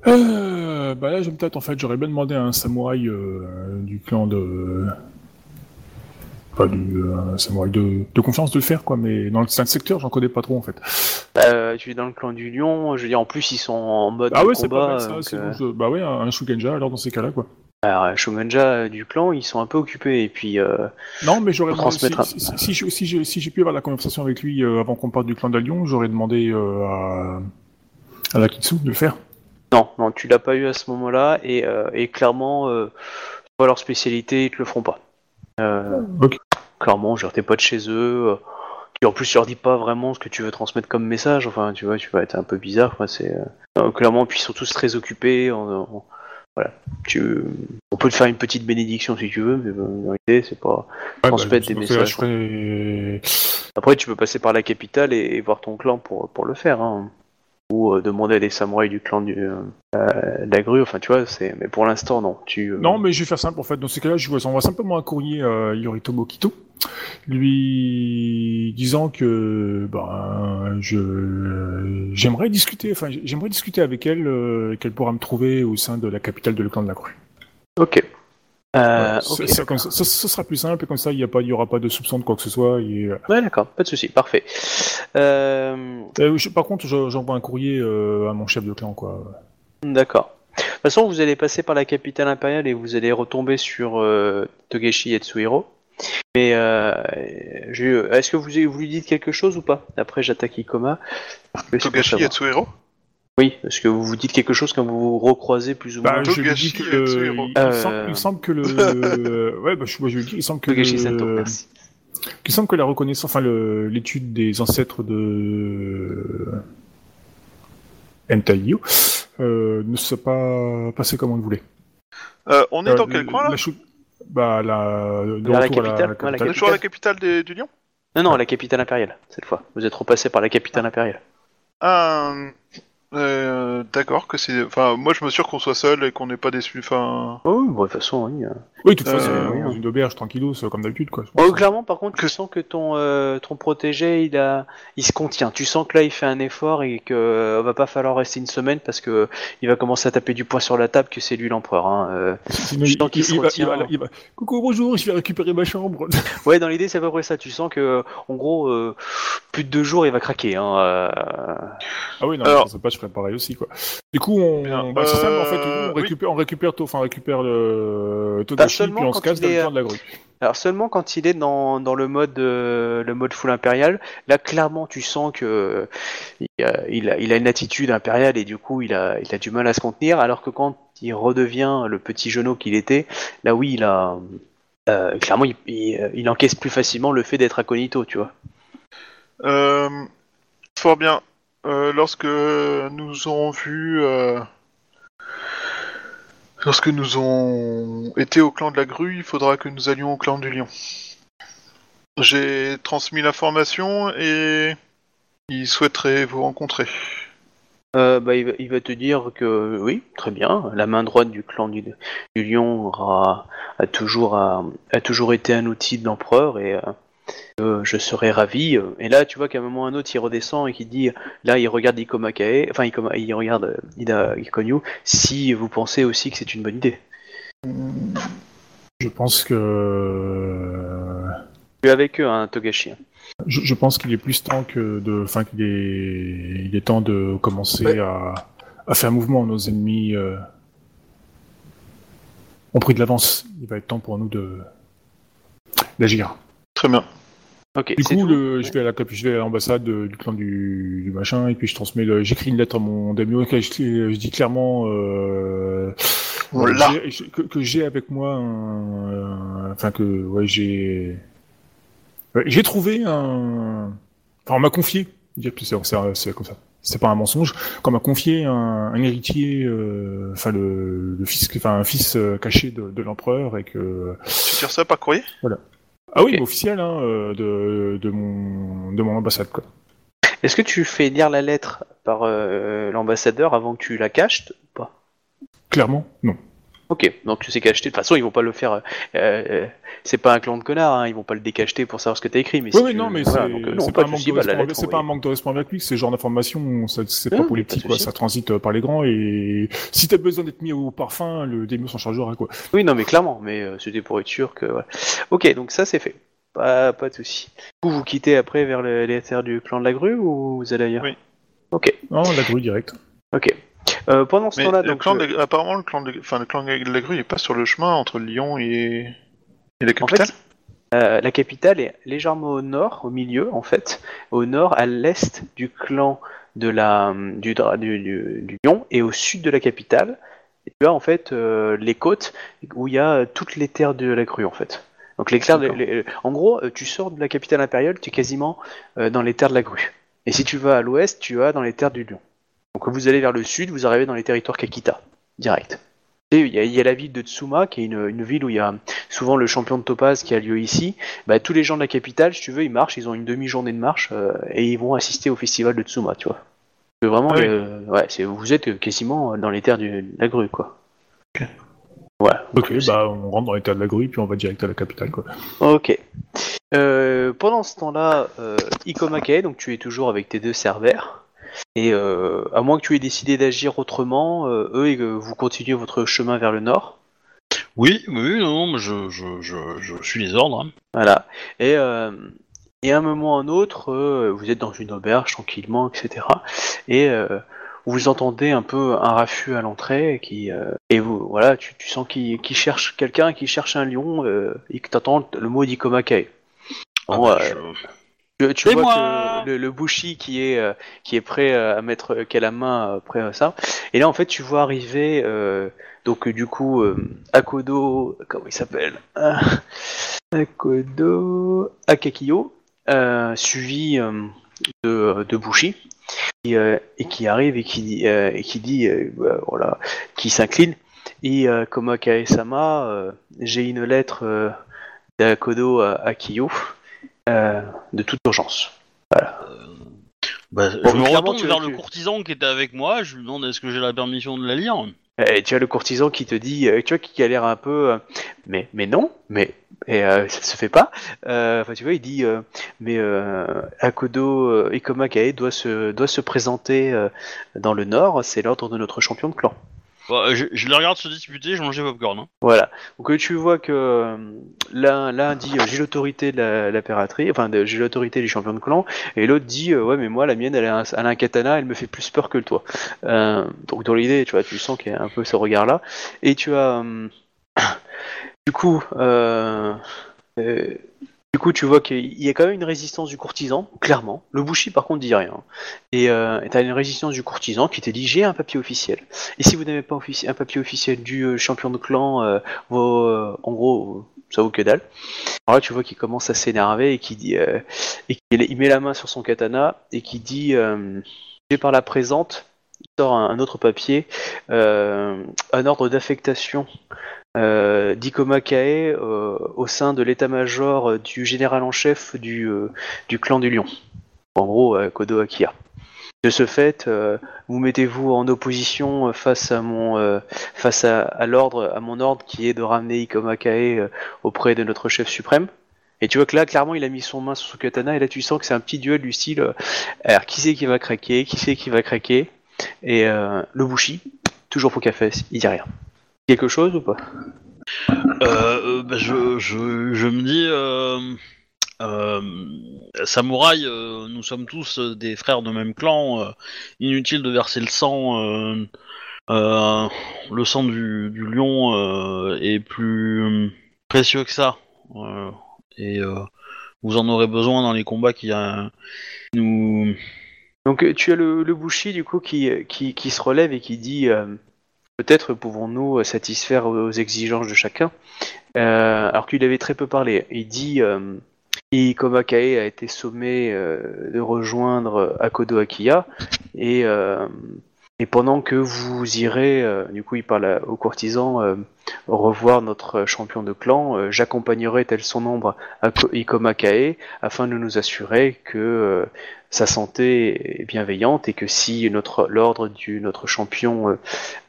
Euh, bah là, je me tâte en fait. J'aurais bien demandé à un samouraï du clan de. Pas du euh, samouraï de, de confiance de faire, quoi, mais dans le, secteur, j'en connais pas trop en fait. Euh, Tu es dans le clan du lion. Je veux dire en plus ils sont en mode Ah ouais, c'est pas mal ça. donc, euh, bon, je- Bah ouais, un, un Shugenja alors dans ces cas-là, quoi. alors, Shogunja euh, du clan ils sont un peu occupés et puis euh, Non, mais j'aurais. Si, transmettre si, si, si si j'ai si pu avoir la conversation avec lui euh, avant qu'on parte du clan d'Alion, j'aurais demandé euh, à, à la Kitsu de le faire. Non, non, tu l'as pas eu à ce moment-là, et, euh, et clairement, euh, c'est pas leur spécialité, ils te le feront pas. Euh, Ok. Clairement, genre t'es pas de chez eux, euh, puis en plus tu leur dis pas vraiment ce que tu veux transmettre comme message, enfin tu vois, tu vas être un peu bizarre, quoi, c'est... euh, euh, clairement, puis ils sont tous très occupés, en- en- voilà. Tu, on peut te faire une petite bénédiction si tu veux, mais euh, en réalité, c'est pas... Ouais, Transmettre des messages. Ferai... Après, tu peux passer par la capitale et, et voir ton clan pour, pour le faire, hein. Ou euh, demander à des samouraïs du clan du, euh, de la grue, enfin tu vois, c'est... Mais pour l'instant, non. Tu, euh, Non, mais je vais faire simple en fait. Dans ces cas-là, je vous envoie simplement un courrier à Yoritomo Kito, lui disant que ben je j'aimerais discuter, enfin j'aimerais discuter avec elle, euh, qu'elle pourra me trouver au sein de la capitale de le clan de la Crue. Ok. Euh, comme ça, sera plus simple et comme ça il y a pas, il y aura pas de soupçon de quoi que ce soit. Et, Ouais, d'accord, pas de souci, parfait. Euh, euh, je- par contre, je- j'envoie un courrier euh, à mon chef de clan quoi. d'accord. De toute façon, vous allez passer par la capitale impériale et vous allez retomber sur euh, Togeshi et Tsuhiro. Mais euh, je- est-ce que vous, vous lui dites quelque chose ou pas Après, j'attaque Ikoma. Parce que c'est Oui, est-ce que vous vous dites quelque chose quand vous vous recroisez plus ou moins? Bah, je lui dis que le- il, il semble, Euh. il semble que le ouais bah je, moi, je lui dis il semble que le- merci. Il semble que la reconnaissance, enfin le- l'étude des ancêtres de Entaio euh, ne soit pas passée comme on le voulait. Euh, On est Euh, dans quel coin là? la chou- Bah la, de la à capitale, ouais, la On est toujours à la capitale des- du Lyon? Non, non, la capitale impériale, cette fois. Vous êtes repassé par la capitale impériale. Ah, euh, d'accord, que c'est. Enfin, moi je me sûr qu'on soit seul et qu'on n'est pas déçu. Enfin. Oh, oui, bon, de toute façon, oui. euh. Oui, de toute Euh, façon, oui, dans hein. une auberge tranquillos, c'est comme d'habitude quoi. Oh, clairement, par contre, tu sens que ton, euh, ton protégé, il, a, il se contient. Tu sens que là, il fait un effort et que euh, va pas falloir rester une semaine parce que il va commencer à taper du poing sur la table que c'est lui l'empereur. Hein. euh. Sinon, je il, sens qu'il il- se il va, il retient. va- il va- Coucou, bonjour, je vais récupérer ma chambre. Ouais, dans l'idée, c'est à peu près ça. Tu sens que, en gros, euh, plus de deux jours, il va craquer. Hein. euh. Ah oui, non, Alors- ça, pas, je ferais pareil aussi quoi. Du coup, on, Bien, bah, c'est euh, simple en fait, on oui. récupère, on récupère, enfin, on récupère le puis on se casse dans le est, camp de la grue. Alors seulement quand il est dans, dans le mode euh, le mode full impérial, là clairement tu sens que euh, il, a, il, a, il a une attitude impériale et du coup il a, il a du mal à se contenir, alors que quand il redevient le petit genou qu'il était, là oui il a euh, clairement il, il, il encaisse plus facilement le fait d'être incognito, tu vois. Euh, Fort bien. Euh, lorsque nous aurons vu... euh, Lorsque nous aurons été au clan de la grue, il faudra que nous allions au clan du lion. J'ai transmis l'information et il souhaiterait vous rencontrer. Euh, bah, il, va, te dire que oui, très bien. La main droite du clan du, lion a, toujours, été un outil de l'empereur et euh, je serais ravi. Et là, tu vois qu'à un moment ou à un autre, il redescend et qu'il dit, là, il regarde Ikoma Kae, enfin, Ikoma- il regarde euh, Ida Ikonyu, si vous pensez aussi que c'est une bonne idée. Je pense que Tu es avec eux, hein, Togashi. je, je pense qu'il est plus temps que de, enfin qu'il est, il est temps de commencer Ouais. à, à faire mouvement. Nos ennemis euh, ont pris de l'avance. Il va être temps pour nous de d'agir. Très bien. Du coup, le- je vais à la cap- je vais à l'ambassade de- du clan du, du machin et puis je transmets le, j'écris une lettre à mon daimyo et je, je dis clairement euh, euh, que, que j'ai avec moi un, euh, enfin que ouais j'ai ouais, j'ai trouvé un enfin on m'a confié dire que c'est comme ça. C'est pas un mensonge qu'on m'a confié un, un héritier euh, enfin le, le fils enfin un fils euh, caché de, de l'empereur et que Tu tires ça par courrier? Ah oui officiel hein, euh, de, de mon de mon ambassade quoi. Est-ce que tu fais lire la lettre par euh, l'ambassadeur avant que tu la caches ou pas? Clairement non Ok, donc tu sais cacheter. De toute façon, ils vont pas le faire. euh, euh, c'est pas un clan de connards, hein, ils vont pas le décacheter pour savoir ce que t'as écrit. Mais Oui, si oui, tu- non, mais voilà, c'est donc, euh, c'est pas un manque de respect, lettre, c'est pas un envoyée. manque de respect avec lui, c'est ce genre d'information, ça- c'est pas politique, quoi, ça transite par les grands, et si t'as besoin d'être mis au parfum, le démon s'en chargera, quoi. Oui, non, mais clairement, mais euh, c'était pour être sûr que. Ok, donc ça c'est fait. Pas, pas de souci. Vous vous quittez après vers le- les terres du clan de la grue ou vous allez ailleurs? Oui. Ok, Non, la grue direct. ok. Euh, pendant ce Mais temps-là, le donc. clan euh, de apparemment, le clan de, enfin, le clan de la grue il est pas sur le chemin entre Lyon et, et la En capitale. fait, euh, la capitale est légèrement au nord, au milieu en fait, au nord, à l'est du clan de la du, dra- du, du- du lion et au sud de la capitale. Et tu as en fait euh, les côtes où il y a euh, toutes les terres de la grue en fait. Donc les terres, de- D'accord. les- en gros, euh, tu sors de la capitale impériale, tu es quasiment euh, dans les terres de la grue. Et si tu vas à l'ouest, tu vas dans les terres du lion. Donc quand vous allez vers le sud, vous arrivez dans les territoires Kakita, direct. Et il y, a, il y a la ville de Tsuma, qui est une, une ville où il y a souvent le champion de Topaz qui a lieu ici. Bah, tous les gens de la capitale, si tu veux, ils marchent, ils ont une demi-journée de marche euh, et ils vont assister au festival de Tsuma, tu vois. Vraiment, Ah oui. euh, ouais, c'est, vous êtes quasiment dans les terres de la grue, quoi. Ok, Donc, bah, on rentre dans les terres de la grue, puis on va direct à la capitale, quoi. Ok. Euh, pendant ce temps-là, euh, Ikoma Kae, donc tu es toujours avec tes deux serveurs. Et euh, à moins que tu aies décidé d'agir autrement, euh, eux, et que vous continuez votre chemin vers le nord. Oui, oui, non, mais je, je, je, je suis les ordres. hein. Voilà. Et, euh, et à un moment ou à un autre, euh, vous êtes dans une auberge tranquillement, etc. Et euh, vous entendez un peu un raffut à l'entrée qui euh, et vous voilà, tu, tu sens qu'il qu'il cherche quelqu'un, qui cherche un lion euh, et que t'entends le mot d'Ikoma Kae. Ah bah, euh, je- Tu, vois moi. que le, le Bushi qui est euh, qui est prêt euh, à mettre euh, qui a la main prêt à ça. Et là en fait tu vois arriver euh, donc du coup Akodo comment il s'appelle Akodo Akakiyo suivi de, de Bushi et qui arrive et qui dit et qui dit bah, voilà qui s'incline. Et comme Akae-sama j'ai une lettre d'Akodo à Akiyo de toute urgence. bah, Bon, je me retourne vers le courtisan qui était avec moi, je lui demande est-ce que j'ai la permission de la lire? Et tu as le courtisan qui te dit, euh, tu vois, qui a l'air un peu, euh, mais mais non, mais et, euh, ça se fait pas. Euh, Enfin, tu vois, il dit, euh, mais euh, Akodo euh, Ikoma Kae doit se doit se présenter euh, dans le Nord. C'est l'ordre de notre champion de clan. Bah, je, je les regarde se disputer, je mange des popcorn. Hein. Voilà. Donc euh, tu vois que euh, l'un dit euh, j'ai l'autorité de la- l'impératrice, enfin j'ai l'autorité des champions de clan, et l'autre dit euh, ouais mais moi la mienne elle a, un, un katana, elle me fait plus peur que le toi. Euh, donc dans l'idée tu vois tu sens qu'il y a un peu ce regard là, et tu as euh, du coup euh, euh, du coup, tu vois qu'il y a quand même une résistance du courtisan, clairement. Le Bushi, par contre, dit rien. Et euh, tu une résistance du courtisan qui te dit j'ai un papier officiel. Et si vous n'avez pas un papier officiel du euh, champion de clan, euh, vos, euh, en gros, ça vaut que dalle. Alors là, tu vois qu'il commence à s'énerver et qu'il dit, euh, et qu'il il met la main sur son katana et qui dit, euh, j'ai par la présente, il sort un, un autre papier, euh, un ordre d'affectation euh, d'Ikoma Kae euh, au sein de l'état-major euh, du général en chef du, euh, du clan du Lion. En gros, Kodo Akia. De ce fait, vous mettez-vous en opposition face à mon à, à mon ordre qui est de ramener Ikoma Kae auprès de notre chef suprême. Et tu vois que là, clairement, il a mis son main sur son katana et là, tu sens que c'est un petit duel du style. alors, qui c'est qui va craquer Qui c'est qui va craquer Et le Bushi, toujours pour café, il dit rien. Quelque chose ou pas? Euh, euh, bah, je, je, je me dis, euh, euh, samouraï, nous sommes tous des frères de même clan. inutile de verser le sang. le sang du, du lion est plus précieux que ça. et vous en aurez besoin dans les combats qui nous. Donc tu as le, le du coup qui, qui, qui se relève et qui dit peut-être pouvons-nous euh, satisfaire aux exigences de chacun. Euh, alors qu'il avait très peu parlé. Il dit euh, Ikoma Kae a été sommé euh, de rejoindre Akodo Akiya et, et pendant que vous irez, euh, du coup il parle à- aux courtisans, euh, revoir notre champion de clan, euh, j'accompagnerai tel son nombre Ako- Ikoma Kae afin de nous assurer que sa santé est bienveillante et que si notre l'ordre du notre champion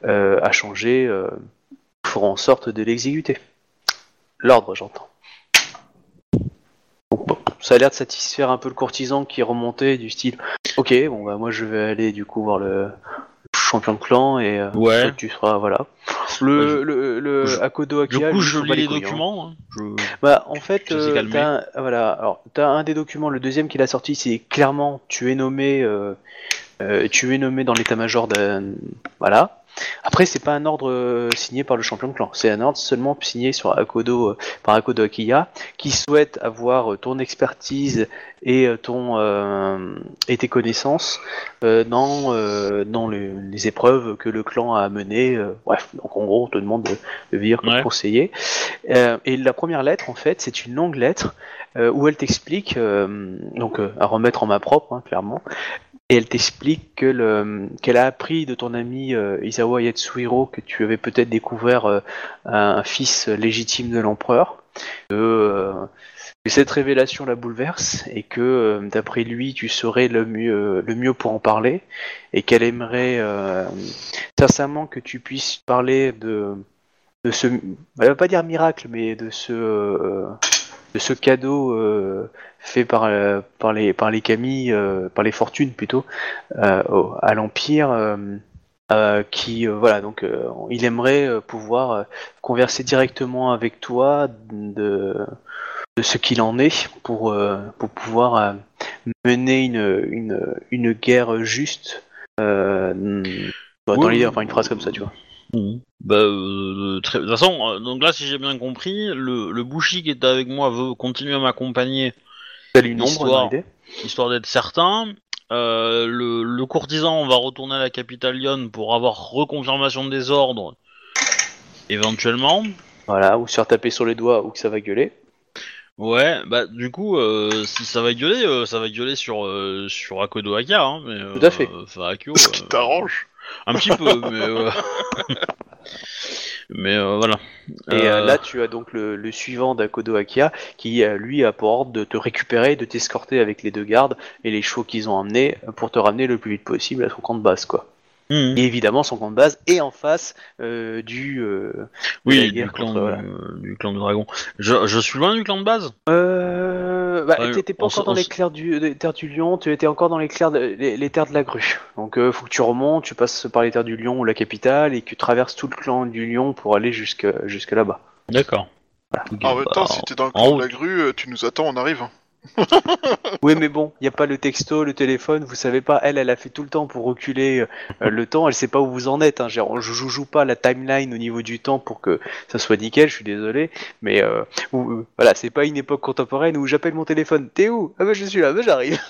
a changé, nous ferons en sorte de l'exécuter. L'ordre, j'entends. Ça a l'air de satisfaire un peu le courtisan qui est remonté du style. Ok, bon bah moi je vais aller du coup voir le champion de clan et euh, Ouais. tu seras voilà. Le le, le je- Akodo Du Akiya, coup, je lis les couilles, hein. documents. hein. Je- Bah, en fait, euh, t'as un, voilà, alors t'as un des documents, le deuxième qu'il a sorti, c'est clairement tu es nommé, euh, euh, tu es nommé dans l'état-major d'un, voilà. Après, c'est pas un ordre euh, signé par le champion de clan, c'est un ordre seulement signé sur Akodo, euh, par Akodo Akiya, qui souhaite avoir euh, ton expertise et ton euh, et tes connaissances euh, dans euh, dans le- les épreuves que le clan a menées. bref, donc en gros, on te demande de, de venir comme Ouais. conseiller. Et la première lettre, en fait, c'est une longue lettre où elle t'explique, donc à remettre en main propre, hein, clairement, et elle t'explique que le, qu'elle a appris de ton ami euh, Isawa Yatsuhiro que tu avais peut-être découvert euh, un fils légitime de l'empereur, que, euh, que cette révélation la bouleverse et que d'après lui tu serais le mieux, pour en parler et qu'elle aimerait sincèrement que tu puisses parler de ce, elle pas dire miracle, mais de ce, de ce cadeau fait par, euh, par les, par les Kami, euh, par les fortunes plutôt, euh, au- à l'Empire, qui, voilà, donc il aimerait pouvoir converser directement avec toi de, de ce qu'il en est pour, pour pouvoir mener une, une, une guerre juste. Dans Oui, l'idée, enfin une phrase comme ça, tu vois. Mhm. Bah, euh, très... de toute façon, euh, donc là, si j'ai bien compris, le, le Bushi qui est avec moi veut continuer à m'accompagner, Histoire. dans l'idée. histoire d'être certain. Euh, le, le courtisan va retourner à la capitale Lyon pour avoir reconfirmation des ordres, éventuellement. Voilà, ou se faire taper sur les doigts ou que ça va gueuler. Ouais, bah du coup, euh, si ça va gueuler, euh, ça va gueuler sur euh, sur Akodo Aka, hein, mais Tout à fait. euh, enfin, Akio, Ce qui t'arrange. un petit peu, mais euh, mais euh, voilà. Et euh, Euh, là, tu as donc le, le suivant d'Akodo Akia qui, euh, lui, a pour ordre de te récupérer, de t'escorter avec les deux gardes et les chevaux qu'ils ont emmenés pour te ramener le plus vite possible à son camp de base, quoi. Mhm. Et évidemment, son camp de base est en face euh, du. euh, oui, clan, contre- voilà. du, du clan du dragon. Je, je suis loin du clan de base? Euh, bah, Ouais, t'étais pas encore dans les clairs du, terres du lion, tu étais encore dans les, clairs de- les, les terres de la grue. Donc euh, faut que tu remontes, tu passes par les terres du lion ou la capitale et que tu traverses tout le clan du lion pour aller jusque, jusque là-bas. D'accord. En même bah, temps, si t'es dans le clan de la grue, euh, tu nous attends, on arrive. Hein. Oui, mais bon, il n'y a pas le texto, le téléphone, vous savez pas. Elle, elle a fait tout le temps pour reculer euh, le temps. Elle sait pas où vous en êtes. Hein. Je joue, joue pas la timeline au niveau du temps pour que ça soit nickel. Je suis désolé, mais euh, euh, voilà, c'est pas une époque contemporaine où j'appelle mon téléphone. T'es où? Ah bah je suis là, bah j'arrive.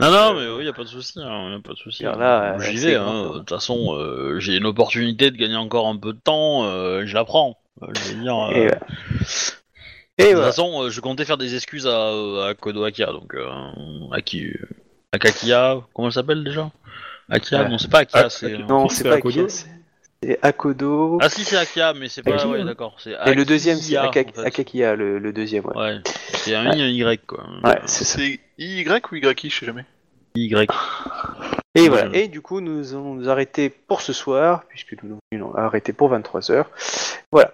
Non, non, euh, mais oui, y a pas de souci, hein, y a pas de souci. Hein. J'y vais, hein. De toute façon, euh, j'ai une opportunité de gagner encore un peu de temps, je la prends. Je veux dire. Et, et de toute voilà. façon, euh, je comptais faire des excuses à, euh, à Kodo Akia, donc euh, Aki, euh, Akakia, comment elle s'appelle déjà? Akia, Euh, non c'est pas Akia, Ak- c'est. Non, c'est pas Akodo Akia, c'est Akodo. Ah si c'est Akia, mais c'est pas. Ouais, d'accord. C'est et le deuxième, c'est Akia, Aka- en fait. Akakia, le, le deuxième, ouais. Ouais, c'est un I, un Y quoi. Ouais, c'est ça. C'est Y ou YI, je sais jamais. Y. Et Ouais, voilà. Et du coup, nous allons nous arrêter pour ce soir, puisque nous nous avons arrêté pour 23h. Voilà.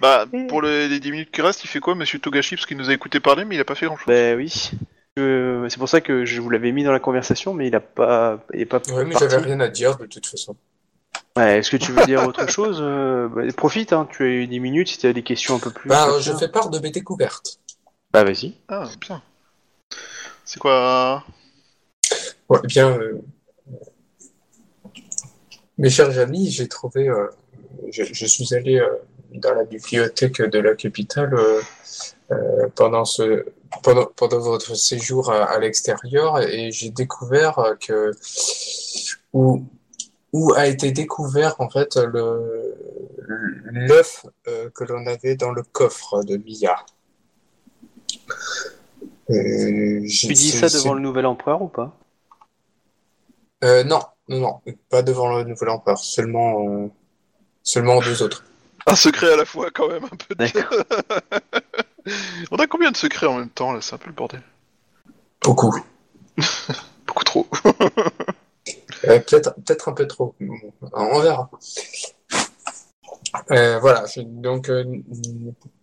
Bah, Et- pour le- les 10 minutes qui restent, il fait quoi, monsieur Togashi? Parce qu'il nous a écouté parler, mais il a pas fait grand chose. Ben oui. Euh, c'est pour ça que je vous l'avais mis dans la conversation, mais il a pas, il est pas Ouais, mais j'avais rien à dire de toute façon. Ouais, Est-ce que tu veux dire autre chose? Euh, bah, Profite, hein, tu as eu 10 minutes si tu as des questions un peu plus. Bah, je fais part de mes découvertes. Bah vas-y. Ah, bien. C'est quoi? Ouais, eh bien, euh, mes chers amis, j'ai trouvé, euh, je, je suis allé euh, dans la bibliothèque de la capitale euh, euh, pendant ce pendant, pendant votre séjour à, à l'extérieur et j'ai découvert que où où a été découvert en fait le l'œuf euh, que l'on avait dans le coffre de Mia. Euh, Tu dis ça devant le nouvel empereur ou pas? Euh, non, non, pas devant le nouvel empereur, seulement, seulement deux autres. Un secret à la fois, quand même, un peu. de-. On a combien de secrets en même temps, là? C'est un peu le bordel. Beaucoup. Beaucoup trop. Euh, peut-être, peut-être un peu trop. On verra. Euh, voilà, donc euh,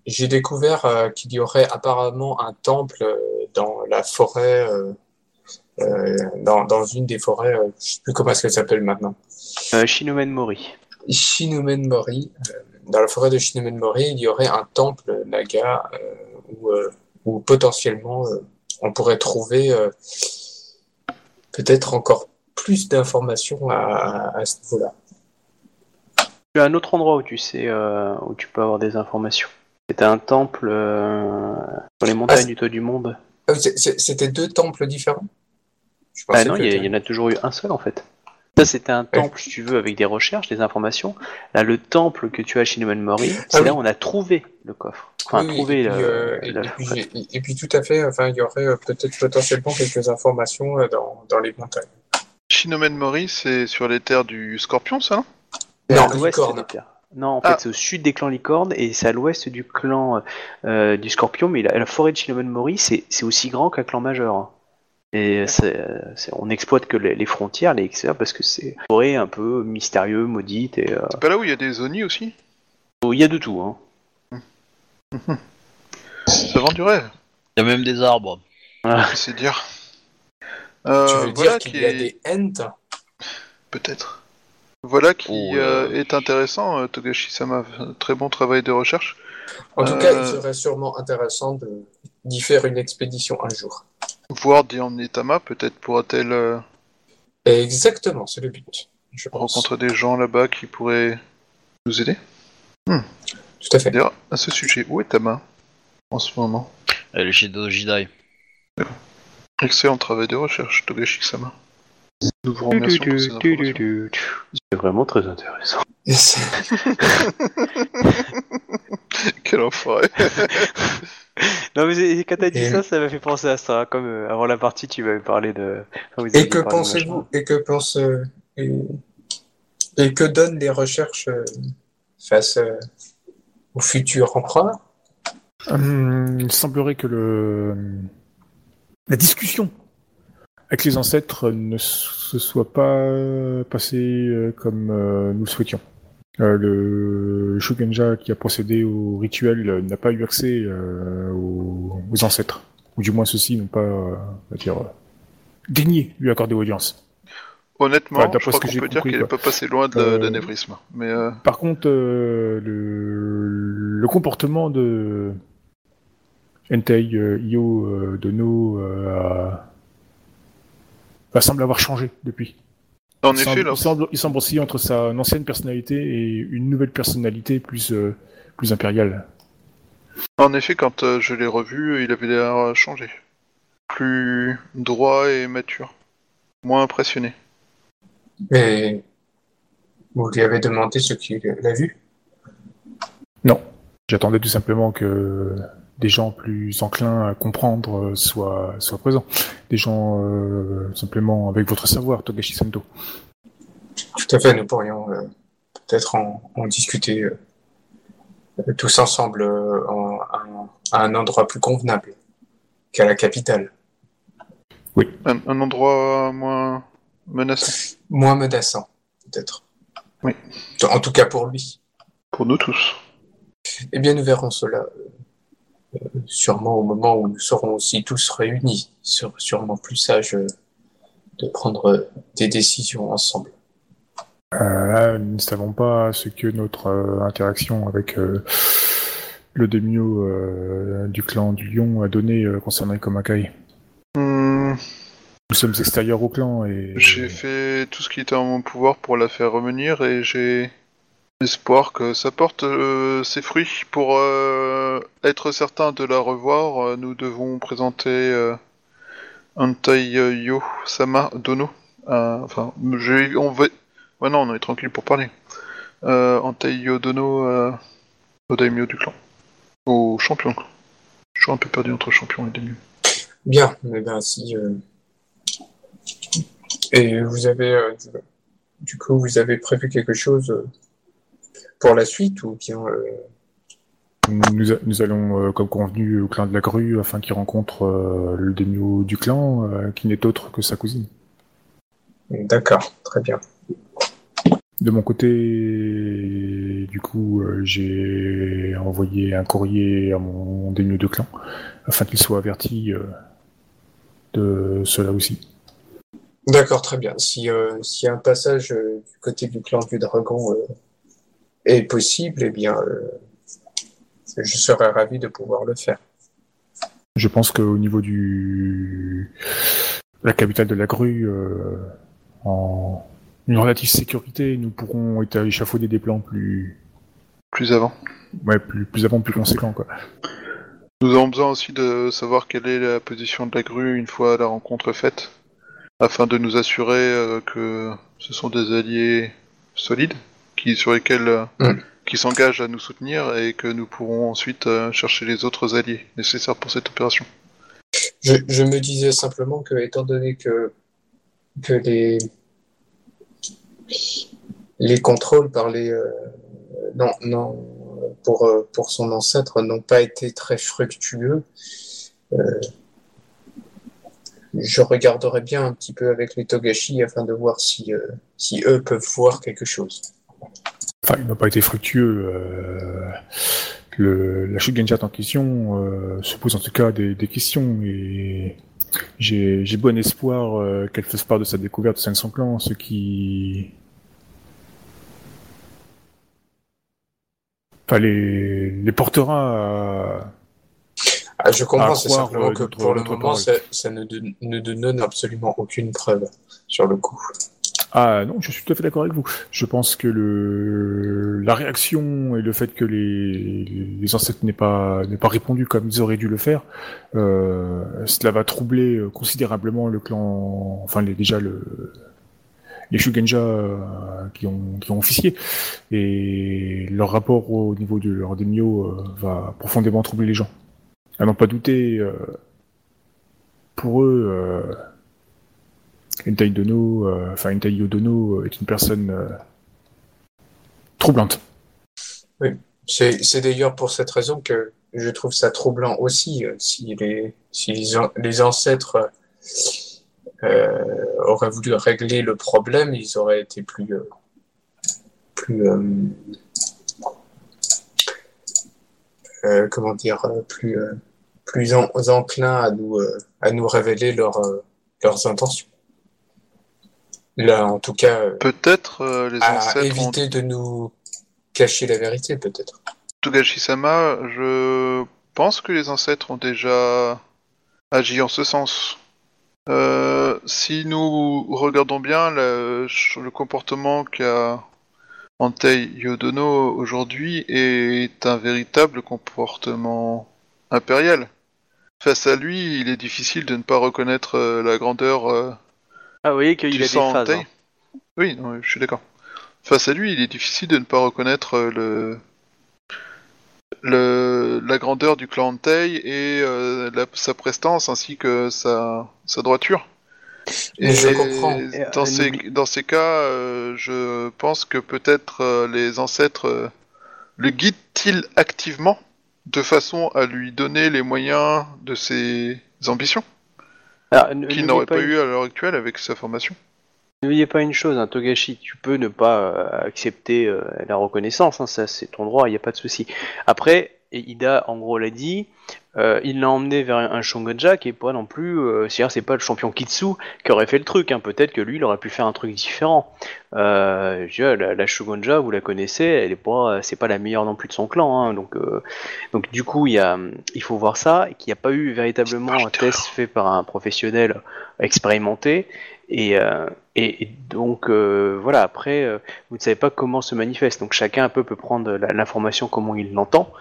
j'ai découvert euh, qu'il y aurait apparemment un temple euh, dans la forêt, euh, euh, dans, dans une des forêts, euh, je sais plus comment est-ce qu'elle s'appelle maintenant. euh, Shinomen Mori. Shinomen Mori. euh, dans la forêt de Shinomen Mori, il y aurait un temple naga euh, où, euh, où potentiellement euh, on pourrait trouver peut-être encore plus d'informations à, à ce niveau-là. Tu as un autre endroit où tu sais euh, où tu peux avoir des informations. C'était un temple euh, sur les montagnes c'est- du toit du monde. Ah C'était deux temples différents? Je Ah non, y, il y en a toujours eu un seul en fait. Ça c'était un temple, si tu veux, avec des recherches, des informations. Là, le temple que tu as à Shinomen Mori, c'est Ah là oui. où on a trouvé le coffre. Enfin, Oui, trouvé et, puis, le- euh, et- le- et puis, et- et puis tout à fait, enfin, il y aurait euh, peut-être potentiellement quelques informations euh, dans, dans les montagnes. Shinomen Mori, c'est sur les terres du Scorpion, ça, non? C'est Non, à l'ouest licorne. des terres. Non, en fait, Ah. c'est au sud des clans licornes et c'est à l'ouest du clan euh, du Scorpion. Mais la, la forêt de Shinomen Mori, c'est c'est aussi grand qu'un clan majeur. Et c'est- euh, c'est- on n'exploite que les, les frontières, les extérieurs, parce que c'est une forêt un peu mystérieux, maudite. Et euh, C'est pas là où il y a des Oni aussi? Il y a de tout. Hein. Ça vend du rêve, Il y a même des arbres. c'est dire. Euh, tu veux voilà dire qu'il qui y a est- des ents? Peut-être. Voilà qui Oh, euh, euh, est intéressant, euh, Togashi-sama. Très bon travail de recherche. En tout Euh, cas, il serait sûrement intéressant de- d'y faire une expédition un jour. Voir Diane Nitama, peut-être pourra-t-elle euh, exactement, c'est le but. Je pense. rencontrer des gens là-bas qui pourraient nous aider. Tout à fait. D'ailleurs, à ce sujet, où est Tama en ce moment? Elle est chez Dojidai. Excellent travail de recherche, Togashi-sama. Nous vous remercions pour ces informations. C'est vraiment très intéressant. Yes. Quel enfoiré Non, mais quand t'as dit Et- ça, ça m'a fait penser à ça. Comme euh, avant la partie, tu m'avais parlé de. vous Et que parlé de pensez-vous machin. Et que pense euh, et, et que donnent les recherches euh, face euh, au futur empereur? Hum, il semblerait que le la discussion avec les ancêtres ne se soit pas passée comme euh, nous le souhaitions. Euh, le Shugenja qui a procédé au rituel euh, n'a pas eu accès euh, aux, aux ancêtres, ou du moins ceux-ci n'ont pas, euh, dire, daigné lui accorder audience. Honnêtement, je crois qu'on peut dire qu'il n'est pas passé loin de la- d'anévrisme. Mais Par contre, le, le comportement de Entei, Io, Dono semble avoir changé depuis. En il, effet, semble, là, il, semble, il semble aussi entre sa ancienne personnalité et une nouvelle personnalité plus, euh, plus impériale. en effet, quand euh, je l'ai revu, il avait l'air changé. Plus droit et mature. Moins impressionné. Et vous lui avez demandé ce qu'il a vu? Non. J'attendais tout simplement que des gens plus enclins à comprendre euh, soient, soient présents. Des gens euh, simplement avec votre savoir, Togashi Sento. Tout à fait, nous pourrions euh, peut-être en, en discuter euh, tous ensemble euh, en- en- à un endroit plus convenable qu'à la capitale. Un, un endroit moins menaçant Moins menaçant, peut-être. Oui. En tout cas pour lui. pour nous tous. Eh bien, nous verrons cela sûrement au moment où nous serons aussi tous réunis. Il sera sûrement plus sage euh, de prendre euh, des décisions ensemble. Euh, là, nous ne savons pas ce que notre euh, interaction avec euh, le demio euh, du clan du lion a donné euh, concernant les Komakai. Hmm, Nous sommes extérieurs au clan et... j'ai fait tout ce qui était en mon pouvoir pour la faire revenir et j'ai espoir que ça porte euh, ses fruits. Pour euh, être certain de la revoir, euh, nous devons présenter Antaiyo Sama Dono. Enfin, on va. Ouais, non, on est tranquille pour parler. Antaiyo Dono au daimyo du clan. Au champion. Je suis un peu perdu entre champion et daimyo. Bien, eh bien si. Et vous avez. du- coup, vous avez prévu quelque chose pour la suite ou bien. euh, Nous, a- nous allons, euh, comme convenu, au clan de la grue afin qu'il rencontre euh, le demio du clan, euh, qui n'est autre que sa cousine. D'accord, très bien. De mon côté, du coup, j'ai envoyé un courrier à mon demio de clan afin qu'il soit averti de cela aussi. D'accord, très bien. Si, si un passage du côté du clan du dragon est possible, eh bien, euh, je serais ravi de pouvoir le faire. Je pense qu'au niveau du la capitale de la grue, euh, en une relative sécurité, nous pourrons échafauder des plans plus, Plus avant. ouais, plus, plus avant, plus conséquents, quoi. Nous avons besoin aussi de savoir quelle est la position de la grue une fois la rencontre faite, afin de nous assurer euh, que ce sont des alliés solides, qui sur lesquels euh, Mm. qui s'engagent à nous soutenir et que nous pourrons ensuite euh, chercher les autres alliés nécessaires pour cette opération. Je, je me disais simplement que, étant donné que, que les, les contrôles par les, euh, non, non, pour, pour son ancêtre n'ont pas été très fructueux, euh, je regarderai bien un petit peu avec les Togashi afin de voir si, euh, si eux peuvent voir quelque chose. Enfin, il n'a pas été fructueux. Euh, le, la Shugenjat en question euh, se pose en tout cas des, des questions et j'ai bon espoir euh, qu'elle fasse part de sa découverte au sein de son clan, ce qui... Enfin, les, les portera à... Ah, je comprends, c'est simplement euh, que pour le moment, ça, ça ne, donne- ne donne absolument aucune preuve sur le coup. Ah non, je suis tout à fait d'accord avec vous. Je pense que le la réaction et le fait que les, les ancêtres n'aient pas n'aient pas répondu comme ils auraient dû le faire, euh, cela va troubler euh, considérablement le clan, enfin les, déjà le les Shugenja euh, qui ont qui ont officié et leur rapport au niveau de leur va profondément troubler les gens. À n'en pas douter, pour eux. Euh, Entai Dono, euh, enfin Entai Yodono euh, est une personne euh, troublante. C'est c'est d'ailleurs pour cette raison que je trouve ça troublant aussi euh, si les, si les, an- les ancêtres auraient voulu régler le problème, ils auraient été plus, plus comment dire, plus, plus en- enclins à nous, à nous révéler leur, leurs intentions. Là, en tout cas, euh, Peut-être euh, les à ancêtres ont éviter de nous cacher la vérité, peut-être. Togashi-sama, je pense que les ancêtres ont déjà agi en ce sens. Euh, si nous regardons bien le, le comportement qu'a Antei Yodono aujourd'hui est un véritable comportement impérial. Face à lui, il est difficile de ne pas reconnaître la grandeur Ah, vous voyez qu'il a des phases. Hein. Oui, non, je suis d'accord. Face à lui, il est difficile de ne pas reconnaître euh, le le, la grandeur du clan Antei et euh, la- sa prestance ainsi que sa, sa droiture. Et je comprends. Dans, euh, ces, dans ces cas, euh, je pense que peut-être euh, les ancêtres euh, le guident-ils activement de façon à lui donner les moyens de ses ambitions? Alors, n- qu'il n'oubliez n'aurait pas une- eu à l'heure actuelle avec sa formation. N'oubliez pas une chose, hein, Togashi, tu peux ne pas euh, accepter euh, la reconnaissance, hein, ça c'est ton droit, il n'y a pas de souci. Après, et Ida en gros l'a dit, euh, il l'a emmené vers un, Shogunja qui est pas non plus, euh, c'est-à-dire c'est pas le champion Kitsu qui aurait fait le truc, hein, peut-être que lui il aurait pu faire un truc différent. Euh, la, la Shogunja, vous la connaissez, elle est pas, c'est pas la meilleure non plus de son clan, hein, donc donc du coup il faut voir ça, qu'il n'y a pas eu véritablement un test fait par un professionnel expérimenté. Et, et, et donc euh, voilà, après, euh, vous ne savez pas comment se manifeste. Donc chacun un peu peut prendre l'information comment il l'entend.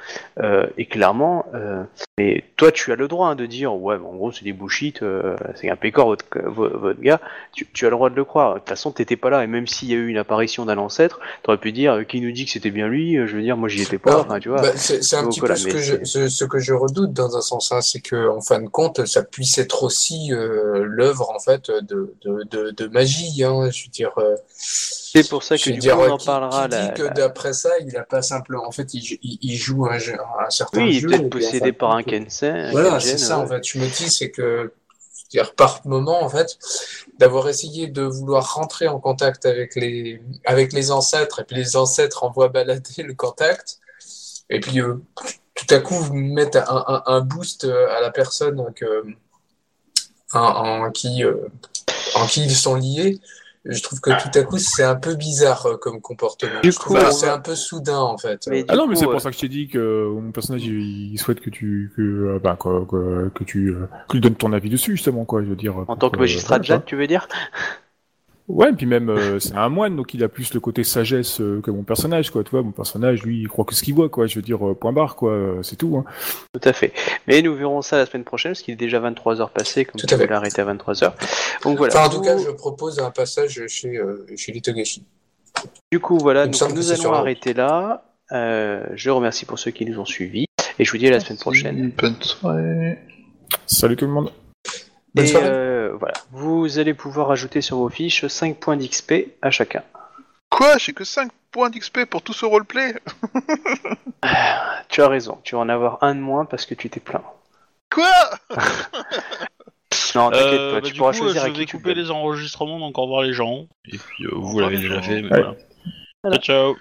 Euh, et clairement, euh, mais toi tu as le droit hein, de dire ouais, en gros c'est des bullshit, euh, c'est un pécor votre, vo- votre gars. Tu, tu as le droit de le croire. De toute façon, t'étais pas là. Et même s'il y a eu une apparition d'un ancêtre, t'aurais pu dire qui nous dit que c'était bien lui. Je veux dire, moi j'y étais pas. Enfin, tu vois. bah, c'est un Donc petit voilà, peu ce que, je, ce, ce que je redoute dans un sens, hein, c'est que en fin de compte, ça puisse être aussi euh, l'œuvre en fait de, de, de, de magie. Hein, je veux dire, euh, C'est pour ça que du dire, coup on en qui, parlera. qui dit la- que la- d'après ça, il a pas simplement, en fait, il, il, il joue un, jeu, un certain Oui, il est jeu. peut-être en possédé par un Kensen. Voilà, c'est ça ouais. en fait. Je me dis, c'est que, par moment, en fait, d'avoir essayé de vouloir rentrer en contact avec les, avec les ancêtres, et puis les ancêtres envoient balader le contact, et puis euh, tout à coup, vous mettez un, un, un boost euh, à la personne que, qui, euh, en qui ils sont liés. Je trouve que tout à coup, c'est un peu bizarre euh, comme comportement. Du Je trouve coup, que on c'est va- un peu soudain, en fait. Mais Ah non, mais c'est euh, pour ça que je t'ai dit que mon personnage, il, il souhaite que tu, que, euh, ben, que, que, que tu, euh, que tu donnes ton avis dessus, justement, quoi, je veux dire. En tant que que- magistrat de Jade, tu veux dire? Ouais, et puis même, euh, c'est un moine, donc il a plus le côté sagesse euh, que mon personnage, quoi, tu vois, mon personnage, lui, il croit que ce qu'il voit, quoi, je veux dire, euh, point barre, quoi, euh, c'est tout, hein. Tout à fait. Mais nous verrons ça la semaine prochaine, parce qu'il est déjà 23h passé, comme Tout tu arrêter à 23h. Donc voilà. Enfin, en tout cas, je propose un passage chez, euh, chez les Togashi. Du coup, voilà, donc nous allons arrêter là. Euh, je remercie pour ceux qui nous ont suivis. Et je vous dis à la semaine prochaine. Bonne soirée. Salut tout le monde. Bonne Et soirée. Euh, voilà, vous allez pouvoir ajouter sur vos fiches 5 points d'XP à chacun. Quoi? J'ai que 5 points d'XP pour tout ce roleplay? Tu as raison, tu vas en avoir un de moins parce que tu t'es plaint. Quoi? Non, t'inquiète Euh, pas, bah, tu du pourras coup, choisir je à qui vais tu couper les enregistrements, donc au revoir les gens. Et puis euh, vous l'avez déjà fait, mais Ouais. voilà. Ciao, ciao.